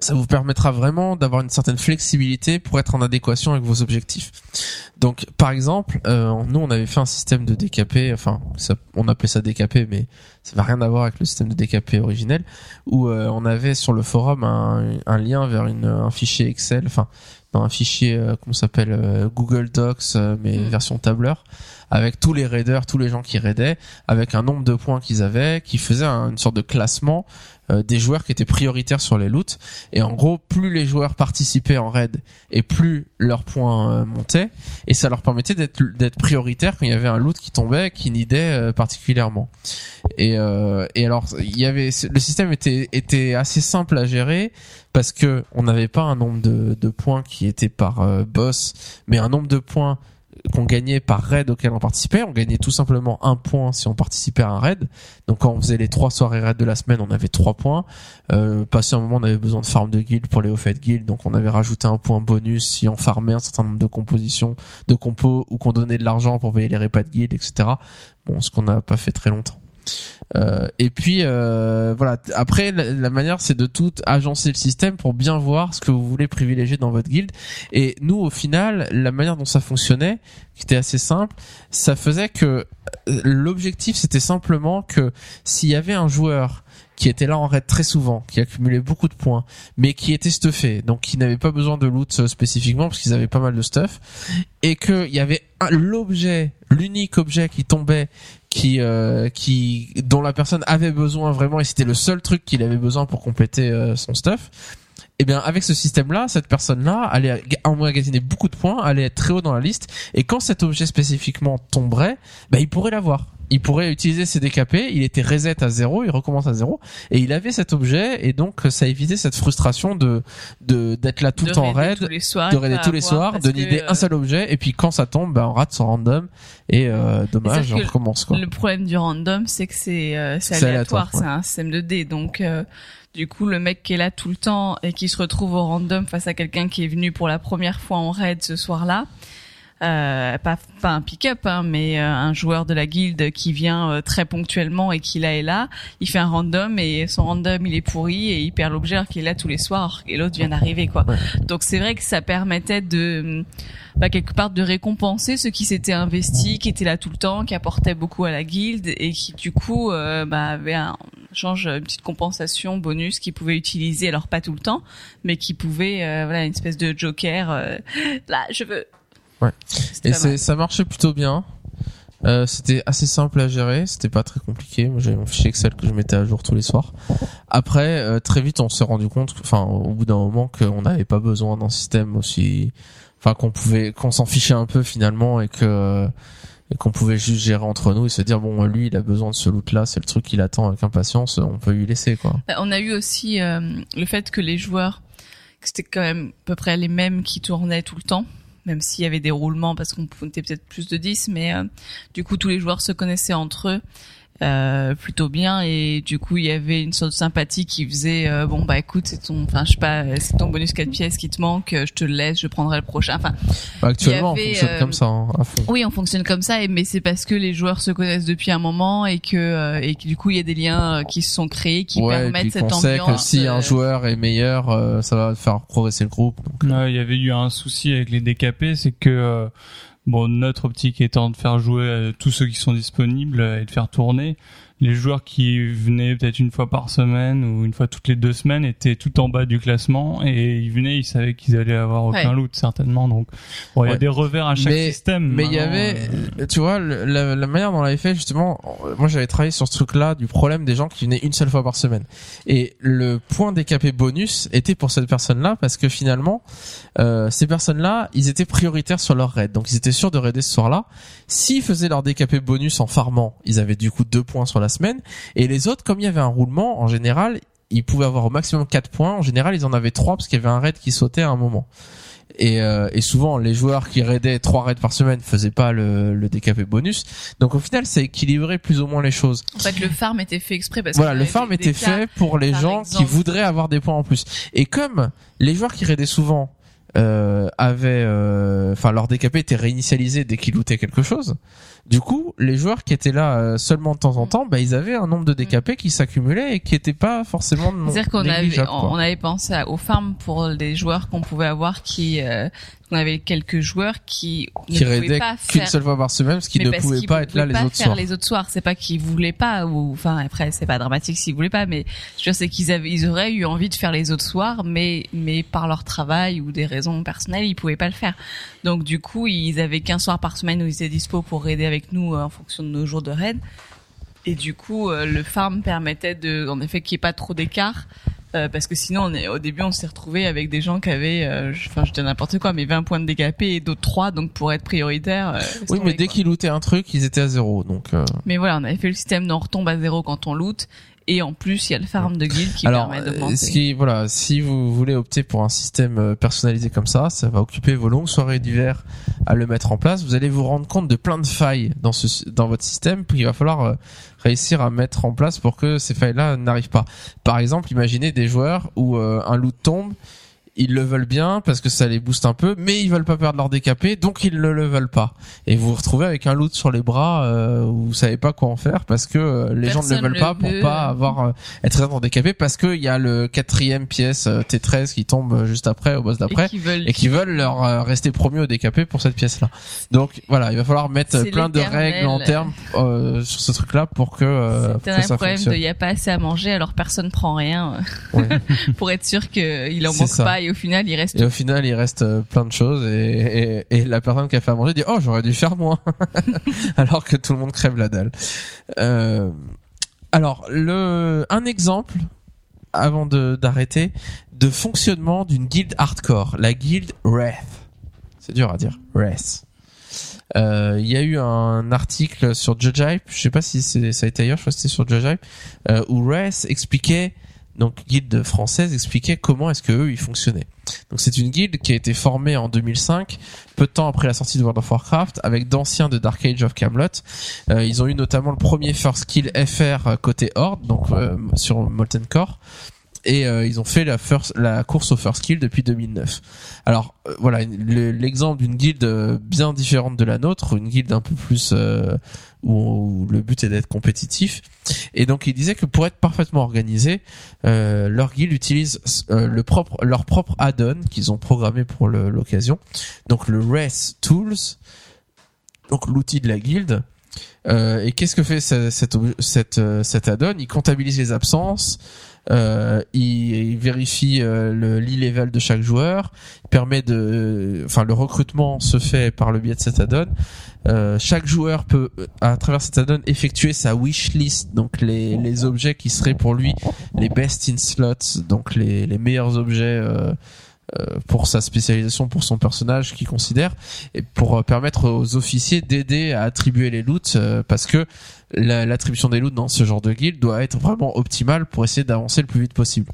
ça vous permettra vraiment d'avoir une certaine flexibilité pour être en adéquation avec vos objectifs. Donc, par exemple, euh, nous, on avait fait un système de DKP, enfin, ça, on appelait ça DKP, mais ça n'a rien à voir avec le système de DKP originel, où euh, on avait sur le forum un, un lien vers une, un fichier Excel, enfin, dans un fichier, euh, comment s'appelle, euh, Google Docs, euh, mais Mm. version tableur, avec tous les raiders, tous les gens qui raidaient, avec un nombre de points qu'ils avaient, qui faisait un- une sorte de classement euh, des joueurs qui étaient prioritaires sur les loots. Et en gros, plus les joueurs participaient en raid et plus leurs points euh, montaient, et ça leur permettait d'être d'être prioritaires quand il y avait un loot qui tombait, qui nidait euh, particulièrement. Et, euh, et alors, il y avait le système était était assez simple à gérer parce que on n'avait pas un nombre de, de points qui était par boss, mais un nombre de points qu'on gagnait par raid auquel on participait. On gagnait tout simplement un point si on participait à un raid. Donc quand on faisait les trois soirées raid de la semaine, on avait trois points. Euh, passé un moment, on avait besoin de farm de guild pour les hauts faits guild, donc on avait rajouté un point bonus si on farmait un certain nombre de compositions, de compos ou qu'on donnait de l'argent pour payer les repas de guild, etc. Bon, ce qu'on n'a pas fait très longtemps. Euh, et puis euh, voilà. Après, la, manière, c'est de tout agencer le système pour bien voir ce que vous voulez privilégier dans votre guilde. Et nous, au final, la manière dont ça fonctionnait, qui était assez simple, ça faisait que euh, l'objectif, c'était simplement que s'il y avait un joueur qui était là en raid très souvent, qui accumulait beaucoup de points, mais qui était stuffé, donc qui n'avait pas besoin de loot euh, spécifiquement parce qu'ils avaient pas mal de stuff, et qu'il y avait l'objet, l'unique objet qui tombait, qui, euh, qui, dont la personne avait besoin vraiment, et c'était le seul truc qu'il avait besoin pour compléter euh, son stuff. Et bien avec ce système-là, cette personne-là allait ga- emmagasiner beaucoup de points, allait être très haut dans la liste, et quand cet objet spécifiquement tomberait, bah, il pourrait l'avoir. Il pourrait utiliser ses DKP, il était reset à zéro, il recommence à zéro, et il avait cet objet, et donc ça évitait cette frustration de de d'être là tout le de temps en raider raid, tous les soirs, de raider tous les soirs, de nider euh, un seul objet, et puis quand ça tombe, ben on rate son random, et euh, dommage, on recommence quoi. Le problème du random, c'est que c'est euh, C'est aléatoire, c'est un système de dés. Donc, euh, du coup, le mec qui est là tout le temps et qui se retrouve au random face à quelqu'un qui est venu pour la première fois en raid ce soir-là, euh, pas pas un pick-up, hein, mais euh, un joueur de la guilde qui vient euh, très ponctuellement et qui là est là, il fait un random et son random il est pourri et il perd l'objet qu'il est là tous les soirs et l'autre vient d'arriver quoi. Donc c'est vrai que ça permettait de bah, quelque part de récompenser ceux qui s'étaient investis, qui étaient là tout le temps, qui apportaient beaucoup à la guilde et qui du coup euh, bah, avaient un change une petite compensation bonus qu'ils pouvaient utiliser alors pas tout le temps mais qui pouvaient euh, voilà une espèce de joker euh, là je veux Ouais. Et c'est, ça marchait plutôt bien. Euh, c'était assez simple à gérer, c'était pas très compliqué. Moi, j'avais mon fichier Excel que je mettais à jour tous les soirs. Après, euh, très vite, on s'est rendu compte, enfin, au bout d'un moment, qu'on n'avait pas besoin d'un système aussi, enfin, qu'on pouvait, qu'on s'en fichait un peu finalement et que et qu'on pouvait juste gérer entre nous et se dire bon, lui, il a besoin de ce loot-là, c'est le truc qu'il attend avec impatience, on peut lui laisser quoi. Bah, On a eu aussi euh, le fait que les joueurs, que c'était quand même à peu près les mêmes qui tournaient tout le temps, même s'il y avait des roulements parce qu'on était peut-être plus de 10, mais euh, du coup tous les joueurs se connaissaient entre eux. Euh, plutôt bien et du coup il y avait une sorte de sympathie qui faisait euh, bon bah écoute c'est ton enfin je sais pas euh, c'est ton bonus 4 pièces qui te manque euh, je te le laisse je prendrai le prochain enfin Bah, actuellement, avait, on fonctionne euh, comme ça, hein, à fond. oui, on fonctionne comme ça, et- mais c'est parce que les joueurs se connaissent depuis un moment et que euh, et que du coup il y a des liens euh, qui se sont créés qui ouais, et permettent puis cette qu'on sait ambiance. que si un euh, joueur est meilleur, euh, ça va faire progresser le groupe. Donc, Ouais, il y avait eu un souci avec les DKP, c'est que euh, bon notre optique étant de faire jouer euh, tous ceux qui sont disponibles euh, et de faire tourner, les joueurs qui venaient peut-être une fois par semaine ou une fois toutes les deux semaines étaient tout en bas du classement et ils venaient, ils savaient qu'ils allaient avoir aucun Ouais. loot certainement. Donc bon, il y a Ouais. des revers à chaque Mais- système. Mais il y avait, euh, tu vois, le- la, la manière dont on l'avait fait justement. Moi, j'avais travaillé sur ce truc-là du problème des gens qui venaient une seule fois par semaine. Et le point DKP bonus était pour cette personne-là parce que finalement, euh, ces personnes-là, ils étaient prioritaires sur leur raid, donc ils étaient sûrs de raider ce soir-là. S'ils faisaient leur DKP bonus en farmant, ils avaient du coup deux points sur la semaine. Et les autres, comme il y avait un roulement, en général, ils pouvaient avoir au maximum 4 points. En général, ils en avaient 3 parce qu'il y avait un raid qui sautait à un moment. Et, euh, et souvent, les joueurs qui raidaient 3 raids par semaine faisaient pas le, le DKP bonus. Donc au final, ça équilibrait plus ou moins les choses. En fait, le farm était fait exprès parce Voilà, le farm était fait pour les gens qui voudraient avoir des points en plus. Et comme les joueurs qui raidaient souvent euh, avaient, euh, enfin leur DKP était réinitialisé dès qu'ils lootaient quelque chose. Du coup, les joueurs qui étaient là euh, seulement de temps en temps, bah ils avaient un nombre de DKP qui s'accumulait et qui était pas forcément C'est-à-dire qu'on avait, on avait pensé aux farms pour les joueurs qu'on pouvait avoir qui, euh, on avait quelques joueurs qui, qui ne pouvaient raidaient pas qu'une seule fois par semaine parce qu'ils ne pouvaient pas être là pouvaient les pas autres faire soirs. les autres soirs. C'est pas qu'ils voulaient pas ou enfin après c'est pas dramatique s'ils voulaient pas, mais je veux dire c'est qu'ils avaient, ils auraient eu envie de faire les autres soirs, mais mais par leur travail ou des raisons personnelles ils pouvaient pas le faire. Donc du coup ils avaient qu'un soir par semaine où ils étaient dispo pour raider avec nous euh, en fonction de nos jours de raid. Et du coup euh, le farm permettait de, en effet qu'il n'y ait pas trop d'écart. Euh, parce que sinon, on est, au début, on s'est retrouvé avec des gens qui avaient, euh, je- enfin, je dis n'importe quoi, mais 20 points de DKP et d'autres 3, donc pour être prioritaire. euh, Oui, mais dès qu'ils lootaient un truc, ils étaient à zéro. Donc euh, Mais voilà, on avait fait le système d'on retombe à zéro quand on loot. Et en plus, il y a le farm de guild qui Alors, permet euh, d'augmenter. ce qui, voilà, si vous voulez opter pour un système euh, personnalisé comme ça, ça va occuper vos longues soirées d'hiver à le mettre en place. Vous allez vous rendre compte de plein de failles dans ce, dans votre système, puis il va falloir euh, réussir à mettre en place pour que ces failles-là n'arrivent pas. Par exemple, imaginez des joueurs où euh, un loot tombe, ils le veulent bien parce que ça les booste un peu, mais ils veulent pas perdre leur DKP, donc ils ne le veulent pas. Et vous vous retrouvez avec un loot sur les bras euh, où vous savez pas quoi en faire parce que euh, les gens ne le veulent le pas pour veut. pas avoir euh, être en DKP parce que il y a le quatrième pièce euh, T13 qui tombe euh, juste après au boss et d'après qui veulent. et qui veulent leur euh, rester promus au DKP pour cette pièce là. Donc voilà, il va falloir mettre plein de règles en terme euh, sur ce truc là pour que, euh, pour C'est un ça problème de il y a pas assez à manger, alors personne prend rien Ouais. pour être sûr qu'il en manque ça. pas et au final il reste. Et au final, il reste euh, plein de choses et, et, et la personne qui a fait à manger dit oh j'aurais dû faire moins alors que tout le monde crève la dalle. Euh, alors le un exemple avant de d'arrêter de fonctionnement d'une guilde hardcore, la guilde Wrath. C'est dur à dire, Wrath. Euh, Il y a eu un article sur Judge Hype, je sais pas si ça a été ailleurs, je crois que c'était sur Judge Hype, où Wrath expliquait donc guilde française expliquait comment est-ce que eux ils fonctionnaient. Donc c'est une guilde qui a été formée en 2005, peu de temps après la sortie de World of Warcraft, avec d'anciens de Dark Age of Camelot. Euh, ils ont eu notamment le premier first kill FR côté Horde, donc euh, sur Molten Core. et euh, ils ont fait la first, la course au first kill depuis 2009. Alors euh, voilà le- l'exemple d'une guilde euh, bien différente de la nôtre, une guilde un peu plus euh, où, où le but est d'être compétitif. Et donc ils disaient que pour être parfaitement organisé, euh, leur guilde utilise euh, le propre leur propre add-on qu'ils ont programmé pour l'occasion. Donc le Race Tools, donc l'outil de la guilde. Euh, et qu'est-ce que fait ce- cette ob- cette euh, cet add-on? Il comptabilise les absences, euh, il, il vérifie euh, le l'e-level de chaque joueur, permet de, enfin le recrutement se fait par le biais de cet add-on. Euh, chaque joueur peut, euh, à travers cet add-on, effectuer sa wish list, donc les les objets qui seraient pour lui les best in slots, donc les les meilleurs objets. euh, euh, pour sa spécialisation, pour son personnage qu'il considère, et pour permettre aux officiers d'aider à attribuer les loots, parce que l'attribution des loots dans ce genre de guild doit être vraiment optimale pour essayer d'avancer le plus vite possible.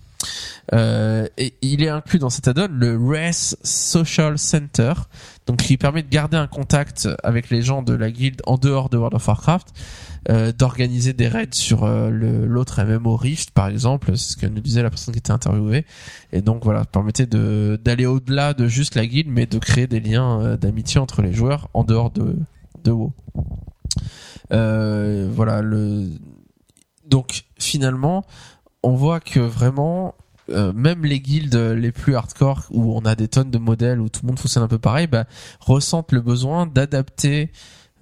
Euh, et il est inclus dans cet add-on le RES Social Center, donc qui permet de garder un contact avec les gens de la guilde en dehors de World of Warcraft, euh, d'organiser des raids sur euh, l'autre MMO Rift par exemple, c'est ce que nous disait la personne qui était interviewée, et donc voilà, permettait de d'aller au-delà de juste la guilde, mais de créer des liens euh, d'amitié entre les joueurs en dehors de de WoW. Euh, voilà le donc finalement on voit que vraiment euh, même les guildes les plus hardcore où on a des tonnes de modèles où tout le monde fonctionne un peu pareil bah, ressentent le besoin d'adapter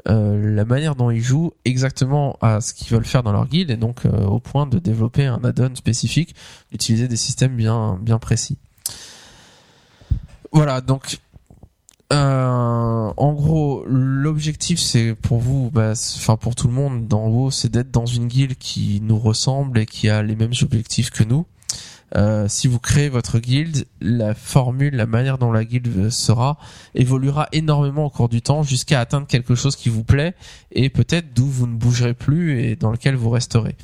euh, la manière dont ils jouent exactement à ce qu'ils veulent faire dans leur guilde et donc euh, au point de développer un add-on spécifique d'utiliser des systèmes bien bien précis. Voilà donc euh, en gros, l'objectif c'est pour vous, bah, enfin pour tout le monde dans c'est d'être dans une guilde qui nous ressemble et qui a les mêmes objectifs que nous. Euh, si vous créez votre guilde, la formule, la manière dont la guilde sera évoluera énormément au cours du temps jusqu'à atteindre quelque chose qui vous plaît et peut-être d'où vous ne bougerez plus et dans lequel vous resterez.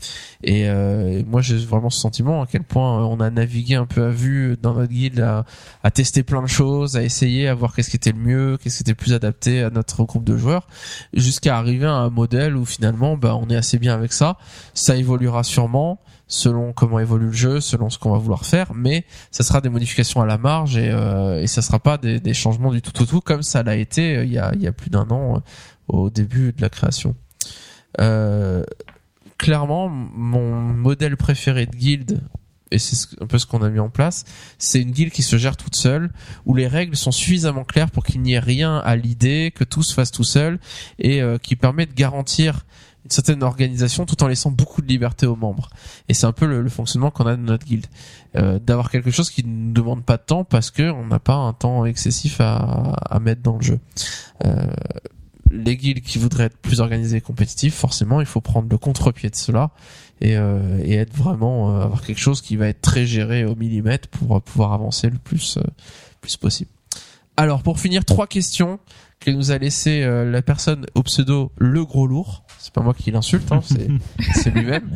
Et euh, moi j'ai vraiment ce sentiment à quel point on a navigué un peu à vue dans notre guilde à, tester plein de choses, à essayer, à voir qu'est-ce qui était le mieux, qu'est-ce qui était plus adapté à notre groupe de joueurs, jusqu'à arriver à un modèle où finalement bah, on est assez bien avec ça. Ça évoluera sûrement selon comment évolue le jeu, selon ce qu'on va vouloir faire, mais ça sera des modifications à la marge et, euh, et ça sera pas des, des changements du tout tout tout comme ça l'a été euh, il y a, il y a plus d'un an euh, au début de la création. Euh, clairement, mon modèle préféré de guilde, et c'est ce- un peu ce qu'on a mis en place, c'est une guilde qui se gère toute seule, où les règles sont suffisamment claires pour qu'il n'y ait rien à l'idée, que tout se fasse tout seul, et euh, qui permet de garantir une certaine organisation tout en laissant beaucoup de liberté aux membres. Et c'est un peu le, fonctionnement qu'on a de notre guilde. Euh, D'avoir quelque chose qui ne demande pas de temps parce que on n'a pas un temps excessif à, à mettre dans le jeu. Euh, les guildes qui voudraient être plus organisées et compétitives, forcément, il faut prendre le contre-pied de cela et, euh, et être vraiment euh, avoir quelque chose qui va être très géré au millimètre pour pouvoir avancer le plus euh, plus possible. Alors pour finir, trois questions que nous a laissé euh, la personne au pseudo le gros lourd. C'est pas moi qui l'insulte, hein, c'est lui-même.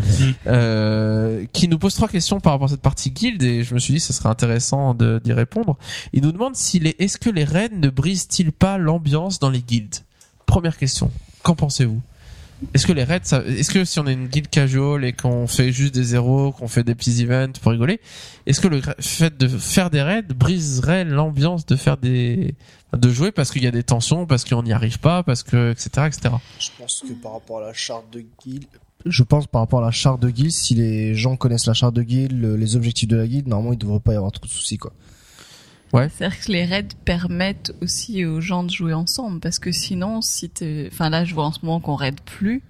Euh, qui nous pose trois questions par rapport à cette partie guild et je me suis dit que ce serait intéressant d'y répondre. Il nous demande si les est-ce que les raids ne brisent-ils pas l'ambiance dans les guildes Première question. Qu'en pensez-vous? Est-ce que les raids, ça- est-ce que si on est une guilde casual et qu'on fait juste des zéros, qu'on fait des petits events pour rigoler, est-ce que le fait de faire des raids briserait l'ambiance de faire des, de jouer parce qu'il y a des tensions, parce qu'on n'y arrive pas, parce que, etc., etc. Je pense que par rapport à la charte de guild, je pense par rapport à la charte de guild, si les gens connaissent la charte de guild, le- les objectifs de la guild, normalement il devrait pas y avoir trop de soucis quoi. C'est-à-dire que les raids permettent aussi aux gens de jouer ensemble, parce que sinon, si t'es, enfin là, je vois en ce moment qu'on raid plus.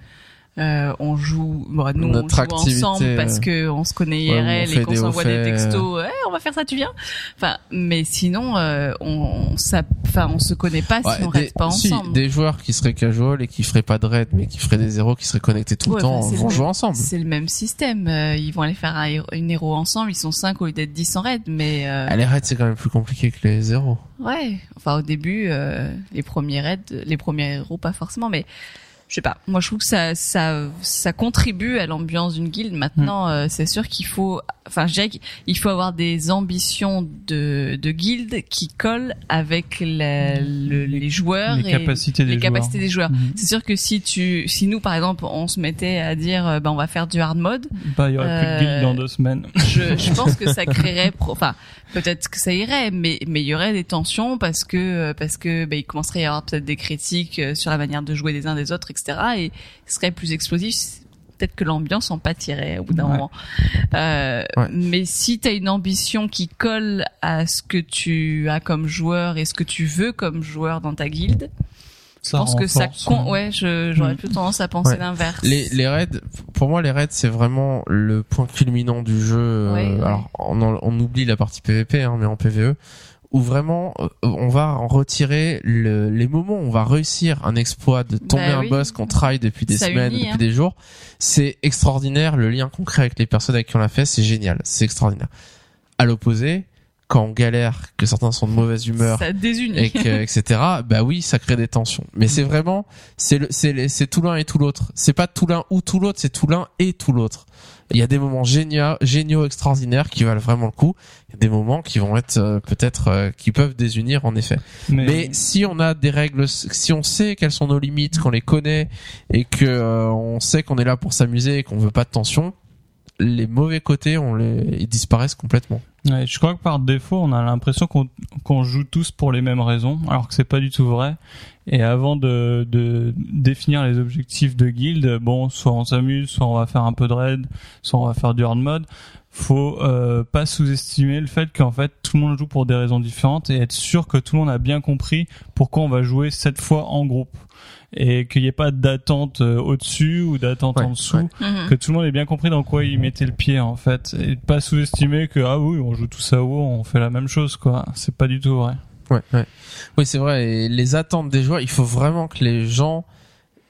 Euh, on joue, bon, nous Notre on joue activité, ensemble parce euh, que on se connaît IRL et qu'on s'envoie des textos. Ouais, on va faire ça, tu viens. Enfin, mais sinon, euh, on, ça, enfin, on se connaît pas Ouais, si on des, raid pas si, ensemble. des joueurs qui seraient casual et qui feraient pas de raid, mais qui feraient des zéros, qui seraient connectés tout Ouais, le temps, vont le- jouer ensemble. C'est le même système. Euh, ils vont aller faire un, héros- une héros ensemble. Ils sont 5 au lieu d'être 10 en raid. Mais euh, Ah, les raids, c'est quand même plus compliqué que les zéros. ouais, enfin au début, euh, les premiers raids, les premiers héros pas forcément, mais je sais pas. Moi, je trouve que ça, ça, ça contribue à l'ambiance d'une guilde. Maintenant, euh, c'est sûr qu'il faut, enfin, je dirais qu'il faut avoir des ambitions de, de guilde qui collent avec la- le- les joueurs les et capacités des les joueurs. capacités des joueurs. Mhm. C'est sûr que si tu, si nous, par exemple, on se mettait à dire, euh, ben, on va faire du hard mode, Bah, il y aurait plus de guilde Euh, dans deux semaines. je, je pense que ça créerait, enfin, peut-être que ça irait, mais mais il y aurait des tensions parce que euh, parce que ben, il commencerait à y avoir peut-être des critiques euh, sur la manière de jouer des uns des autres, etc. Et ce serait plus explosif. Peut-être que l'ambiance en pâtirait au bout d'un Ouais. moment. Euh, Ouais. Mais si tu as une ambition qui colle à ce que tu as comme joueur et ce que tu veux comme joueur dans ta guilde, je pense que ça con- euh, ouais, je- j'aurais Mm. plutôt tendance à penser Ouais. l'inverse. Les, les raids, pour moi, les raids, c'est vraiment le point culminant du jeu. euh, Ouais, ouais. Alors, on, en- on oublie la partie PVP, hein, mais en PVE, où vraiment, euh, on va en retirer le- les moments où on va réussir un exploit de tomber Bah un oui. boss qu'on travaille depuis des Ça semaines, unit, depuis hein. des jours. C'est extraordinaire. Le lien concret avec les personnes avec qui on l'a fait, c'est génial. C'est extraordinaire. À l'opposé, quand on galère, que certains sont de mauvaise humeur, ça désunit. et que, etc. Bah oui, ça crée des tensions. Mais c'est vraiment, c'est le, c'est tout l'un et tout l'autre. C'est pas tout l'un ou tout l'autre, c'est tout l'un et tout l'autre. Il y a des moments géniaux, géniaux, extraordinaires qui valent vraiment le coup. Il y a des moments qui vont être euh, peut-être, euh, qui peuvent désunir en effet. Mais, Mais si on a des règles, si on sait quelles sont nos limites, qu'on les connaît et que euh, on sait qu'on est là pour s'amuser et qu'on veut pas de tension, les mauvais côtés, on les, ils disparaissent complètement. Je crois que par défaut, on a l'impression qu'on joue tous pour les mêmes raisons, alors que c'est pas du tout vrai. Et avant de, de définir les objectifs de guild, bon, soit on s'amuse, soit on va faire un peu de raid, soit on va faire du hard mode. Faut euh, pas sous-estimer le fait qu'en fait tout le monde joue pour des raisons différentes et être sûr que tout le monde a bien compris pourquoi on va jouer cette fois en groupe et qu'il n'y ait pas d'attente euh, au-dessus ou d'attente Ouais, en dessous ouais. Mhm. que tout le monde ait bien compris dans quoi il mettait le pied en fait et pas sous-estimer que ah oui on joue tous à WoW on fait la même chose quoi c'est pas du tout vrai Ouais, ouais. Oui, c'est vrai. Et les attentes des joueurs, il faut vraiment que les gens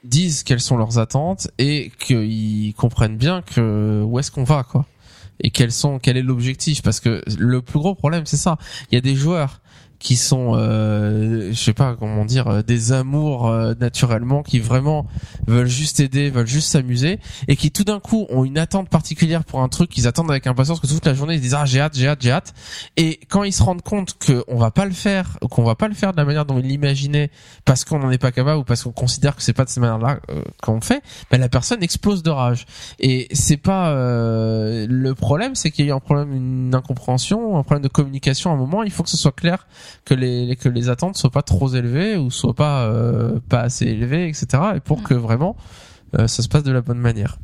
disent quelles sont leurs attentes et qu'ils comprennent bien que où est-ce qu'on va, quoi. Et quels sont, quel est l'objectif? Parce que le plus gros problème, c'est ça. Il y a des joueurs qui sont, euh, je sais pas comment dire, euh, des amours euh, naturellement, qui vraiment veulent juste aider, veulent juste s'amuser, et qui tout d'un coup ont une attente particulière pour un truc qu'ils attendent avec impatience, que toute la journée ils se disent ah j'ai hâte, j'ai hâte, j'ai hâte, et quand ils se rendent compte qu'on va pas le faire, ou qu'on va pas le faire de la manière dont ils l'imaginaient, parce qu'on n'en est pas capable ou parce qu'on considère que c'est pas de cette manière-là euh, qu'on fait, ben la personne explose de rage. Et c'est pas euh, le problème, c'est qu'il y a eu un problème, une incompréhension, un problème de communication. À un moment, il faut que ce soit clair que les que les attentes soient pas trop élevées ou soient pas euh, pas assez élevées, etc. Et pour que vraiment euh, ça se passe de la bonne manière.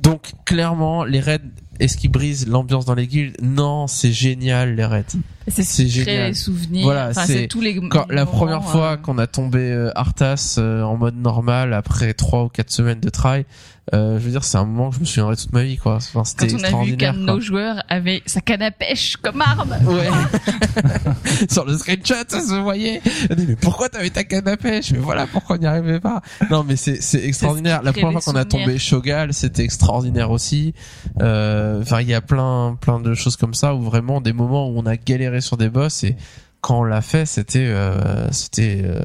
Donc clairement, les raids, est-ce qu'ils brisent l'ambiance dans les guildes Non, c'est génial les raids. C'est génial. les souvenirs. Voilà, enfin, c'est tous les Quand, la moments, première fois euh, qu'on a tombé Arthas en mode normal après trois ou quatre semaines de try, euh, je veux dire c'est un moment que je me souviendrai toute ma vie quoi. Enfin, c'était quand on a vu extraordinaire. qu'un de nos joueurs avait sa canne à pêche comme arme. Ouais. Sur le screenshot, ça se voyait. On dit, mais pourquoi t'avais ta canne à pêche? Mais voilà pourquoi on n'y arrivait pas. Non, mais c'est c'est extraordinaire. La première fois qu'on a tombé Shogal, c'était extraordinaire aussi. Euh, Enfin, il y a plein plein de choses comme ça où vraiment des moments où on a galéré sur des boss et quand on l'a fait, c'était euh, c'était euh,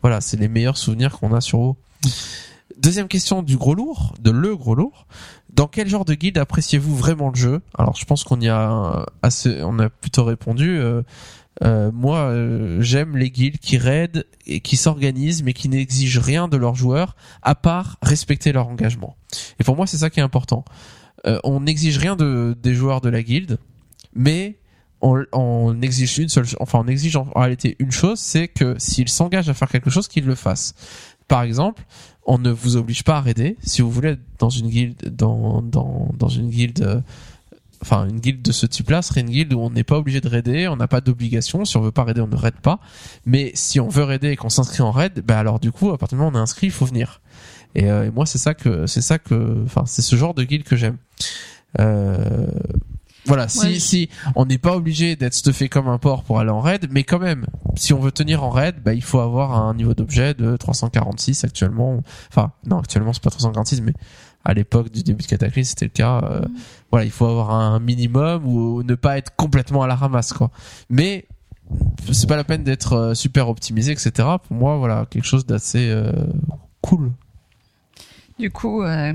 voilà, c'est les meilleurs souvenirs qu'on a sur WoW. Deuxième question du gros lourd, de le gros lourd. Dans quel genre de guide appréciez-vous vraiment le jeu? Alors, je pense qu'on y a on a plutôt répondu. euh, euh, moi, euh, j'aime les guildes qui raident et qui s'organisent, mais qui n'exigent rien de leurs joueurs, à part respecter leur engagement. Et pour moi, c'est ça qui est important. On n'exige rien de, des joueurs de la guilde, mais on, on exige une seule, enfin, on exige en réalité une chose, c'est que s'ils s'engagent à faire quelque chose, qu'ils le fassent. Par exemple, on ne vous oblige pas à raider. Si vous voulez être dans une guilde, dans, dans, dans une guilde, euh, enfin, une guilde de ce type-là serait une guilde où on n'est pas obligé de raider, on n'a pas d'obligation. Si on veut pas raider, on ne raide pas. Mais si on veut raider et qu'on s'inscrit en raid, bah alors du coup, à partir du moment où on est inscrit, il faut venir. Et, euh, moi, c'est ça que, c'est ça que, enfin, c'est ce genre de guilde que j'aime. Euh, voilà, si, Ouais. si on n'est pas obligé d'être stuffé comme un porc pour aller en raid, mais quand même, si on veut tenir en raid, bah, il faut avoir un niveau d'objet de 346 actuellement. Enfin, non, actuellement c'est pas 346, mais à l'époque du début de Cataclysme, c'était le cas. euh, Voilà, il faut avoir un minimum ou ne pas être complètement à la ramasse, quoi. Mais c'est pas la peine d'être euh, super optimisé, etc. Pour moi, voilà, quelque chose d'assez euh, cool. Du coup, euh,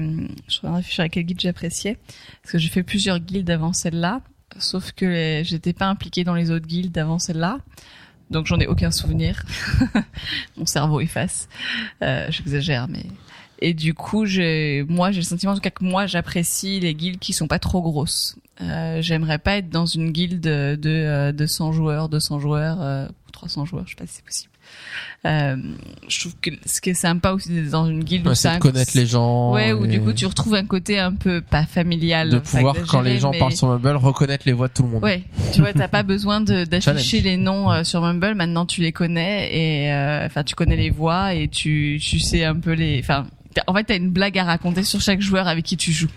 je suis réfléchir à quelle guilde j'appréciais. Parce que j'ai fait plusieurs guildes avant celle-là. Sauf que j'étais pas impliquée dans les autres guildes avant celle-là. Donc j'en ai aucun souvenir. Mon cerveau efface. Euh, J'exagère, mais... Et du coup, j'ai, moi, j'ai le sentiment en tout cas que moi, j'apprécie les guildes qui sont pas trop grosses. Euh, J'aimerais pas être dans une guilde de, euh, de 100 joueurs, 200 joueurs, euh, ou 300 joueurs, je sais pas si c'est possible. Euh, je trouve que ce qui est sympa aussi d'être dans une guilde Ouais, c'est de connaître les gens. Ouais, où du coup tu retrouves un côté un peu pas familial. de pouvoir quand les gens mais- parlent sur Mumble reconnaître les voix de tout le monde. Ouais, tu vois, t'as pas besoin d'afficher les noms euh, sur Mumble. Maintenant, tu les connais et euh, enfin, tu connais les voix et tu tu sais un peu les. Enfin, en fait, t'as une blague à raconter sur chaque joueur avec qui tu joues.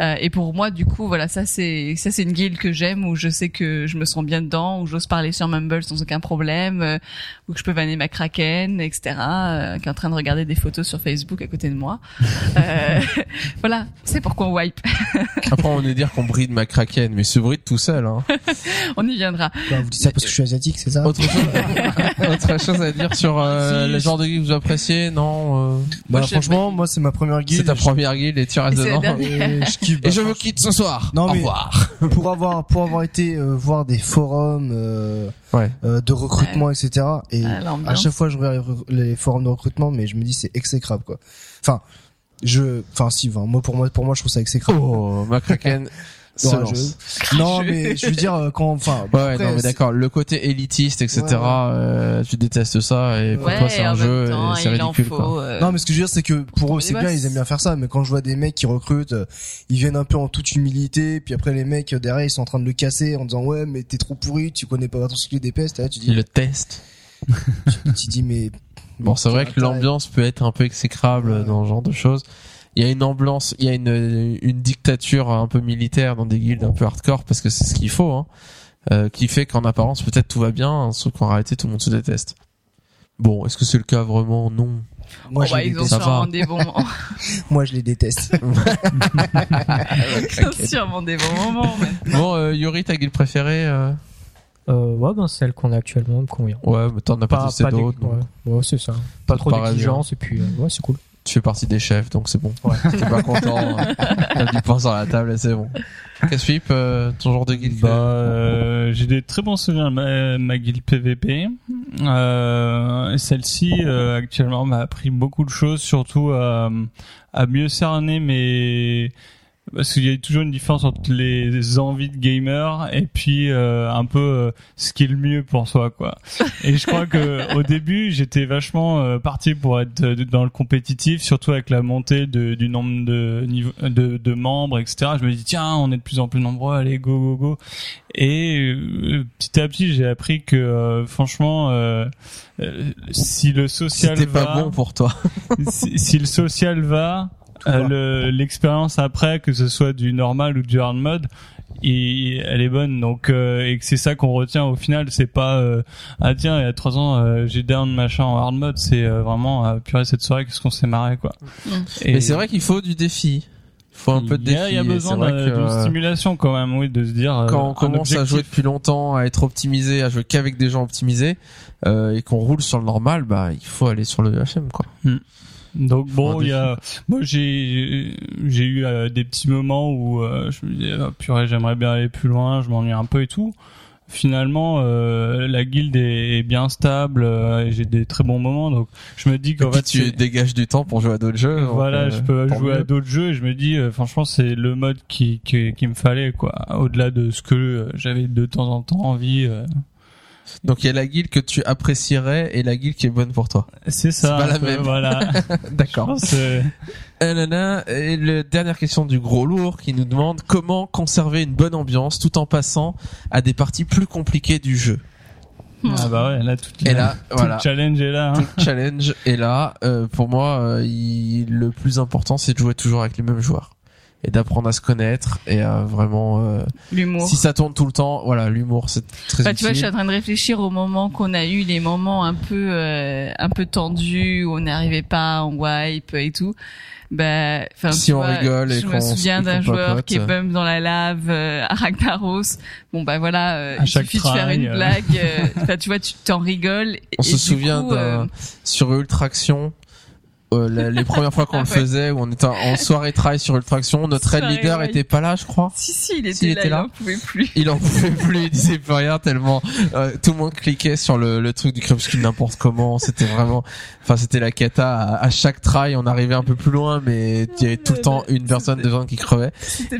Euh, et pour moi, du coup, voilà, ça c'est ça c'est une guilde que j'aime où je sais que je me sens bien dedans, où j'ose parler sur Mumble sans aucun problème, euh, où je peux vanner ma kraken, etc. Euh, qui est en train de regarder des photos sur Facebook à côté de moi. Euh, voilà, c'est pourquoi on wipe. Après, on est dire qu'on bride ma kraken, mais se bride tout seul. Hein. on y viendra. Bah, vous dites ça parce que je suis asiatique, c'est ça? Autre chose, autre chose à dire sur euh, Si, le genre de guilde que vous appréciez Non, euh, Moi, Bah, franchement, moi, c'est ma première guilde. c'est ta première guilde et tu restes dedans. Et je kiffe. Et je me quitte ce soir. Non, Au mais- revoir. pour avoir pour avoir été euh, voir des forums euh, Ouais. euh, de recrutement etc et Ah, à chaque fois je regarde les forums de recrutement mais je me dis c'est exécrable quoi enfin je enfin si enfin, moi pour moi pour moi je trouve ça exécrable Oh, ma kraken se Non, lance. je- non mais je veux dire euh, quand enfin Ouais, après, non, mais d'accord. Le côté élitiste, etc. Ouais, ouais. euh, tu détestes ça et pour Ouais, toi c'est un jeu temps, et c'est ridicule. faut. Quoi. euh, non mais ce que je veux dire c'est que pour eux c'est bien ils aiment bien faire ça mais quand je vois des mecs qui recrutent euh, ils viennent un peu en toute humilité puis après les mecs euh, derrière ils sont en train de le casser en disant ouais mais t'es trop pourri tu connais pas ton cycle des pestes et là tu dis le teste. tu dis mais Bon, c'est vrai que l'ambiance peut être un peu exécrable Ouais. dans ce genre de choses. Il y a une ambiance, il y a une, une dictature un peu militaire dans des guildes un peu hardcore parce que c'est ce qu'il faut, hein, euh, qui fait qu'en apparence peut-être tout va bien, sauf qu'en réalité tout le monde se déteste. Bon, est-ce que c'est le cas vraiment? Non. moi oh, je bah, les ils ont déteste. ça sûrement des bons moments. moi je les déteste Ils ont sûrement des bons moments. mais- Bon, euh, Yuri, ta guilde préférée euh... Euh, ouais, ben celle qu'on a actuellement me convient. Ouais, mais t'en as pas, testé d'autres. ouais. Ouais, c'est ça. Pas trop paraît d'exigence et puis euh, ouais, c'est cool. Tu fais partie des chefs, donc c'est bon. Ouais. T'es pas content. hein. T'as du pain sur la table et c'est bon. Qu'est-ce Philippe, euh, ton genre de guilde Bah, euh, j'ai des très bons souvenirs de ma, ma guilde PVP. Euh, Celle-ci, euh, actuellement, m'a appris beaucoup de choses, surtout à, à mieux cerner mes... Parce qu'il y a toujours une différence entre les envies de gamer et puis euh, un peu euh, ce qui est le mieux pour soi, quoi. Et je crois que au début, j'étais vachement euh, parti pour être euh, dans le compétitif, surtout avec la montée de, du nombre de, niveau, de, de membres, etc. Je me dis tiens, on est de plus en plus nombreux, allez go go go. Et euh, petit à petit, j'ai appris que euh, franchement, euh, euh, si le social C'était va, pas bon pour toi. si, si le social va, euh, le- l'expérience après, que ce soit du normal ou du hard mode, il- elle est bonne. Donc euh, et que c'est ça qu'on retient au final, c'est pas euh, ah tiens il y a trois ans euh, j'ai down machin en hard mode, c'est euh, vraiment ah, purée cette soirée qu'est-ce qu'on s'est marré quoi. Mm. Et- Mais c'est vrai qu'il faut du défi. Il faut un peu de défi. il y a et besoin euh, stimulation quand même, oui, de se dire. euh, quand on commence à jouer depuis longtemps, à être optimisé, à jouer qu'avec des gens optimisés, euh, et qu'on roule sur le normal, bah il faut aller sur le HM quoi. Donc bon, il y a, moi j'ai j'ai eu euh, des petits moments où euh, je me disais ah, purée j'aimerais bien aller plus loin, je m'ennuie un peu et tout. Finalement, euh, la guilde est, est bien stable euh, et j'ai des très bons moments. Donc je me dis qu'en fait tu dégages du temps pour jouer à d'autres jeux. voilà, euh, je peux jouer à d'autres jeux et je me dis euh, franchement c'est le mode qui qui, qui me fallait quoi. Au-delà de ce que j'avais de temps en temps envie. Donc il y a la guilde que tu apprécierais et la guilde qui est bonne pour toi. C'est ça. pas la peu, même. Voilà. D'accord. Euh, Euh, Et la dernière question du gros lourd qui nous demande comment conserver une bonne ambiance tout en passant à des parties plus compliquées du jeu? Ah bah ouais, là tout, Et là, tout voilà. le challenge est là. hein. Tout le challenge est là. Euh, pour moi, euh, il- le plus important, c'est de jouer toujours avec les mêmes joueurs et d'apprendre à se connaître et à vraiment. euh, L'humour. si ça tourne tout le temps, voilà, l'humour, c'est très Enfin, tu vois, je suis en train de réfléchir aux moments qu'on a eu, les moments un peu, euh, un peu tendus, où on n'arrivait pas, on wipe et tout. Bah, enfin, Si tu on vois, rigole et je qu'on me souviens et d'un joueur qui est bum dans la lave euh, à Ragnaros. Bon, bah voilà, euh, À il suffit de faire une euh. blague. euh, Enfin, tu vois, tu t'en rigoles. On et se du souvient coup, euh, d'un sur Ultraction. Euh, la- les premières fois qu'on Ah le faisait, où on était en soirée trail sur Ultraction, notre Soirée leader était pas là, je crois. Si, si, il était S'il là, était il là. en pouvait plus. Il en pouvait plus, il disait plus rien tellement euh, tout le monde cliquait sur le, le truc du crépuscule n'importe comment. C'était vraiment, enfin c'était la cata. À, à chaque trail, on arrivait un peu plus loin, mais il y avait tout le temps une personne devant qui crevait.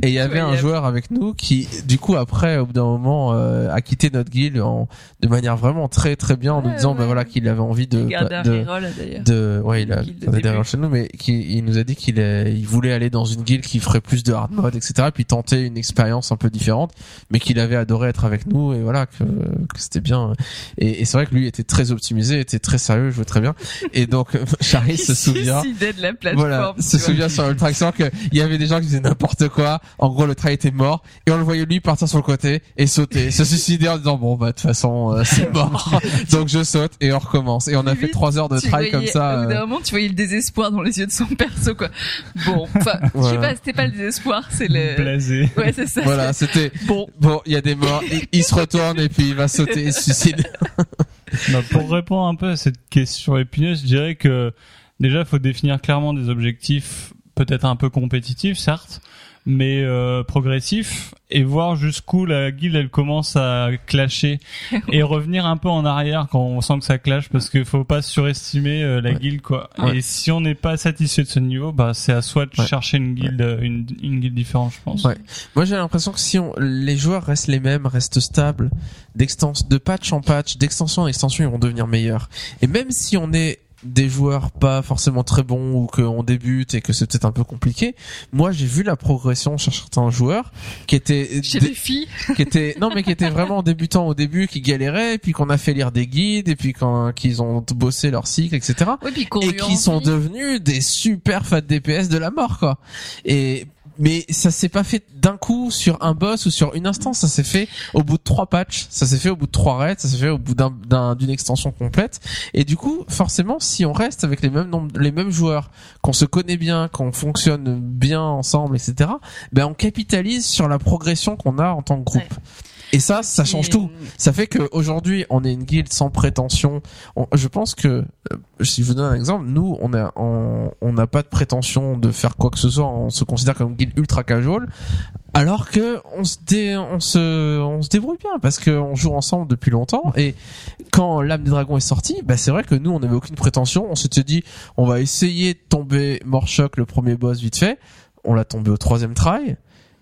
Et il y avait un joueur avec nous qui, du coup, après, au bout d'un moment, euh, a quitté notre guild en, de manière vraiment très très bien, en nous disant, ben voilà, qu'il avait envie de, Il de, de, ouais, il a Guild de il a des début. erreurs chez nous, mais qui, il nous a dit qu'il est- il voulait aller dans une guilde qui ferait plus de hard mode, etc. Puis tenter une expérience un peu différente, mais qu'il avait adoré être avec nous et voilà que, que c'était bien. Et, et c'est vrai que lui était très optimisé, était très sérieux, jouait très bien. Et donc Charlie se souvient. de la plateforme. Voilà, se souvient sur Ultraction qu'il y avait des gens qui faisaient n'importe quoi. En gros, le trail était mort et on le voyait lui partir sur le côté et sauter, se suicider en disant bon bah de toute façon euh, c'est mort. Donc je saute et on recommence. Et on a fait trois heures de trail comme ça. Au bout euh, moment, tu voyais le désespoir dans les yeux de son perso, quoi. Bon, enfin, je sais Voilà. pas, c'était pas le désespoir, c'est le. Blasé. Ouais, c'est ça. Voilà, c'était Bon, bon. Il y a des morts. Il, il se retourne et puis il va sauter et se suicider. Bah, pour répondre un peu à cette question épineuse, je dirais que déjà, il faut définir clairement des objectifs peut-être un peu compétitifs, certes, mais euh, progressifs, et voir jusqu'où la guilde elle commence à clasher et revenir un peu en arrière quand on sent que ça clash, parce qu'il faut pas surestimer euh, la Ouais. guilde quoi. Ouais. Et si on n'est pas satisfait de ce niveau, bah c'est à soi de Ouais. chercher une guilde, une, une guilde différente, je pense. Ouais. Moi, j'ai l'impression que si on, les joueurs restent les mêmes, restent stables, d'extension, de patch en patch, d'extension en extension, ils vont devenir meilleurs. Et même si on est des joueurs pas forcément très bons ou qu'on débute et que c'est peut-être un peu compliqué, moi j'ai vu la progression chez certains joueurs qui étaient chez des- les filles. qui étaient non mais qui étaient vraiment débutants au début, qui galéraient, et puis qu'on a fait lire des guides, et puis quand qu'ils ont bossé leur cycle, etc Oui, puis qu'on et qui sont devenus des super fat DPS de la mort quoi. Et mais ça s'est pas fait d'un coup sur un boss ou sur une instance, ça s'est fait au bout de trois patchs, ça s'est fait au bout de trois raids, ça s'est fait au bout d'un d'un- d'une extension complète. Et du coup, forcément, si on reste avec les mêmes nombres, les mêmes joueurs, qu'on se connaît bien, qu'on fonctionne bien ensemble, etc. Ben on capitalise sur la progression qu'on a en tant que groupe. Et ça, ça change tout. Ça fait qu'aujourd'hui, on est une guilde sans prétention. On- je pense que, euh, si je vous donne un exemple, nous, on a, on on n'a pas de prétention de faire quoi que ce soit. On se considère comme une guilde ultra casual, alors que on se, dé, on se, on se débrouille bien parce qu'on joue ensemble depuis longtemps. Et quand l'âme des dragons est sortie, bah c'est vrai que nous, on n'avait aucune prétention. On s'était dit, on va essayer de tomber mort choc le premier boss vite fait. On l'a tombé au troisième try.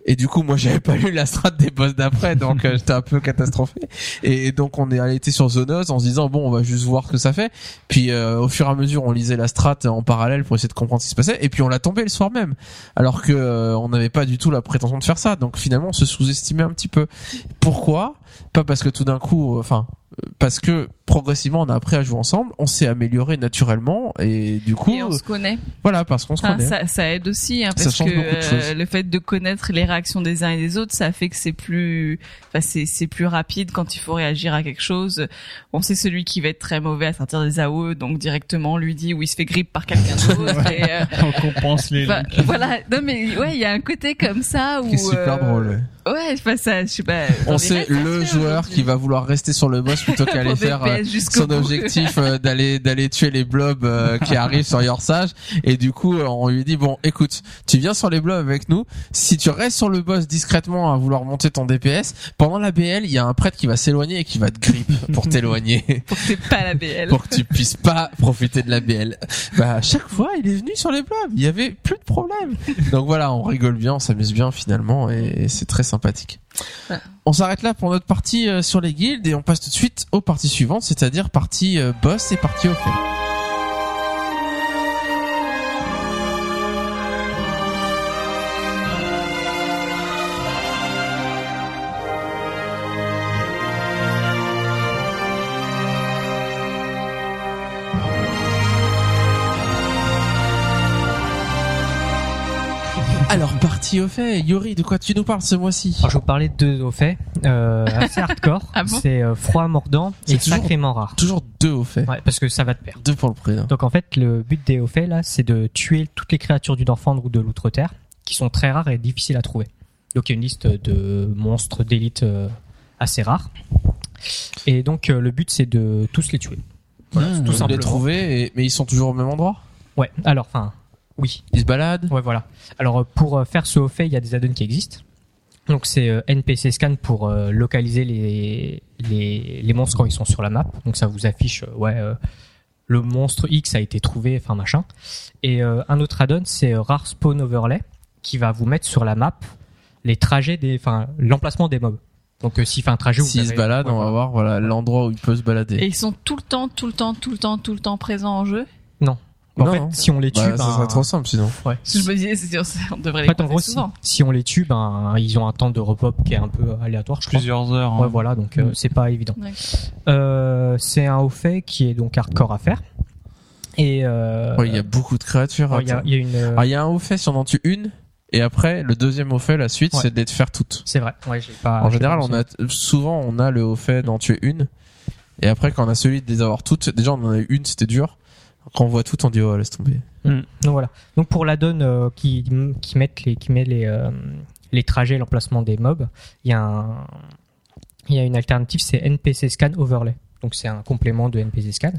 Et du coup, moi, j'avais pas lu la strat des boss d'après, donc euh, j'étais un peu catastrophé. Et, donc, on est allé sur Zonos en se disant bon, on va juste voir ce que ça fait. Puis, euh, au fur et à mesure, on lisait la strat en parallèle pour essayer de comprendre ce qui se passait. Et puis, on l'a tombé le soir même, alors que euh, on n'avait pas du tout la prétention de faire ça. Donc, finalement, on se sous-estimait un petit peu. Pourquoi? Pas parce que tout d'un coup, euh, enfin, parce que progressivement, on a appris à jouer ensemble, on s'est amélioré naturellement, et du coup, Et on se connaît. voilà, parce qu'on se Enfin, connaît. ça, ça aide aussi, hein, parce que euh, le fait de connaître les réactions des uns et des autres, ça fait que c'est plus, enfin, c'est, c'est plus rapide quand il faut réagir à quelque chose. On sait celui qui va être très mauvais à sortir des AOE, donc directement on lui dit où il se fait grip par quelqu'un d'autre. et, euh, on compense les. enfin, voilà. Non mais ouais, il y a un côté comme ça où. Qui est super euh, drôle. ouais. Ouais, enfin ça, je sais pas. On sait le joueur qui va vouloir rester sur le boss plutôt qu'aller faire euh, son objectif euh, d'aller d'aller tuer les blobs euh, qui arrivent sur Yorsage. Et du coup on lui dit bon écoute tu viens sur les blobs avec nous. Si tu restes sur le boss discrètement à vouloir monter ton DPS pendant la BL il y a un prêtre qui va s'éloigner et qui va te grip pour t'éloigner. Pour que pas la BL. pour que tu puisses pas profiter de la BL bah à chaque fois il est venu sur les blobs. Il y avait plus de problème. Donc voilà on rigole bien on s'amuse bien finalement et, c'est très sympathique Ouais. on s'arrête là pour notre partie euh, sur les guildes et on passe tout de suite aux parties suivantes, c'est-à-dire partie euh, boss et partie au au fait, Yori, de quoi tu nous parles ce mois-ci Alors, je vais vous parler de deux au fait, euh, assez hardcore. Ah bon c'est euh, froid mordant C'est et toujours- sacrément rare. Toujours deux au fait. Ouais, parce que ça va de pair. Deux pour le prix. hein. Donc en fait, le but des hauts faits là, c'est de tuer toutes les créatures du Dorfandre ou de l'Outre-Terre, qui sont très rares et difficiles à trouver. Donc il y a une liste de monstres d'élite euh, assez rares. Et donc euh, le but c'est de tous les tuer. Voilà, Mmh, tout les simplement. trouver, et- mais ils sont toujours au même endroit? Ouais, alors, enfin, oui. Il se balade. Ouais, voilà. Alors, euh, pour euh, faire ce haut fait, il y a des add-ons qui existent. Donc, c'est euh, NPC Scan pour euh, localiser les, les, les monstres quand ils sont sur la map. Donc, ça vous affiche, euh, ouais, euh, le monstre X a été trouvé, enfin, machin. Et euh, un autre add-on, c'est euh, Rare Spawn Overlay, qui va vous mettre sur la map les trajets des, enfin, l'emplacement des mobs. Donc, euh, s'il fait un trajet, S'il se balade, ouais, on va voir voilà l'endroit où il peut se balader. Et ils sont tout le temps, tout le temps, tout le temps, tout le temps présents en jeu? En Non, fait, non. si on les tue, Bah, ça ben, serait trop simple sinon. ouais. Je me disais, c'est sûr, on devrait En les fait, en gros, si, souvent. si on les tue, ben, ils ont un temps de repop qui est un peu aléatoire, je crois. Plusieurs heures. hein. Ouais, voilà, donc euh, Mm. c'est pas évident. Ouais. Euh, c'est un haut fait qui est donc hardcore à faire. Et euh, Ouais, il y a beaucoup de créatures. ouais, il y y a une. Ah, y a un haut fait si on en tue une, et après le deuxième haut fait, la suite, Ouais. c'est de les faire toutes. c'est vrai. Ouais, j'ai pas. en général, pas on a souvent on a le haut fait d'en tuer une, et après quand on a celui de les avoir toutes, déjà on en a eu une, c'était dur. Quand on voit toutes, on dit oh laisse tomber. Donc voilà. Donc pour la donne euh, qui qui mettent les qui met les euh, les trajets, l'emplacement des mobs, il y a un il y a une alternative, c'est NPC Scan Overlay. Donc c'est un complément de NPC Scan.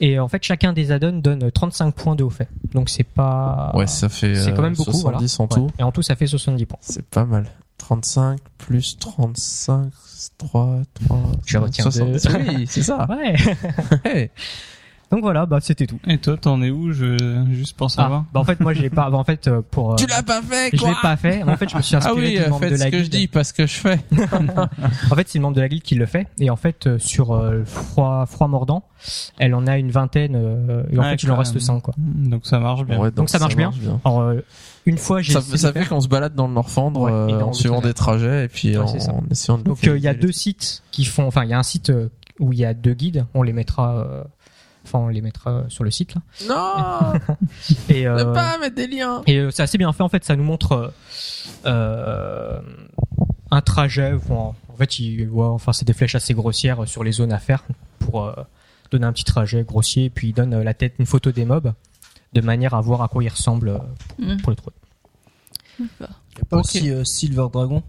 Et en fait, chacun des add-ons donne 35 points de haut fait. Donc c'est pas ouais, ça fait c'est quand euh, même beaucoup. 70 voilà. en tout. Ouais. Et en tout, ça fait 70 points. C'est pas mal. 35 plus 35, 3, 3, Je retiens. Oui, c'est ça. Ouais. Donc voilà, bah c'était tout. Et toi, t'en es où je... Juste pour savoir. Ah, bah en fait moi j'ai pas bah, en fait euh, pour euh, Tu l'as pas fait je quoi l'ai pas fait. En fait, je me suis Ah inspiré oui, du membre de la ce que je dis, pas ce que je fais. En fait, c'est le membre de la guilde qui le fait et en fait euh, sur euh, froid froid mordant, elle en a une vingtaine euh, et en Ouais, fait, il en reste même. 5 quoi. Donc ça marche bien. Ouais, Donc ça marche bien. Alors euh, une fois j'ai Ça, ça fait qu'on se balade dans le Morfandre Ouais, euh, en suivant des trajets et puis Ouais, en, c'est ça. en essayant de Donc euh, il y a deux sites qui font enfin il y a un site où il y a deux guides, on les mettra euh, enfin on les mettra sur le site là. Non, Et ne euh, pas mettre des liens. Et euh, c'est assez bien fait en fait, ça nous montre euh, un trajet. bon, en fait, il, ouais, enfin c'est des flèches assez grossières sur les zones à faire pour euh, donner un petit trajet grossier. Et puis il donne euh, la tête, une photo des mobs de manière à voir à quoi ils ressemblent euh, Mm. pour les trouver. Y a pas aussi euh, Silver Dragon?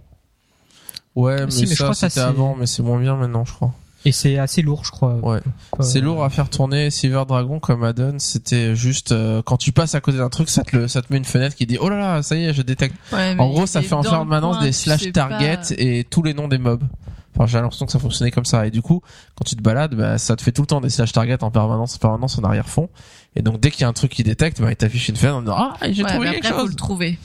Ouais, mais, Si, mais ça c'était c'est- avant, mais c'est moins bien maintenant, je crois. Et c'est assez lourd, je crois. Ouais. Euh, C'est lourd à faire tourner Silver Dragon comme add-on. C'était juste euh, quand tu passes à côté d'un truc, ça te le, ça te met une fenêtre qui dit oh là là, ça y est, je détecte. Ouais, mais En gros, ça fait en permanence des slash target pas. et tous les noms des mobs. Enfin, j'ai l'impression que ça fonctionnait comme ça. Et du coup, quand tu te balades, bah, ça te fait tout le temps des slash target en permanence, en permanence en arrière-fond. Et donc, dès qu'il y a un truc qui détecte, bah, il t'affiche une fenêtre en disant ah, j'ai Ouais, trouvé mais quelque après, faut chose. le trouver.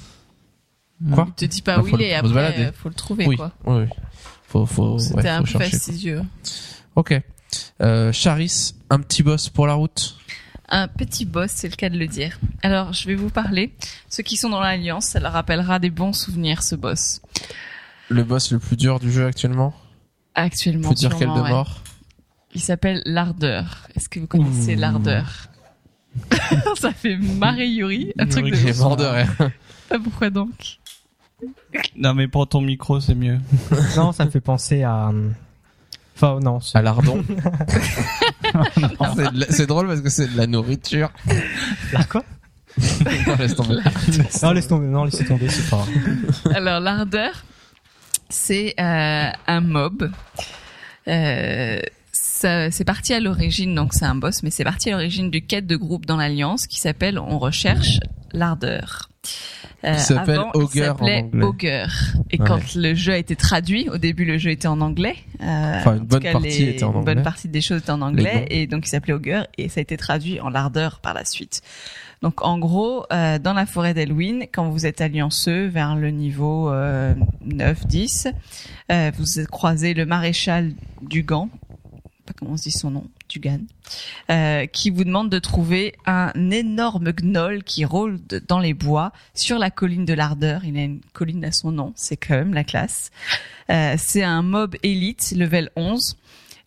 Quoi? Il te dit pas Bah, où faut il est, faut après, balader. faut le trouver, oui, quoi. oui, oui. Faut, faut, C'était ouais, un peu fastidieux. Ok. Euh, Charis, un petit boss pour la route. Un petit boss, c'est le cas de le dire. Alors, je vais vous parler. Ceux qui sont dans l'Alliance, ça leur rappellera des bons souvenirs, ce boss. Le boss le plus dur du jeu actuellement. Actuellement, Faut dire quel de ouais. mort. Il s'appelle l'Ardeur. Est-ce que vous connaissez l'Ardeur Ça fait marrer Yuri, un truc de J'ai mort de rire. Pourquoi donc Non mais pour ton micro, c'est mieux. Non, ça me fait penser à. euh, Enfin non. À lardon. C'est la- drôle parce que c'est de la nourriture. Là, quoi? Non, laisse tomber. Non, laisse tomber. Non, laissez tomber, c'est pas. grave. Alors, l'Ardeur, c'est euh, un mob. Euh, ça- c'est parti à l'origine, donc c'est un boss, mais c'est parti à l'origine du quête de groupe dans l'Alliance qui s'appelle On recherche l'Ardeur. Euh, s'appelle en anglais. Ogre. Et Ouais. quand le jeu a été traduit, au début le jeu était en anglais. Euh, Enfin, une en bonne cas, partie les- était en Une anglais. bonne partie des choses étaient en anglais, et donc il s'appelait Ogre, et ça a été traduit en l'Ardeur par la suite. Donc en gros, euh, dans la forêt d'Elwyn, quand vous êtes allianceux vers le niveau euh, 9-10, euh, vous croisez le maréchal Dugan, pas comment on se dit son nom, Dugan, euh, qui vous demande de trouver un énorme gnoll qui rôde dans les bois sur la colline de l'Ardeur. Il a une colline à son nom, c'est quand même la classe. Euh, c'est un mob élite, level 11.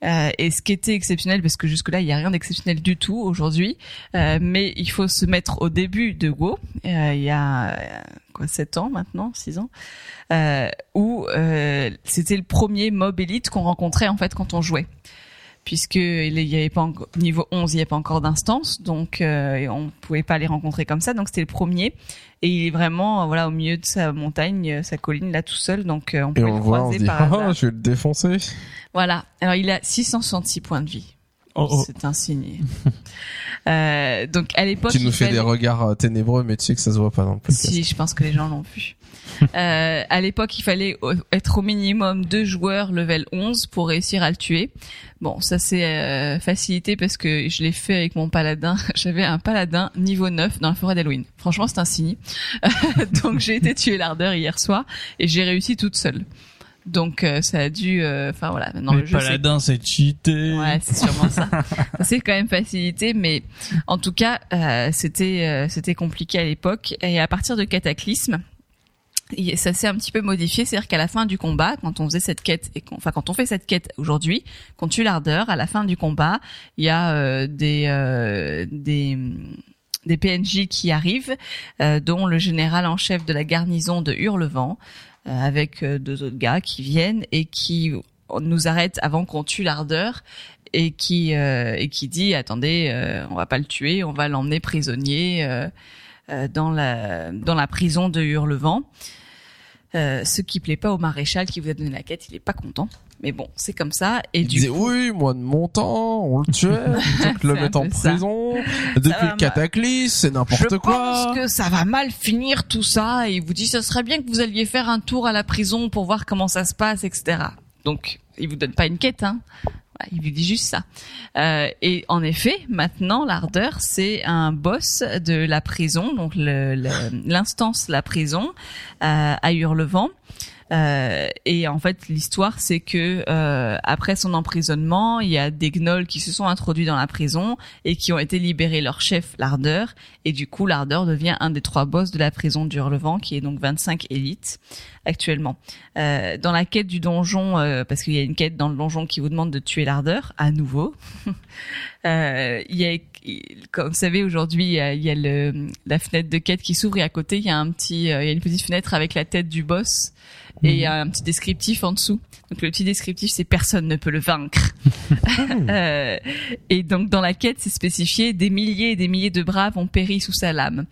Euh, et ce qui était exceptionnel, parce que jusque-là, il n'y a rien d'exceptionnel du tout aujourd'hui, euh, mais il faut se mettre au début de Go, euh, il y a euh, quoi, 7 ans maintenant, 6 ans, euh, où euh, c'était le premier mob élite qu'on rencontrait en fait quand on jouait. Puisque il y avait pas encore, niveau 11, il n'y avait pas encore d'instance, donc euh, on pouvait pas les rencontrer comme ça, donc c'était le premier. Et il est vraiment euh, voilà au milieu de sa montagne, euh, sa colline là tout seul, donc euh, on on le voit, on croiser se dit par oh, je vais le défoncer. Voilà. Alors il a 666 points de vie. Oh, oh. C'est un signe. euh, donc à l'époque, Tu nous fais fallait- des regards euh, ténébreux, mais tu sais que ça se voit pas le podcast. Si, je pense que les gens l'ont vu. euh, à l'époque, il fallait être au minimum deux joueurs level 11 pour réussir à le tuer. Bon, ça c'est euh, facilité parce que je l'ai fait avec mon paladin. J'avais un paladin niveau 9 dans la forêt d'Halloween. Franchement, c'est un signe. Donc j'ai été tuer l'ardeur hier soir et j'ai réussi toute seule. Donc euh, ça a dû... euh, Enfin voilà, maintenant Mais le jeu paladin, c'est cheaté. Ouais, c'est sûrement ça. ça c'est quand même facilité, mais en tout cas, euh, c'était euh, c'était compliqué à l'époque. Et à partir de Cataclysme, ça s'est un petit peu modifié, c'est-à-dire qu'à la fin du combat, quand on faisait cette quête, enfin quand on fait cette quête aujourd'hui, qu'on tue l'ardeur, à la fin du combat, il y a euh, des euh, des des PNJ qui arrivent, euh, dont le général en chef de la garnison de Hurlevent, euh, avec euh, deux autres gars qui viennent et qui nous arrêtent avant qu'on tue l'ardeur et qui euh, et qui dit attendez on va pas le tuer on va l'emmener prisonnier dans la dans la prison de Hurlevent euh, ce qui plaît pas au maréchal qui vous a donné la quête il est pas content mais bon c'est comme ça et Il du disait coup oui, moi de mon temps, on le tuait, plutôt que le mettre en ça. prison. Depuis le cataclysme, c'est je n'importe quoi. pense que ça va mal finir tout ça et il vous dit ce serait bien que vous alliez faire un tour à la prison pour voir comment ça se passe etc donc il vous donne pas une quête hein il lui dit juste ça. Euh, et en effet maintenant l'ardeur c'est un boss de la prison donc l'instance la prison euh, à Hurlevent euh, et en fait, l'histoire, c'est que euh, après son emprisonnement, il y a des gnolls qui se sont introduits dans la prison et qui ont été libérés leur chef, l'Ardeur. Et du coup, l'Ardeur devient un des trois boss de la prison d'Hurlevent, qui est donc 25 élites actuellement. Euh, dans la quête du donjon, euh, parce qu'il y a une quête dans le donjon qui vous demande de tuer l'Ardeur, à nouveau. euh, il y a, comme vous savez, aujourd'hui, il y a, il y a le, la fenêtre de quête qui s'ouvre et à côté, il y a un petit, euh, il y a une petite fenêtre avec la tête du boss et il y a un petit descriptif en dessous. Donc le petit descriptif, c'est personne ne peut le vaincre. Euh, et donc dans la quête, c'est spécifié des milliers et des milliers de braves ont péri sous sa lame.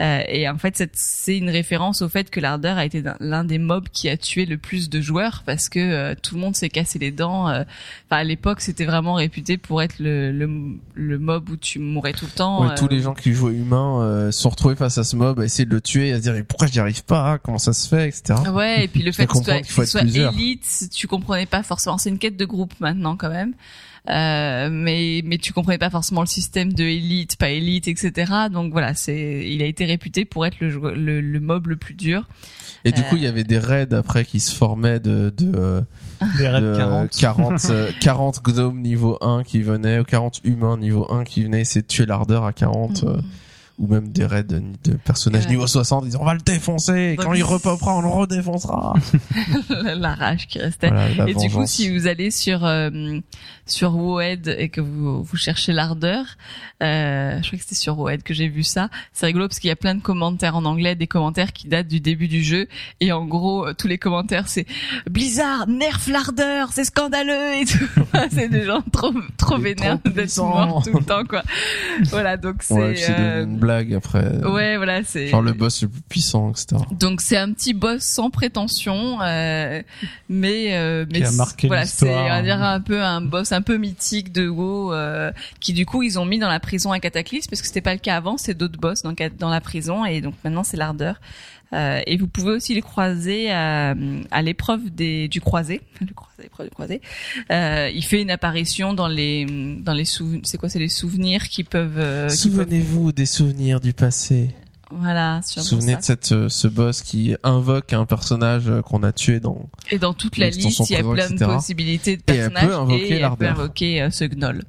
Euh, et en fait, c'est une référence au fait que l'ardeur a été l'un des mobs qui a tué le plus de joueurs parce que euh, tout le monde s'est cassé les dents. euh. Enfin, à l'époque, c'était vraiment réputé pour être le, le, le mob où tu mourais tout le temps. Ouais, euh, tous les gens qui jouaient humains euh, se sont retrouvés face à ce mob, à essayer de le tuer, à se dire pourquoi j'y arrive pas, comment ça se fait, etc. Ouais, et puis le fait que qu'il être soit élite, tu comprenais pas forcément. C'est une quête de groupe maintenant quand même. Euh, mais mais tu comprenais pas forcément le système de élite, pas élite, etc. Donc voilà, c'est il a été réputé pour être le, le, le mob le plus dur. Et du Euh. coup, il y avait des raids après qui se formaient de de, euh, Des raids de 40. 40 euh, 40 gnomes niveau 1 qui venaient, ou 40 humains niveau 1 qui venaient essayer de tuer l'ardeur à 40 euh, ou même des raids de, personnages Ouais. niveau 60 disant on va le défoncer et quand il repopera on le redéfoncera. la rage qui restait. Voilà, et du coup, si vous allez sur euh, sur Woed et que vous vous cherchez l'ardeur, euh, je crois que c'était sur Woed que j'ai vu ça. C'est rigolo parce qu'il y a plein de commentaires en anglais, des commentaires qui datent du début du jeu et en gros euh, tous les commentaires c'est Blizzard nerf l'ardeur, c'est scandaleux et tout. c'est des gens trop trop vénères d'être morts tout le temps quoi. voilà donc c'est Ouais, blague après. ouais voilà c'est Genre le boss le plus puissant, etc. donc c'est un petit boss sans prétention, euh, mais euh, mais Qui a c'est- marqué voilà, c'est on va dire un peu un boss un peu mythique de WoW euh, qui du coup ils ont mis dans la prison à Cataclysme parce que c'était pas le cas avant, c'est d'autres boss dans dans la prison et donc maintenant c'est l'ardeur. Euh, et vous pouvez aussi les croiser à, à l'épreuve des du croisé, le croisé, l'épreuve du croisé. Euh, il fait une apparition dans les dans les souvenirs, c'est quoi, c'est les souvenirs qui peuvent, euh, peuvent- Souvenez-vous des souvenirs du passé. voilà, souvenez ça. de cette, euh, ce boss qui invoque un personnage euh, qu'on a tué dans... Et dans toute la liste, il y a plein de possibilités de Et elle personnages peut invoquer et elle peut invoquer euh, ce gnoll.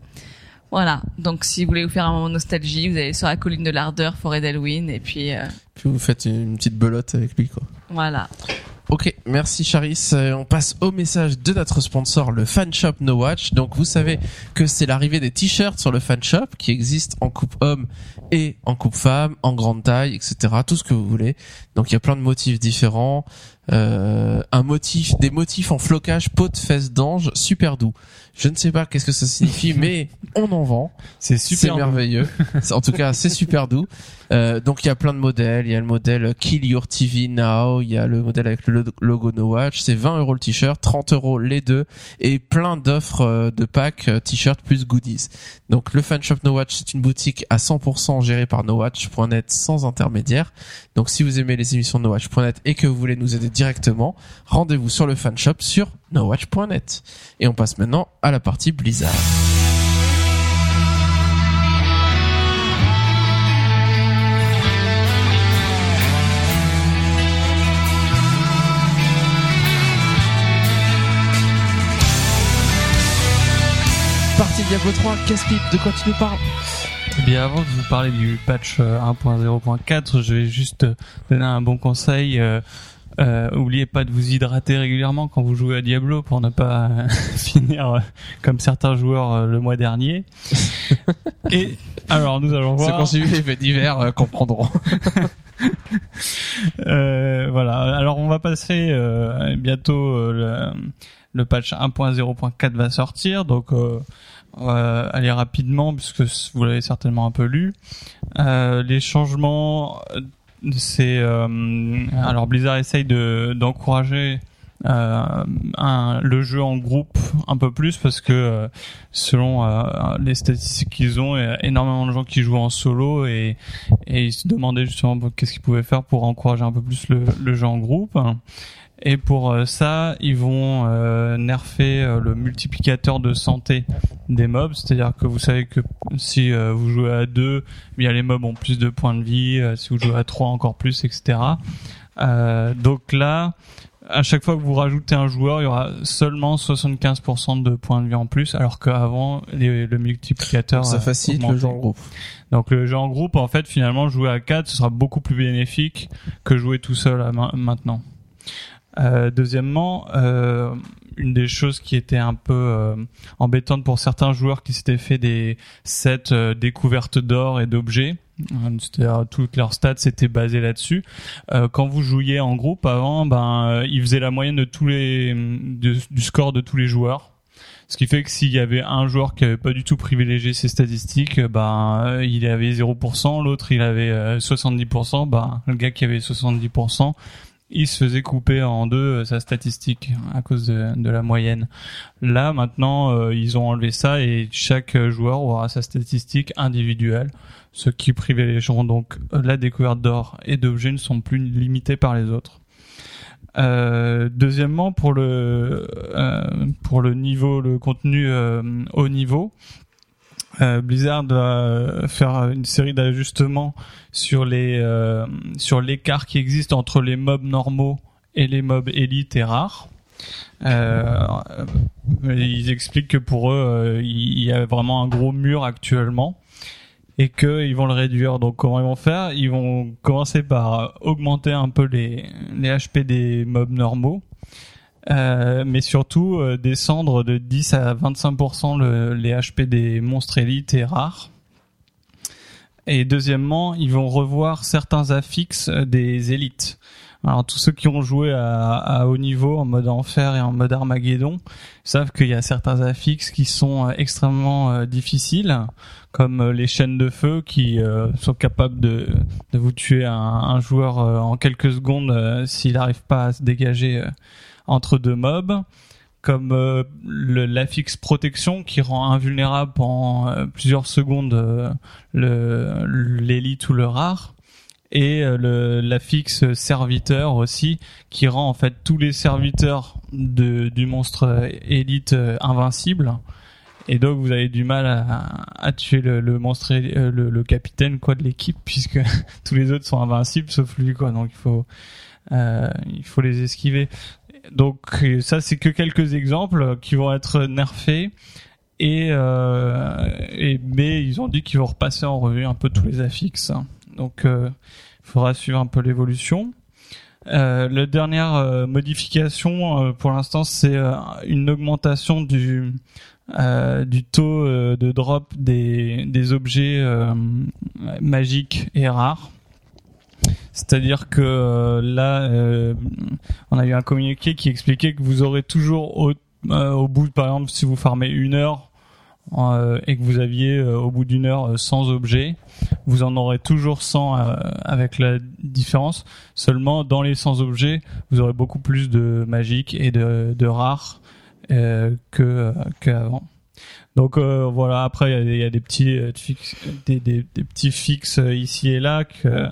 Voilà. Donc, si vous voulez vous faire un moment de nostalgie, vous allez sur la colline de l'ardeur, forêt d'Halloween, et puis euh, Puis vous faites une petite belote avec lui, quoi. voilà. Ok, merci Charis. Euh, on passe au message de notre sponsor, le Fan Shop No Watch. Donc vous savez que c'est l'arrivée des t-shirts sur le Fan Shop qui existent en coupe homme et en coupe femme, en grande taille, etc. Tout ce que vous voulez. Donc il y a plein de motifs différents. Euh, un motif, des motifs en flocage peau de fesses d'ange super doux. Je ne sais pas qu'est-ce que ça signifie, mais on en vend. C'est C'est super. merveilleux. En tout cas, c'est super doux. Euh, donc il y a plein de modèles. Il y a le modèle Kill Your TV Now. Il y a le modèle avec le lo- logo No Watch. C'est 20 euros le t-shirt, 30 euros les deux, et plein d'offres euh, de packs euh, t-shirt plus goodies. Donc le fan shop No Watch, c'est une boutique à 100% gérée par NoWatch.net sans intermédiaire. Donc si vous aimez les émissions de NoWatch.net et que vous voulez nous aider directement, rendez-vous sur le fan shop sur NoWatch.net. Et on passe maintenant à la partie Blizzard. Diablo 3, Casse-Pipe, de quoi tu nous parles Eh bien, avant de vous parler du patch euh, 1.0.4, je vais juste euh, donner un bon conseil. Euh, euh, oubliez pas de vous hydrater régulièrement quand vous jouez à Diablo pour ne pas euh, finir euh, comme certains joueurs euh, le mois dernier. Et alors nous allons voir. ont suivi les faits divers euh, comprendront. Euh, voilà. Alors on va passer euh, bientôt euh, le, le patch 1.0.4 va sortir, donc euh, aller rapidement puisque vous l'avez certainement un peu lu. Euh, les changements, euh, c'est euh, alors Blizzard essaye de d'encourager euh, un- le jeu en groupe un peu plus parce que euh, selon euh, les statistiques qu'ils ont, il y a énormément de gens qui jouent en solo et et ils se demandaient justement qu'est-ce qu'ils pouvaient faire pour encourager un peu plus le, le jeu en groupe. Et pour euh, ça, ils vont euh, nerfer euh, le multiplicateur de santé des mobs, c'est-à-dire que vous savez que si euh, vous jouez à deux, eh bien les mobs ont plus de points de vie, euh, si vous jouez à trois encore plus, etc. Euh, donc là, à chaque fois que vous rajoutez un joueur, il y aura seulement 75% de points de vie en plus, alors qu'avant, le multiplicateur Ça facilite le jeu en groupe. Donc le jeu en groupe, en fait, finalement, jouer à 4, ce sera beaucoup plus bénéfique que jouer tout seul à ma- maintenant. Euh, deuxièmement, euh, une des choses qui était un peu euh, embêtante pour certains joueurs qui s'étaient fait des sets euh, découvertes d'or et d'objets, euh, c'est-à-dire toutes leurs stats étaient basées là-dessus. Quand vous jouiez en groupe avant, ben ils faisaient la moyenne de tous les du score de tous les joueurs. Ce qui fait que s'il y avait un joueur qui avait pas du tout privilégié ses statistiques, ben il avait 0%, l'autre il avait euh, 70%, ben le gars qui avait 70%, il se faisait couper en deux euh, sa statistique à cause de, la moyenne. Là maintenant euh, ils ont enlevé ça et chaque joueur aura sa statistique individuelle, ce qui privilégieront donc euh, la découverte d'or et d'objets ne sont plus limités par les autres. Deuxièmement, pour le pour le niveau, le contenu haut niveau, euh, Blizzard va faire une série d'ajustements sur les euh, sur l'écart qui existe entre les mobs normaux et les mobs élites et rares. Euh, ils expliquent que pour eux, euh, il y a vraiment un gros mur actuellement et qu'ils vont le réduire. Donc comment ils vont faire? Ils vont commencer par augmenter un peu les, les HP des mobs normaux, euh, mais surtout euh, descendre de 10 à 25% le, les HP des monstres élites et rares. Et deuxièmement, ils vont revoir certains affixes euh, des élites. Alors tous ceux qui ont joué à, à haut niveau en mode enfer et en mode Armageddon savent qu'il y a certains affixes qui sont euh, extrêmement difficiles, comme les chaînes de feu qui euh, sont capables de, de vous tuer un, un joueur euh, en quelques secondes s'il n'arrive pas à se dégager entre deux mobs, comme euh, l'affixe protection qui rend invulnérable pendant euh, plusieurs secondes euh, l'élite ou le rare et euh, l'affixe serviteur aussi qui rend en fait tous les serviteurs de, du monstre élite invincible. Et donc vous avez du mal à, tuer le, monstre le, le capitaine quoi de l'équipe puisque tous les autres sont invincibles sauf lui quoi. Donc il faut il faut les esquiver donc euh, ça c'est que quelques exemples qui vont être nerfés. Et, euh, et mais ils ont dit qu'ils vont repasser en revue un peu tous les affixes. Donc euh, il faudra suivre un peu l'évolution. Euh, la dernière euh, modification euh, pour l'instant c'est euh, une augmentation du euh, taux euh, de drop des, objets euh, magiques et rares C'est-à-dire que euh, là, euh, on a eu un communiqué qui expliquait que vous aurez toujours au, euh, au bout, par exemple, si vous farmez une heure euh, et que vous aviez euh, au bout d'une heure euh, 100 objets, vous en aurez toujours 100 euh, avec la différence. Seulement, dans les 100 objets, vous aurez beaucoup plus de magiques et de, de rares que qu'avant. Donc voilà. Après, il y a des- il y, a des petits fixes- des, des, des petits fixes ici et là que,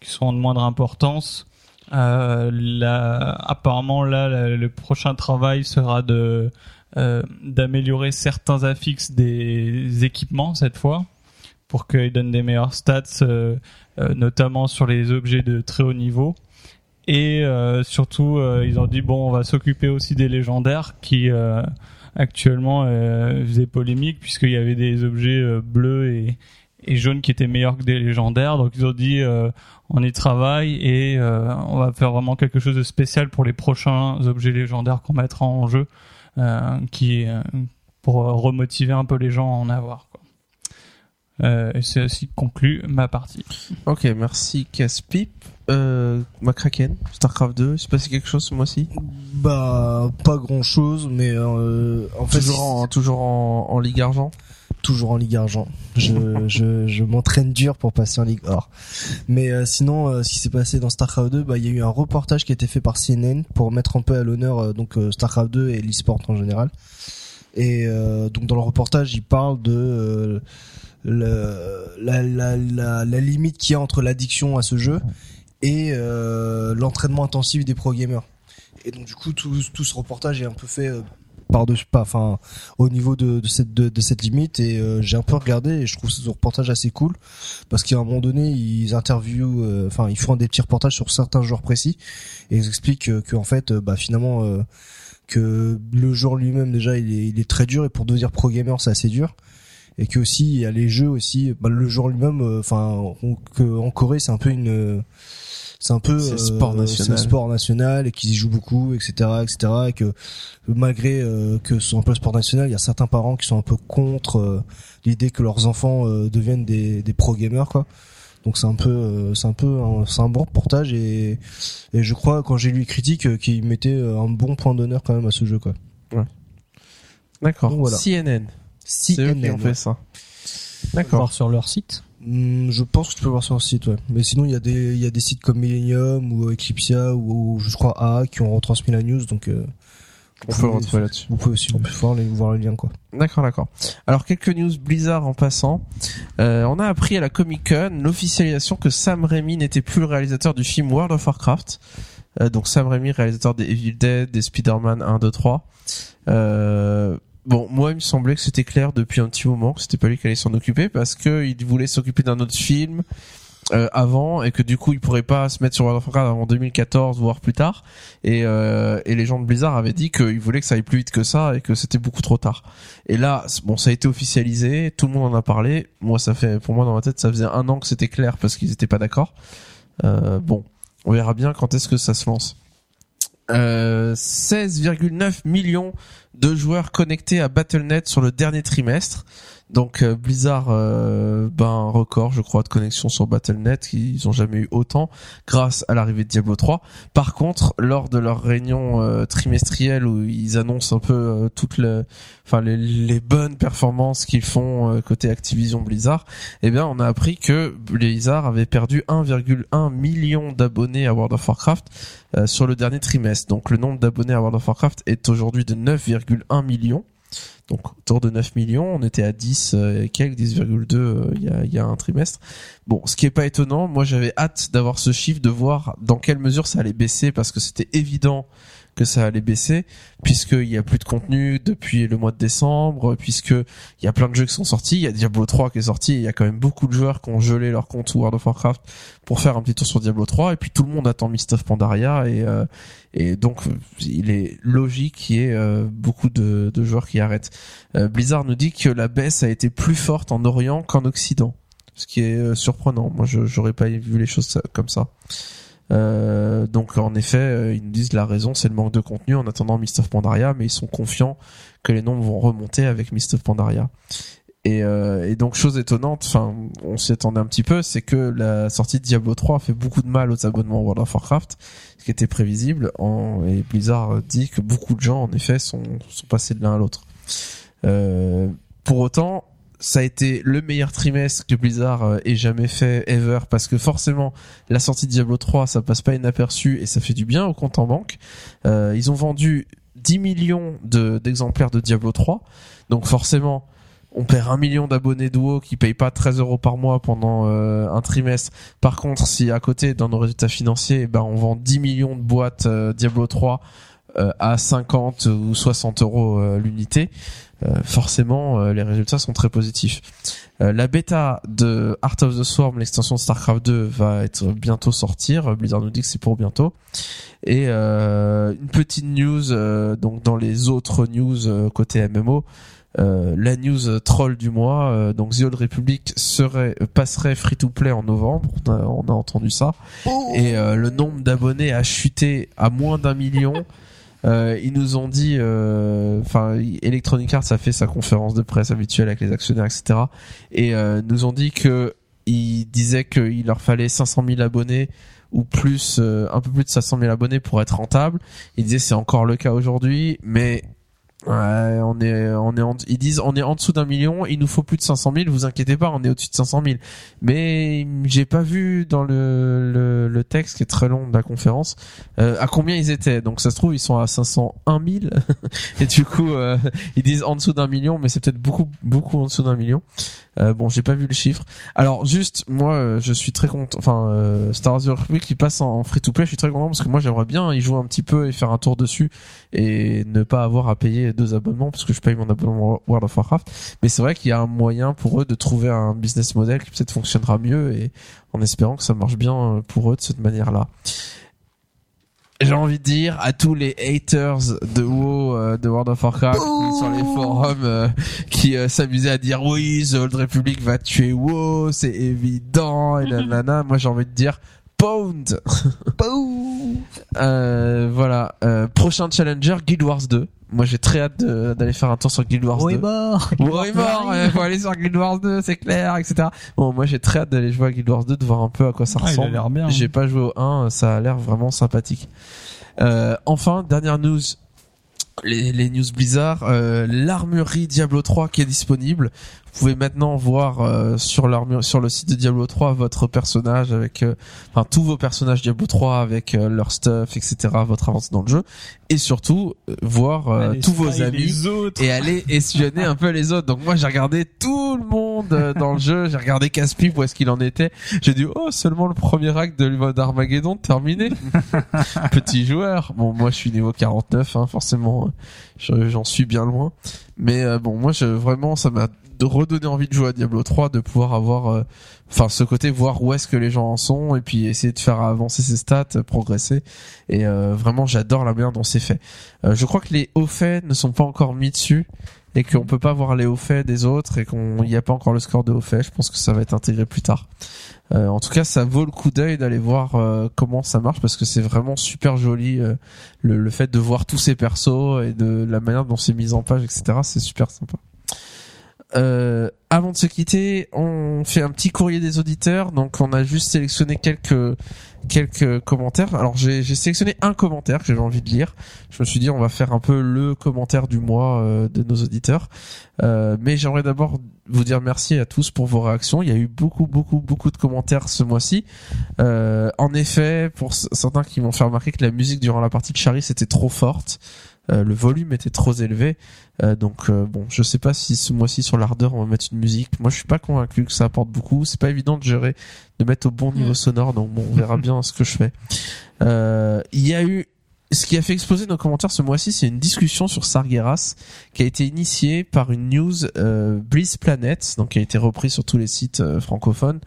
qui sont de moindre importance. Euh, là, apparemment, là, le prochain travail sera de euh, d'améliorer certains affixes des équipements cette fois pour qu'ils donnent des meilleurs stats, euh, euh, notamment sur les objets de très haut niveau. Et euh, surtout, euh, ils ont dit bon, on va s'occuper aussi des légendaires qui actuellement faisaient polémique puisqu'il y avait des objets bleus et, et jaunes qui étaient meilleurs que des légendaires. Donc ils ont dit euh, on y travaille et euh, on va faire vraiment quelque chose de spécial pour les prochains objets légendaires qu'on mettra en jeu, euh, qui pour remotiver un peu les gens à en avoir. Quoi. Euh, et c'est ainsi que conclut ma partie. Ok, merci Caspip. Euh, Macraken, StarCraft 2, il s'est passé quelque chose ce mois-ci? Bah, pas grand chose, mais euh, en fait, Toujours en, toujours en, en Ligue Argent? Toujours en Ligue Argent. Je, je, je m'entraîne dur pour passer en Ligue Or. Mais euh, sinon, euh, ce qui s'est passé dans StarCraft 2, bah il y a eu un reportage qui a été fait par CNN pour mettre un peu à l'honneur euh, donc StarCraft 2 et l'e-sport en général. Et donc dans le reportage, il parle de la, limite qu'il y a entre l'addiction à ce jeu et l'entraînement intensif des pro gamers. Et donc du coup, tout, tout ce reportage est un peu fait par dessus pas, enfin au niveau de, de cette de, de cette limite. Et euh, j'ai un peu regardé et je trouve ce reportage assez cool parce qu'à un moment donné, ils interviewent, euh, enfin ils font des petits reportages sur certains joueurs précis et ils expliquent que, en fait, euh, bah finalement euh, que le joueur lui-même déjà il est, il est très dur et pour devenir pro gamer c'est assez dur et que aussi il y a les jeux aussi bah, le joueur lui-même euh, enfin que en Corée c'est un peu une euh, c'est un peu C'est sport national. c'est un sport national et qu'ils y jouent beaucoup etc etc et que malgré euh, que ce soit un peu le sport national il y a certains parents qui sont un peu contre euh, l'idée que leurs enfants euh, deviennent des, des pro gamers quoi donc c'est un peu euh, c'est un peu c'est un bon reportage et et je crois quand j'ai lu les critiques euh, qu'il mettait euh, un bon point d'honneur quand même à ce jeu quoi D'accord. Donc voilà. CNN. C'est eux qui ont CNN, fait ça. D'accord. Voir sur leur site. Hmm, je pense que tu peux voir sur le site, ouais. Mais sinon, il y a des, il y a des sites comme Millennium ou Eclipsia ou, ou je crois AA qui ont retransmis la news, donc euh, On vous peut le pouvez- retrouver là-dessus. Vous pouvez aussi voir, les, voir le lien, quoi. D'accord, d'accord. Alors quelques news Blizzard en passant. Euh, on a appris à la Comic Con l'officialisation que Sam Raimi n'était plus le réalisateur du film World of Warcraft. Euh, donc Sam Raimi, réalisateur des Evil Dead, des Spider-Man 1, 2, 3. Euh, bon, moi il me semblait que c'était clair depuis un petit moment que c'était pas lui qui allait s'en occuper parce que il voulait s'occuper d'un autre film euh, avant et que du coup il pourrait pas se mettre sur World of Warcraft avant 2014 voire plus tard. Et, euh, et les gens de Blizzard avaient dit qu'ils voulaient que ça aille plus vite que ça et que c'était beaucoup trop tard. Et là bon ça a été officialisé tout le monde en a parlé. Moi ça fait pour moi dans ma tête ça faisait un an que c'était clair parce qu'ils étaient pas d'accord. Euh, bon on verra bien quand est-ce que ça se lance euh, 16,9 millions de joueurs connectés à Battle.net sur le dernier trimestre. Donc euh, Blizzard, euh, ben un record, je crois, de connexion sur Battle.net. Ils ont jamais eu autant grâce à l'arrivée de Diablo 3. Par contre, lors de leur réunion euh, trimestrielle où ils annoncent un peu euh, toutes les, bonnes performances qu'ils font euh, côté Activision Blizzard, eh bien on a appris que Blizzard avait perdu 1,1 million d'abonnés à World of Warcraft sur le dernier trimestre. Donc le nombre d'abonnés à World of Warcraft est aujourd'hui de 9,1 millions. Donc autour de 9 millions, on était à 10 euh, et quelques, 10,2 euh, il y, a, il y a un trimestre. Bon, ce qui est pas étonnant, moi j'avais hâte d'avoir ce chiffre, de voir dans quelle mesure ça allait baisser, parce que c'était évident que ça allait baisser, puisqu'il y a plus de contenu depuis le mois de décembre, puisque il y a plein de jeux qui sont sortis, il y a Diablo 3 qui est sorti, il y a quand même beaucoup de joueurs qui ont gelé leur compte World of Warcraft pour faire un petit tour sur Diablo 3, et puis tout le monde attend Mist of Pandaria, et, euh, et donc il est logique qu'il y ait euh, beaucoup de, joueurs qui arrêtent. Euh, Blizzard nous dit que la baisse a été plus forte en Orient qu'en Occident, ce qui est euh, surprenant. Moi, je j'aurais pas vu les choses comme ça. Euh, donc en effet, euh, ils nous disent la raison, c'est le manque de contenu en attendant Mist of Pandaria, mais ils sont confiants que les nombres vont remonter avec Mist of Pandaria. Et, euh, et donc chose étonnante, enfin on s'y attendait un petit peu, c'est que la sortie de Diablo 3 fait beaucoup de mal aux abonnements World of Warcraft, ce qui était prévisible. En, et Blizzard dit que beaucoup de gens en effet sont, sont passés de l'un à l'autre. Euh, pour autant, ça a été le meilleur trimestre que Blizzard euh, ait jamais fait ever parce que forcément la sortie de Diablo 3 ça passe pas inaperçu et ça fait du bien au compte en banque. Euh, ils ont vendu 10 millions de- d'exemplaires de, Diablo 3 donc forcément on perd un million d'abonnés Duo qui payent pas 13 euros par mois pendant euh, un trimestre. Par contre, si à côté dans nos résultats financiers, eh ben on vend 10 millions de boîtes Diablo 3 euh, à 50 ou 60 euros l'unité, forcément euh, les résultats sont très positifs. Euh, la bêta de Art of the Swarm, l'extension de StarCraft 2, va être bientôt sortir. Blizzard nous dit que c'est pour bientôt. Et euh, une petite news, euh, donc dans les autres news euh, côté MMO, euh, la news euh, troll du mois, euh, donc The Old Republic serait passerait free to play en novembre. On a, on a entendu ça. Et euh, le nombre d'abonnés a chuté à moins d'un million. Euh, ils nous ont dit, euh, enfin, Electronic Arts a fait sa conférence de presse habituelle avec les actionnaires, etc. Et euh, nous ont dit que ils disaient qu'il leur fallait 500 000 abonnés ou plus, euh, un peu plus de 500 000 abonnés pour être rentable. Ils disaient c'est encore le cas aujourd'hui, mais ouais, on est, on est, en, ils disent on est en dessous d'un million, il nous faut plus de 500 000. Vous inquiétez pas, on est au-dessus de 500 000. Mais j'ai pas vu dans le, texte qui est très long de la conférence euh, à combien ils étaient. Donc ça se trouve ils sont à 501 000 et du coup euh, ils disent en dessous d'un million, mais c'est peut-être beaucoup beaucoup en dessous d'un million. Euh, bon, j'ai pas vu le chiffre. Alors juste, moi, euh, je suis très content. Enfin, euh, Star Wars Republic qui passe en free to play, je suis très content parce que moi, j'aimerais bien y jouer un petit peu et faire un tour dessus et ne pas avoir à payer deux abonnements parce que je paye mon abonnement World of Warcraft. Mais c'est vrai qu'il y a un moyen pour eux de trouver un business model qui peut-être fonctionnera mieux et en espérant que ça marche bien pour eux de cette manière-là. J'ai envie de dire à tous les haters de WoW, euh, de World of Warcraft, sur les forums, euh, qui euh, s'amusaient à dire oui, The Old Republic va tuer WoW, c'est évident, et nanana. Moi, j'ai envie de dire Pound. Euh, voilà. Euh, prochain challenger, Guild Wars 2. Moi, j'ai très hâte de- d'aller faire un tour sur Guild Wars 2. Oh, est mort mort, faut aller sur Guild Wars 2, c'est clair, etc. Bon, moi j'ai très hâte d'aller jouer à Guild Wars 2, de voir un peu à quoi ça Ah, il a ressemble. l'air bien. J'ai pas joué au 1, ça a l'air vraiment sympathique. Euh, enfin, dernière news. Les, les news Blizzard, euh, l'armurerie Diablo 3 qui est disponible. Vous pouvez maintenant voir euh, sur l'armure, sur le site de Diablo 3 votre personnage avec, euh, enfin tous vos personnages Diablo 3 avec euh, leur stuff, etc. Votre avancée dans le jeu, et surtout euh, voir euh, tous vos amis et aller espionner un peu les autres. Donc moi j'ai regardé tout le monde euh, dans le jeu, j'ai regardé Caspi où est-ce qu'il en était. J'ai dit oh seulement le premier acte de d'Armageddon terminé. Petit joueur. Bon moi je suis niveau 49 hein, forcément je- j'en suis bien loin. Mais euh, bon moi je vraiment ça m'a de redonner envie de jouer à Diablo 3 de pouvoir avoir euh, enfin ce côté voir où est-ce que les gens en sont et puis essayer de faire avancer ses stats, euh, progresser et euh, vraiment j'adore la manière dont c'est fait. Je crois que les hauts faits ne sont pas encore mis dessus et qu'on peut pas voir les hauts faits des autres et qu'on n'y a pas encore le score de hauts faits. Je pense que ça va être intégré plus tard. En tout cas, ça vaut le coup d'œil d'aller voir comment ça marche parce que c'est vraiment super joli le, le fait de voir tous ces persos et de la manière dont c'est mis en page, etc. C'est super sympa. Euh, avant de se quitter, on fait un petit courrier des auditeurs. Donc, on a juste sélectionné quelques quelques commentaires. Alors, j'ai sélectionné un commentaire que j'avais envie de lire. Je me suis dit, on va faire un peu le commentaire du mois euh, de nos auditeurs. Euh, mais j'aimerais d'abord vous dire merci à tous pour vos réactions. Il y a eu beaucoup, beaucoup, beaucoup de commentaires ce mois-ci. Euh, en effet, pour certains qui m'ont fait remarquer que la musique durant la partie de Charis était trop forte. Euh, le volume était trop élevé. Euh, donc euh, bon, je sais pas si ce mois-ci sur l'ardeur on va mettre une musique. Moi, je suis pas convaincu que ça apporte beaucoup. C'est pas évident de gérer, de mettre au bon niveau sonore. Donc bon, on verra bien ce que je fais. Euh, Il y a eu ce qui a fait exploser nos commentaires ce mois-ci, c'est une discussion sur Sargeras qui a été initiée par une news euh, Bliss Planet, donc qui a été reprise sur tous les sites euh, francophones.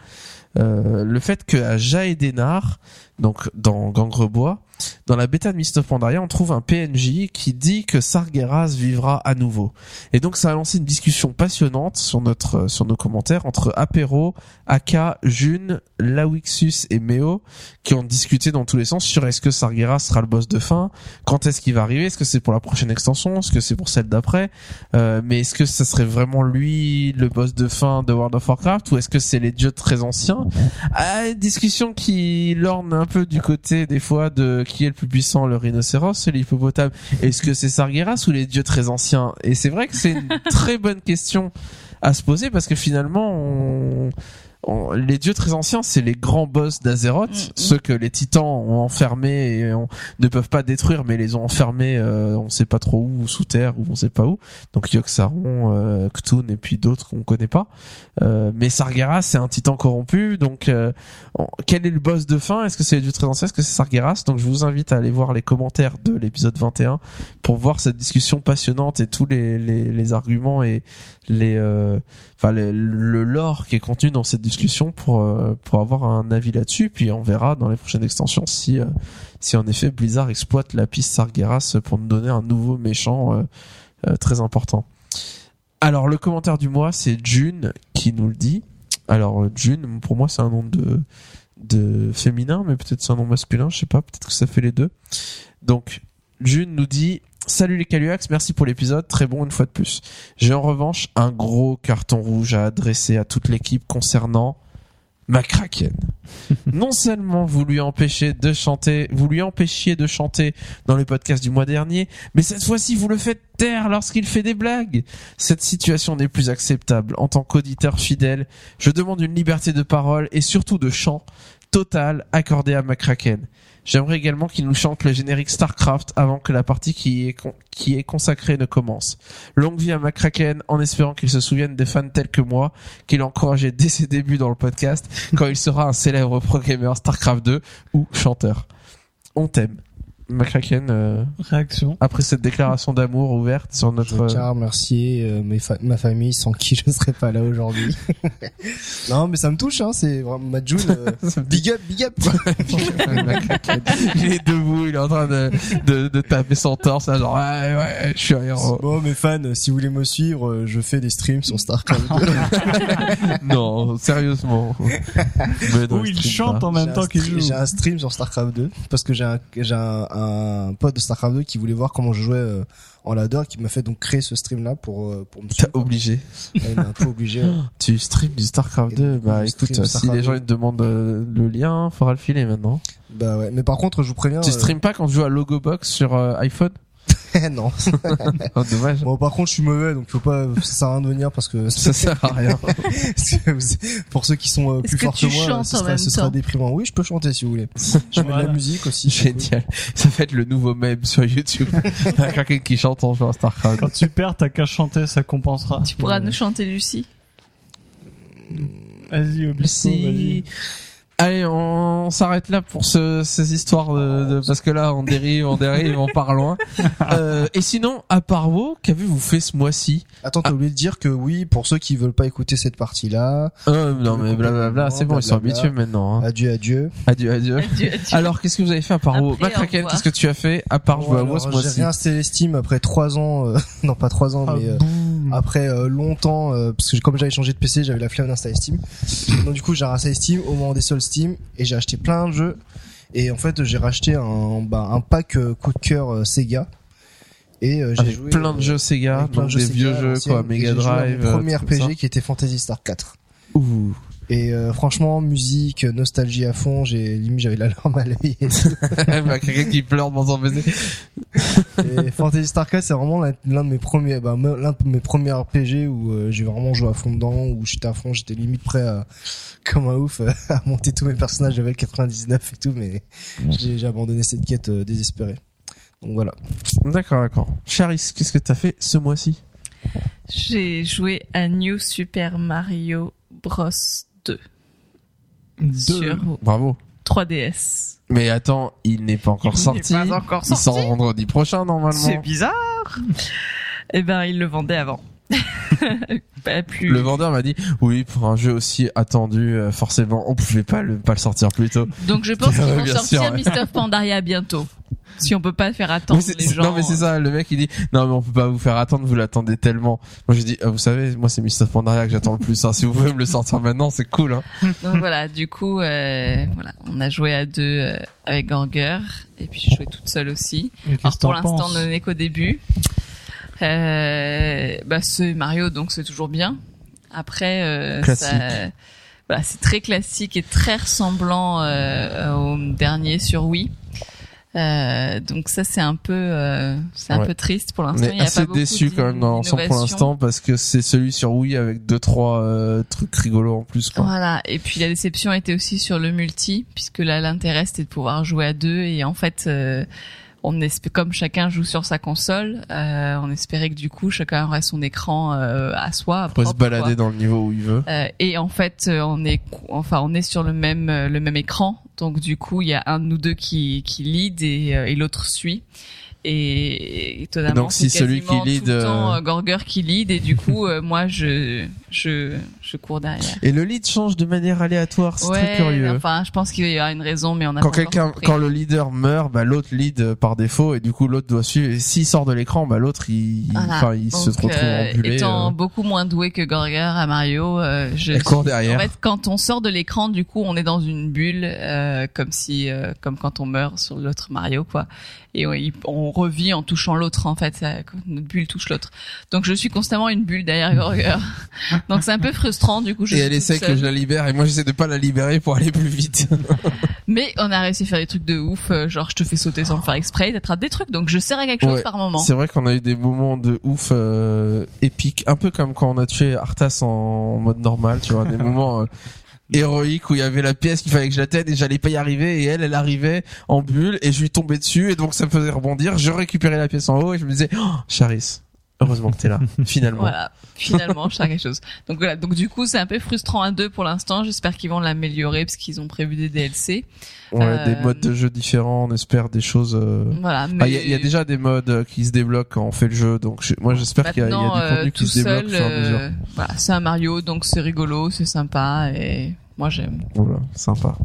euh, le fait qu'à Jaedenar, donc dans Gangrebois, dans la bêta de Mist of Pandaria, on trouve un PNJ qui dit que Sargeras vivra à nouveau. Et donc ça a lancé une discussion passionnante sur notre sur nos commentaires entre Apéro, Aka, June, Lawixus et Meo qui ont discuté dans tous les sens sur est-ce que Sargeras sera le boss de fin, quand est-ce qu'il va arriver, est-ce que c'est pour la prochaine extension, est-ce que c'est pour celle d'après, euh, mais est-ce que ça serait vraiment lui le boss de fin de World of Warcraft ou est-ce que c'est les dieux très anciens? Ah, discussion qui lorne un peu du côté des fois de qui est le plus puissant, le rhinocéros, l'hippopotame. Est-ce que c'est Sargeras ou les dieux très anciens? Et c'est vrai que c'est une très bonne question à se poser parce que finalement, on, on- les dieux très anciens, c'est les grands boss d'Azeroth, Mm, mm. ceux que les titans ont enfermés et on- ne peuvent pas détruire, mais les ont enfermés, euh, on sait pas trop où, sous terre ou on sait pas où. Donc Yogg-Saron, euh, Ktun et puis d'autres qu'on connaît pas. Euh, mais Sargeras, c'est un titan corrompu, donc euh, on- quel est le boss de fin? Est-ce que c'est les dieux très anciens? Est-ce que c'est Sargeras Donc je vous invite à aller voir les commentaires de l'épisode 21 pour voir cette discussion passionnante et tous les, les, les arguments et les euh, enfin le, le lore qui est contenu dans cette discussion pour euh, pour avoir un avis là-dessus puis on verra dans les prochaines extensions si euh, si en effet Blizzard exploite la piste Sargeras pour nous donner un nouveau méchant euh, très important. Alors le commentaire du mois c'est June qui nous le dit. Alors June pour moi c'est un nom de de féminin mais peut-être c'est un nom masculin, je sais pas, peut-être que ça fait les deux. Donc June nous dit Salut les Caluax, merci pour l'épisode, très bon une fois de plus. J'ai en revanche un gros carton rouge à adresser à toute l'équipe concernant McCracken. non seulement vous lui empêchez de chanter, vous lui empêchiez de chanter dans le podcast du mois dernier, mais cette fois-ci vous le faites taire lorsqu'il fait des blagues. Cette situation n'est plus acceptable. En tant qu'auditeur fidèle, je demande une liberté de parole et surtout de chant totale accordée à McCracken. J'aimerais également qu'il nous chante le générique StarCraft avant que la partie qui est, consacrée ne commence. Longue vie à McCracken en espérant qu'il se souvienne des fans tels que moi, qu'il a encouragé dès ses débuts dans le podcast, quand il sera un célèbre pro gamer StarCraft 2 ou chanteur. On t'aime. McCracken, euh, Réaction. après cette déclaration d'amour ouverte sur Je notre... tiens à remercier euh, mes fa- ma famille sans qui je ne serais pas là aujourd'hui. non, mais ça me touche, hein, c'est vraiment Majun. euh, big up, big up. il est debout, il est en train de, de, de taper son torse, là, genre ouais, ouais, je suis un héros. Bon, mes fans, si vous voulez me suivre, euh, je fais des streams sur StarCraft 2. non, sérieusement. Où il chante pas. en même un temps qu'il joue. J'ai un stream sur StarCraft 2 parce que j'ai un, j'ai un, un pote de StarCraft 2 qui voulait voir comment je jouais euh, en ladder qui m'a fait donc créer ce stream là pour euh, pour me T'as obligé. Ouais, Il m'a un peu obligé. ouais. Tu streams du StarCraft Et 2, donc, bah écoute, stream si StarCraft les gens 2. ils te demandent euh, le lien, faudra le filer maintenant. Bah ouais, mais par contre, je vous préviens. Tu streams pas quand tu joues à Logobox sur iPhone? non. oh, Dommage. Bon, par contre, je suis mauvais, donc faut pas, ça sert à rien de venir parce que Ça sert à rien. Pour ceux qui sont euh, plus forts que moi, ce sera, ce déprimant. Oui, je peux chanter si vous voulez. Je mets de la musique aussi. Génial. Ça va être le nouveau mème sur YouTube. Quelqu'un qui chante en jouant à StarCraft. Quand tu perds, t'as qu'à chanter, ça compensera. Tu pourras nous chanter Lucie. Vas-y, Obispo, vas-y. Allez, on s'arrête là pour ce, ces histoires de, de- parce que là on dérive, on dérive, on part loin. Euh, et sinon, à part vous, qu'avez-vous fait ce mois-ci? Attends, t'as oublié de dire que oui, pour ceux qui veulent pas écouter cette partie-là, euh, Non mais blablabla, c'est bon, ils sont habitués maintenant. hein. adieu, adieu. Adieu, adieu. Alors, qu'est-ce que vous avez fait à part au Macraken, qu'est-ce que tu as fait à part à Bon, WoW ce alors, J'ai mois-ci réinstallé Steam après trois ans, euh, non pas trois ans, Ah, mais euh, après euh, longtemps, euh, parce que comme j'avais changé de PC, j'avais la flemme d'installer Steam. Donc du coup, j'ai réinstallé Steam au moment des soldes Steam et j'ai acheté plein de jeux. Et en fait, j'ai racheté un, bah, un pack euh, coup de cœur euh, Sega. Et euh, j'ai joué plein de jeux Sega, plein de jeux des vieux Sega jeux quoi, Mega mon Drive. euh, premier. RPG qui était Fantasy Star 4. Ouh. Et euh, franchement, musique, nostalgie à fond, j'ai limite j'avais la larme à l'œil. tout. Macraken qui pleure dans son PC. Et Fantasy Star 4, c'est vraiment l'un de mes premiers, bah, l'un de mes premiers RPG où euh, j'ai vraiment joué à fond dedans, où j'étais à fond, j'étais limite prêt à, comme un ouf, à monter tous mes personnages level 99 et tout, mais j'ai abandonné cette quête euh, désespérée. Donc voilà. D'accord, d'accord. Charis, qu'est-ce que t'as fait ce mois-ci? J'ai joué à New Super Mario Bros 2 Deux. sur Bravo. 3DS. Mais attends, il n'est pas encore Il n'est sorti. pas encore Il sort sorti. vendredi prochain C'est normalement. bizarre. Eh ben, ils le vendaient avant. Pas plus. Le vendeur m'a dit oui pour un jeu aussi attendu, euh, forcément on pouvait pas le pas le sortir plus tôt. Donc je pense qu'ils vont bien sortir sûr, of Pandaria bientôt. Si on peut pas faire attendre les gens. non mais c'est ça, le mec il dit non mais on peut pas vous faire attendre, vous l'attendez tellement. Moi j'ai dit ah, vous savez moi c'est Mr Pandaria que j'attends le plus. Hein. Si vous pouvez me le sortir maintenant c'est cool. Hein. Donc voilà, du coup, euh, voilà, on a joué à deux euh, avec Gorger et puis j'ai joué toute seule aussi. Alors pour l'instant, on n'est qu'au début. Euh, bah c'est Mario, donc c'est toujours bien. Après, euh, ça- voilà, c'est très classique et très ressemblant euh, au dernier sur Wii. Euh, donc ça c'est un peu, euh, c'est un Ouais. peu triste pour On l'instant. Il est y a assez déçu quand même dans l'ensemble pour l'instant parce que c'est celui sur Wii avec deux trois euh, trucs rigolos en plus quoi. Voilà. Et puis la déception était aussi sur le multi, puisque là l'intérêt c'était de pouvoir jouer à deux et en fait, euh, on espé- comme chacun joue sur sa console, euh, on espérait que du coup chacun aurait son écran euh, à soi. Pour se balader quoi. dans le niveau où il veut. Euh, et en fait, euh, on est, enfin, on est sur le même, euh, le même écran. Donc du coup, il y a un de nous deux qui, qui lead et, euh, et l'autre suit. Et étonnamment, donc, si c'est celui qui lead, tout le temps euh, euh, Gorger qui lead et du coup, euh, moi, je, je, je cours derrière. Et le lead change de manière aléatoire, c'est très Ouais, curieux. enfin, je pense qu'il y a une raison, mais on a quand quelqu'un, quand le leader meurt, bah l'autre lead euh, par défaut et du coup l'autre doit suivre. Et s'il sort de l'écran, bah l'autre il, Voilà. enfin il se Donc, retrouve euh, embulé. Étant euh, beaucoup moins doué que Gorger à Mario, euh, je suis- derrière. En fait, quand on sort de l'écran, du coup, on est dans une bulle, euh, comme si, euh, comme quand on meurt sur l'autre Mario, quoi. Et on, on revit en touchant l'autre, en fait. Ça, quand notre bulle touche l'autre. Donc, je suis constamment une bulle derrière Gorger. Donc, c'est un peu frustrant, du coup. Je et elle essaie que je la libère et moi j'essaie de pas la libérer pour aller plus vite. Mais on a réussi à faire des trucs de ouf, euh, genre je te fais sauter sans le faire exprès, t'attrapes des trucs. Donc, je sers à quelque chose Ouais. par moment. C'est vrai qu'on a eu des moments de ouf euh, épiques, un peu comme quand on a tué Arthas en mode normal, tu vois, des moments euh, héroïques où il y avait la pièce qu'il fallait que j'atteigne et j'allais pas y arriver et elle, elle arrivait en bulle et je lui tombais dessus et donc ça me faisait rebondir. Je récupérais la pièce en haut et je me disais, oh, Charis, heureusement que t'es là, finalement. Voilà, finalement, je sers quelque chose. Donc voilà, donc du coup, c'est un peu frustrant à deux pour l'instant. J'espère qu'ils vont l'améliorer parce qu'ils ont prévu des DLC. Ouais, Euh, des modes de jeu différents, on espère des choses. euh, Voilà, ah, mais Il y, a- il y a déjà des modes euh, qui se débloquent quand on fait le jeu, donc je- moi j'espère qu'il y, y a du euh, contenu tout qui se débloque seul, au fur et à mesure. euh, voilà, c'est un Mario, donc c'est rigolo, c'est sympa et moi j'aime. Voilà, sympa.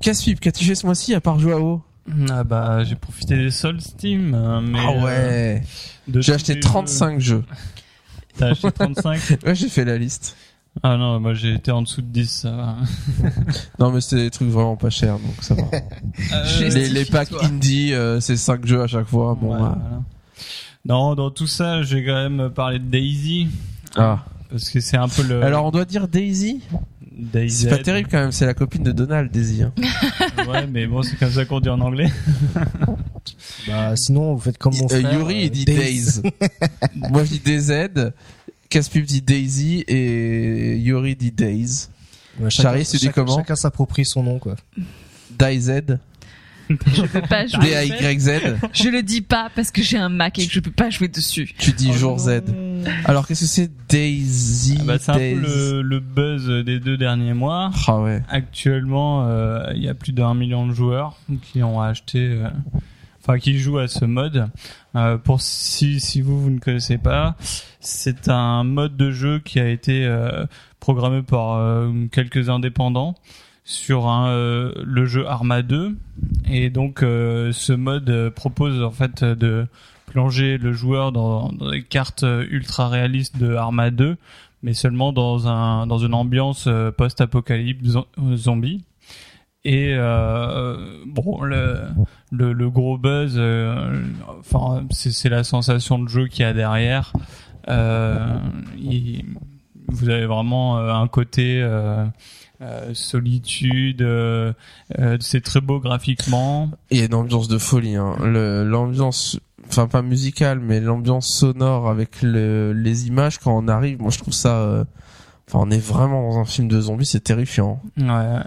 Casse-pipe, qu'as-tu fait ce mois-ci à part jouer à WoW? Ah bah j'ai profité des soldes Steam. euh, Mais, Ah ouais euh, de J'ai tous acheté les 35 jeux. jeux- T'as acheté 35 Ouais, j'ai fait la liste. Ah non, moi j'ai été en dessous de 10. Ça va. Non, mais c'était des trucs vraiment pas chers, donc ça va. J'ai- les, les packs Justifie-toi. indie, euh, c'est 5 jeux à chaque fois. Bon, Ouais, voilà. Non, dans tout ça, j'ai quand même parlé de Daisy. Ah. Parce que c'est un peu le. Alors, on doit dire Daisy? C'est pas terrible quand même, c'est la copine de Donald, Daisy. hein. Ouais, mais bon, c'est comme ça qu'on dit en anglais. Bah, sinon, vous faites comme mon Euh, frère. Yuri, euh, il dit Days. Moi, je dis DZ. Casse-pipe dit Daisy et Yuri dit Days. Ouais, Charlie, tu dis comment Chacun s'approprie son nom, quoi. DayZ. Je peux pas jouer. D-A-Y-Z. Je le dis pas parce que j'ai un Mac et que je peux pas jouer dessus. Tu dis jour Z. Alors, qu'est-ce que c'est Daisy Ah bah, c'est un peu le, le buzz des deux derniers mois. Ah ouais. Actuellement, euh, il y a plus d'un million de joueurs qui ont acheté, euh, enfin qui jouent à ce mode. Euh, pour si si vous vous ne connaissez pas, c'est un mode de jeu qui a été euh, programmé par euh, quelques indépendants sur euh, le jeu Arma 2 et donc euh, ce mode euh, propose en fait de plonger le joueur dans, des cartes ultra réalistes de Arma 2 mais seulement dans un dans une ambiance post-apocalypse zo- zombie. Et euh, bon, le, le gros buzz, enfin c'est la sensation de jeu qu'il y a derrière. Il- vous avez vraiment un côté euh, solitude. euh, euh, c'est très beau graphiquement. Il y a une ambiance de folie. Hein. Le- L'ambiance, enfin pas musicale, mais l'ambiance sonore avec le, les images quand on arrive. Moi, je trouve ça. euh, Enfin, on est vraiment dans un film de zombies, c'est terrifiant. Ouais.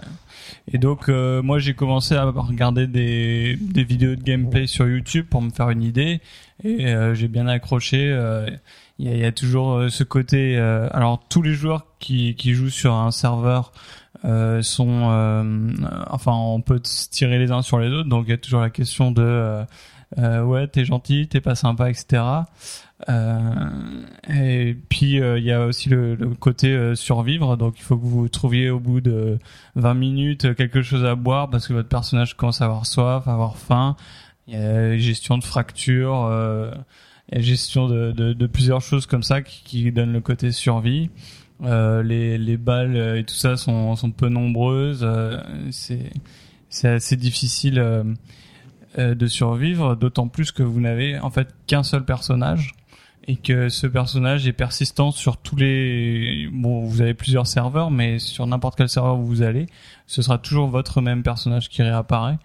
Et donc euh, moi j'ai commencé à regarder des, des vidéos de gameplay sur YouTube pour me faire une idée et euh, j'ai bien accroché. euh, Il y, a, y a toujours ce côté. euh, alors tous les joueurs qui, qui jouent sur un serveur euh, sont, euh, enfin on peut se tirer les uns sur les autres, donc il y a toujours la question de euh, euh, ouais t'es gentil, t'es pas sympa, etc. Euh, et puis euh, il y a aussi le, le côté survivre, donc il faut que vous trouviez au bout de 20 minutes quelque chose à boire parce que votre personnage commence à avoir soif, à avoir faim. Il y a gestion de fractures, euh, il gestion de, de, de plusieurs choses comme ça qui, qui donnent le côté survie. Euh, les, les balles et tout ça sont, sont peu nombreuses. euh, c'est c'est assez difficile euh, euh, de survivre, d'autant plus que vous n'avez en fait qu'un seul personnage et que ce personnage est persistant sur tous les bon vous avez plusieurs serveurs mais sur n'importe quel serveur où vous allez ce sera toujours votre même personnage qui réapparaît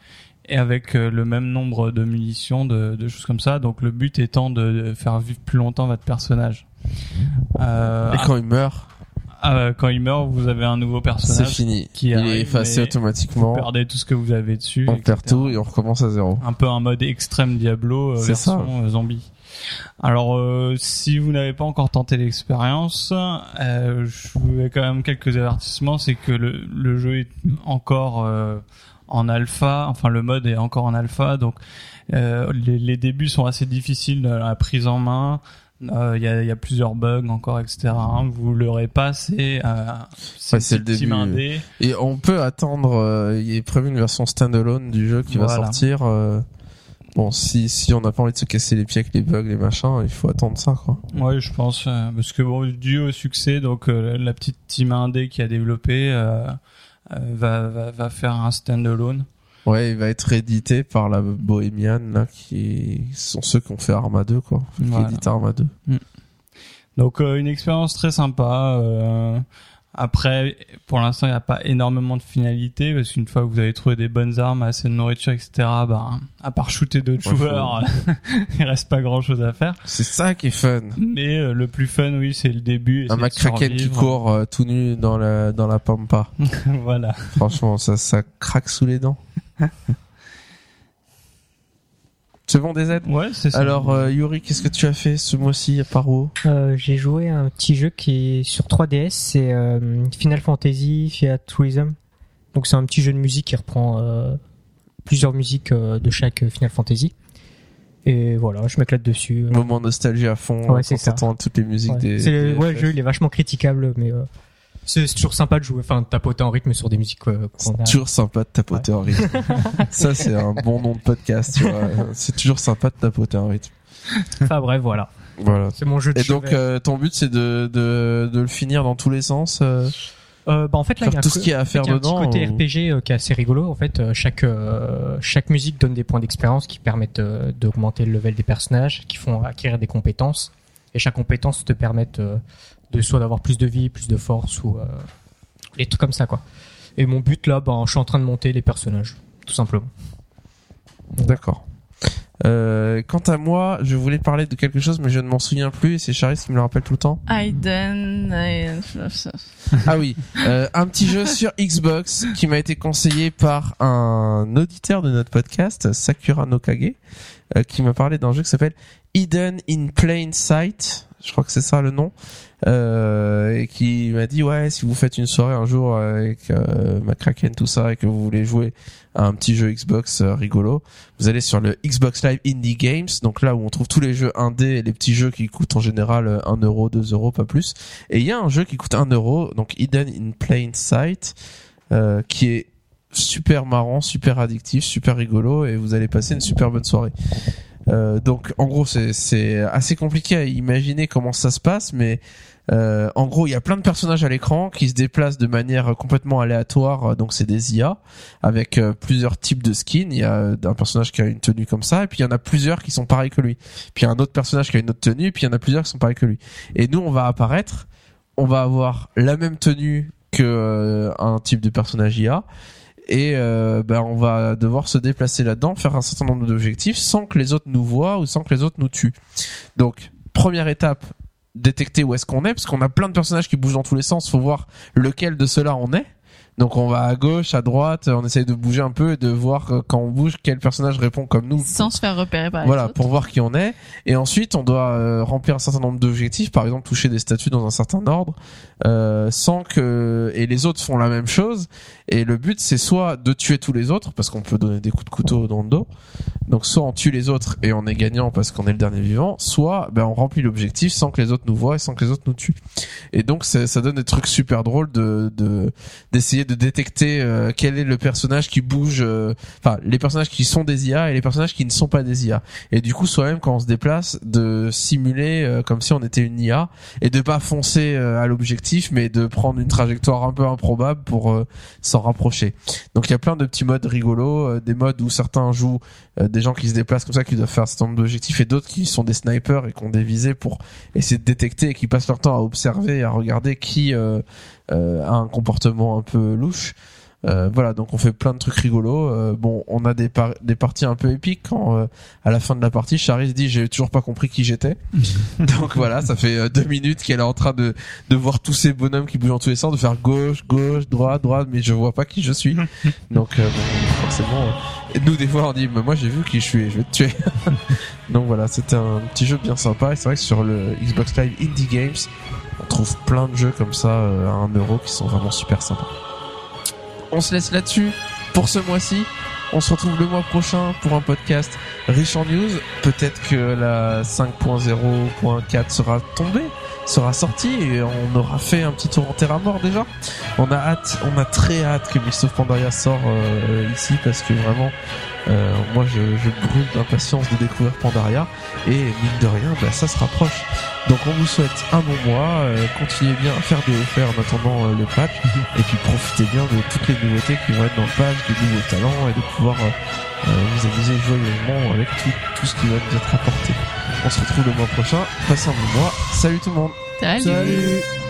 et avec euh, le même nombre de munitions de, de choses comme ça donc le but étant de, de faire vivre plus longtemps votre personnage euh, Et quand il meurt, ah, quand il meurt vous avez un nouveau c'est personnage fini. qui il est effacé automatiquement. vous perdez tout ce que vous avez dessus On etc. perd tout et on recommence à zéro. un peu un mode extrême Diablo euh, C'est ça. version euh, zombie. Alors, euh, si vous n'avez pas encore tenté l'expérience, euh, je vous ai quand même quelques avertissements. C'est que le, le jeu est encore euh, en alpha, enfin le mode est encore en alpha, donc euh, les, les débuts sont assez difficiles dans la prise en main. Euh, Il y, a, il y a plusieurs bugs encore, etc. hein. Vous l'aurez pas, c'est euh, Ouais, le début. indé. Et on peut attendre, euh, il est prévu une version standalone du jeu qui va sortir. bon, si, si on n'a pas envie de se casser les pieds avec les bugs, les machins, il faut attendre ça, quoi. Ouais, je pense parce que bon, dû au succès, donc la petite team indé qui a développé va, va va faire un standalone. Ouais, il va être édité par la Bohemian, là, qui sont ceux qui ont fait Arma 2, quoi. Qui Voilà. Arma 2. Donc euh, une expérience très sympa. euh, après, pour l'instant, il n'y a pas énormément de finalité parce qu'une fois que vous avez trouvé des bonnes armes, assez de nourriture, etc. Bah, à part shooter d'autres Ouais, joueurs, il reste pas grand chose à faire. C'est ça qui est fun. Mais euh, le plus fun, oui, c'est le début. Un McCracken qui court euh, tout nu dans la, dans la pampa. voilà. Franchement, ça, ça craque sous les dents. C'est bon, DZ? Ouais, c'est ça. Alors, euh, Yuri, qu'est-ce que tu as fait ce mois-ci à Paro Euh, j'ai joué à un petit jeu qui est sur 3DS, c'est euh, Final Fantasy Fiat Tourism. Donc c'est un petit jeu de musique qui reprend euh, plusieurs musiques euh, de chaque Final Fantasy. Et voilà, je m'éclate dessus. Moment nostalgie à fond. Ouais, c'est ça. toutes les musiques Ouais. des. C'est- des ouais, le jeu il est vachement critiquable, mais euh, c'est toujours sympa de jouer, enfin de tapoter en rythme sur des musiques qu'on a. C'est toujours sympa de tapoter en rythme. ça, c'est un bon nom de podcast, tu vois. C'est toujours sympa de tapoter en rythme. Enfin bref, voilà. Voilà. C'est mon jeu de Et donc, euh, ton but, c'est de, de, de le finir dans tous les sens. euh, Euh, bah en fait là il y a tout ce qu'il y a à fait, faire y a un dedans. petit côté ou- RPG euh, qui est assez rigolo. En fait, euh, chaque chaque musique donne des points d'expérience qui permettent d'augmenter le level des personnages, qui font acquérir des compétences. Et chaque compétence te permet de soit d'avoir plus de vie, plus de force ou euh, des trucs comme ça quoi. Et mon but là, ben, je suis en train de monter les personnages, tout simplement. D'accord. Euh, quant à moi, je voulais parler de quelque chose, mais je ne m'en souviens plus, et c'est Charis qui me le rappelle tout le temps. Aiden. Ah oui, euh, un petit jeu sur Xbox qui m'a été conseillé par un auditeur de notre podcast, Sakura Nokage, euh, qui m'a parlé d'un jeu qui s'appelle Hidden in Plain Sight. Je crois que c'est ça le nom. Euh, et qui m'a dit ouais si vous faites une soirée un jour avec euh, McCracken tout ça et que vous voulez jouer à un petit jeu Xbox euh, rigolo vous allez sur le Xbox Live Indie Games donc là où on trouve tous les jeux indés les petits jeux qui coûtent en général euh, 1 euro 2 euros pas plus. Et il y a un jeu qui coûte 1 euro donc Hidden in Plain Sight euh, qui est super marrant super addictif super rigolo et vous allez passer une super bonne soirée. Euh, donc en gros c'est assez compliqué à imaginer comment ça se passe mais euh, en gros, il y a plein de personnages à l'écran qui se déplacent de manière complètement aléatoire. euh, Donc, c'est des IA avec euh, plusieurs types de skins. Il y a un personnage qui a une tenue comme ça, et puis il y en a plusieurs qui sont pareils que lui. Puis il y a un autre personnage qui a une autre tenue, et puis il y en a plusieurs qui sont pareils que lui. Et nous, on va apparaître. On va avoir la même tenue que un type de personnage IA. Et ben on va devoir se déplacer là-dedans, faire un certain nombre d'objectifs sans que les autres nous voient ou sans que les autres nous tuent. Donc première étape, détecter où est-ce qu'on est, parce qu'on a plein de personnages qui bougent dans tous les sens. Faut voir lequel de ceux-là on est. Donc on va à gauche, à droite, on essaye de bouger un peu et de voir euh, quand on bouge quel personnage répond comme nous. Sans se faire repérer par Voilà, pour voir qui on est. Et ensuite, on doit euh, remplir un certain nombre d'objectifs, par exemple toucher des statues dans un certain ordre, euh, sans que et les autres font la même chose. Et le but, c'est soit de tuer tous les autres, parce qu'on peut donner des coups de couteau dans le dos. Donc soit on tue les autres et on est gagnant parce qu'on est le dernier vivant, soit ben on remplit l'objectif sans que les autres nous voient et sans que les autres nous tuent. Et donc ça donne des trucs super drôles de de d'essayer de détecter euh, quel est le personnage qui bouge, euh, enfin les personnages qui sont des IA et les personnages qui ne sont pas des IA. Et du coup soi-même quand on se déplace de simuler euh, comme si on était une IA et de pas foncer euh, à l'objectif mais de prendre une trajectoire un peu improbable pour euh, s'en rapprocher. Donc il y a plein de petits modes rigolos, euh, des modes où certains jouent euh, des gens qui se déplacent comme ça, qui doivent faire un certain nombre d'objectifs, et d'autres qui sont des snipers et qui ont des visées pour essayer de détecter et qui passent leur temps à observer et à regarder qui a un comportement un peu louche. Euh, voilà, donc on fait plein de trucs rigolos. Euh, bon, on a des, par- des parties un peu épiques quand euh, à la fin de la partie, Charis dit j'ai toujours pas compris qui j'étais. donc voilà, ça fait euh, deux minutes qu'elle est en train de de voir tous ces bonhommes qui bougent en tous les sens, de faire gauche, gauche, droite, droite, mais je vois pas qui je suis. donc euh, bon, forcément, euh, nous des fois on dit mais moi j'ai vu qui je suis, et je vais te tuer. donc voilà, c'était un petit jeu bien sympa et c'est vrai que sur le Xbox Live Indie Games, on trouve plein de jeux comme ça euh, à 1 euro qui sont vraiment super sympas. On se laisse là-dessus pour ce mois-ci. On se retrouve le mois prochain pour un podcast riche en news. Peut-être que la 5.0.4 sera tombée, sera sortie et on aura fait un petit tour en terre à mort déjà. On a hâte, on a très hâte que Mist Pandaria sort euh, ici parce que vraiment, euh, moi je, je brûle d'impatience de découvrir Pandaria et mine de rien, bah, ça se rapproche. Donc on vous souhaite un bon mois, euh, continuez bien à faire des offerts en attendant euh, le patch et puis profitez bien de toutes les nouveautés qui vont être dans le patch, des nouveaux talents et de pouvoir euh, vous amuser joyeusement avec tout, tout ce qui va nous être apporté. On se retrouve le mois prochain, passez un bon mois, salut tout le monde Salut. Salut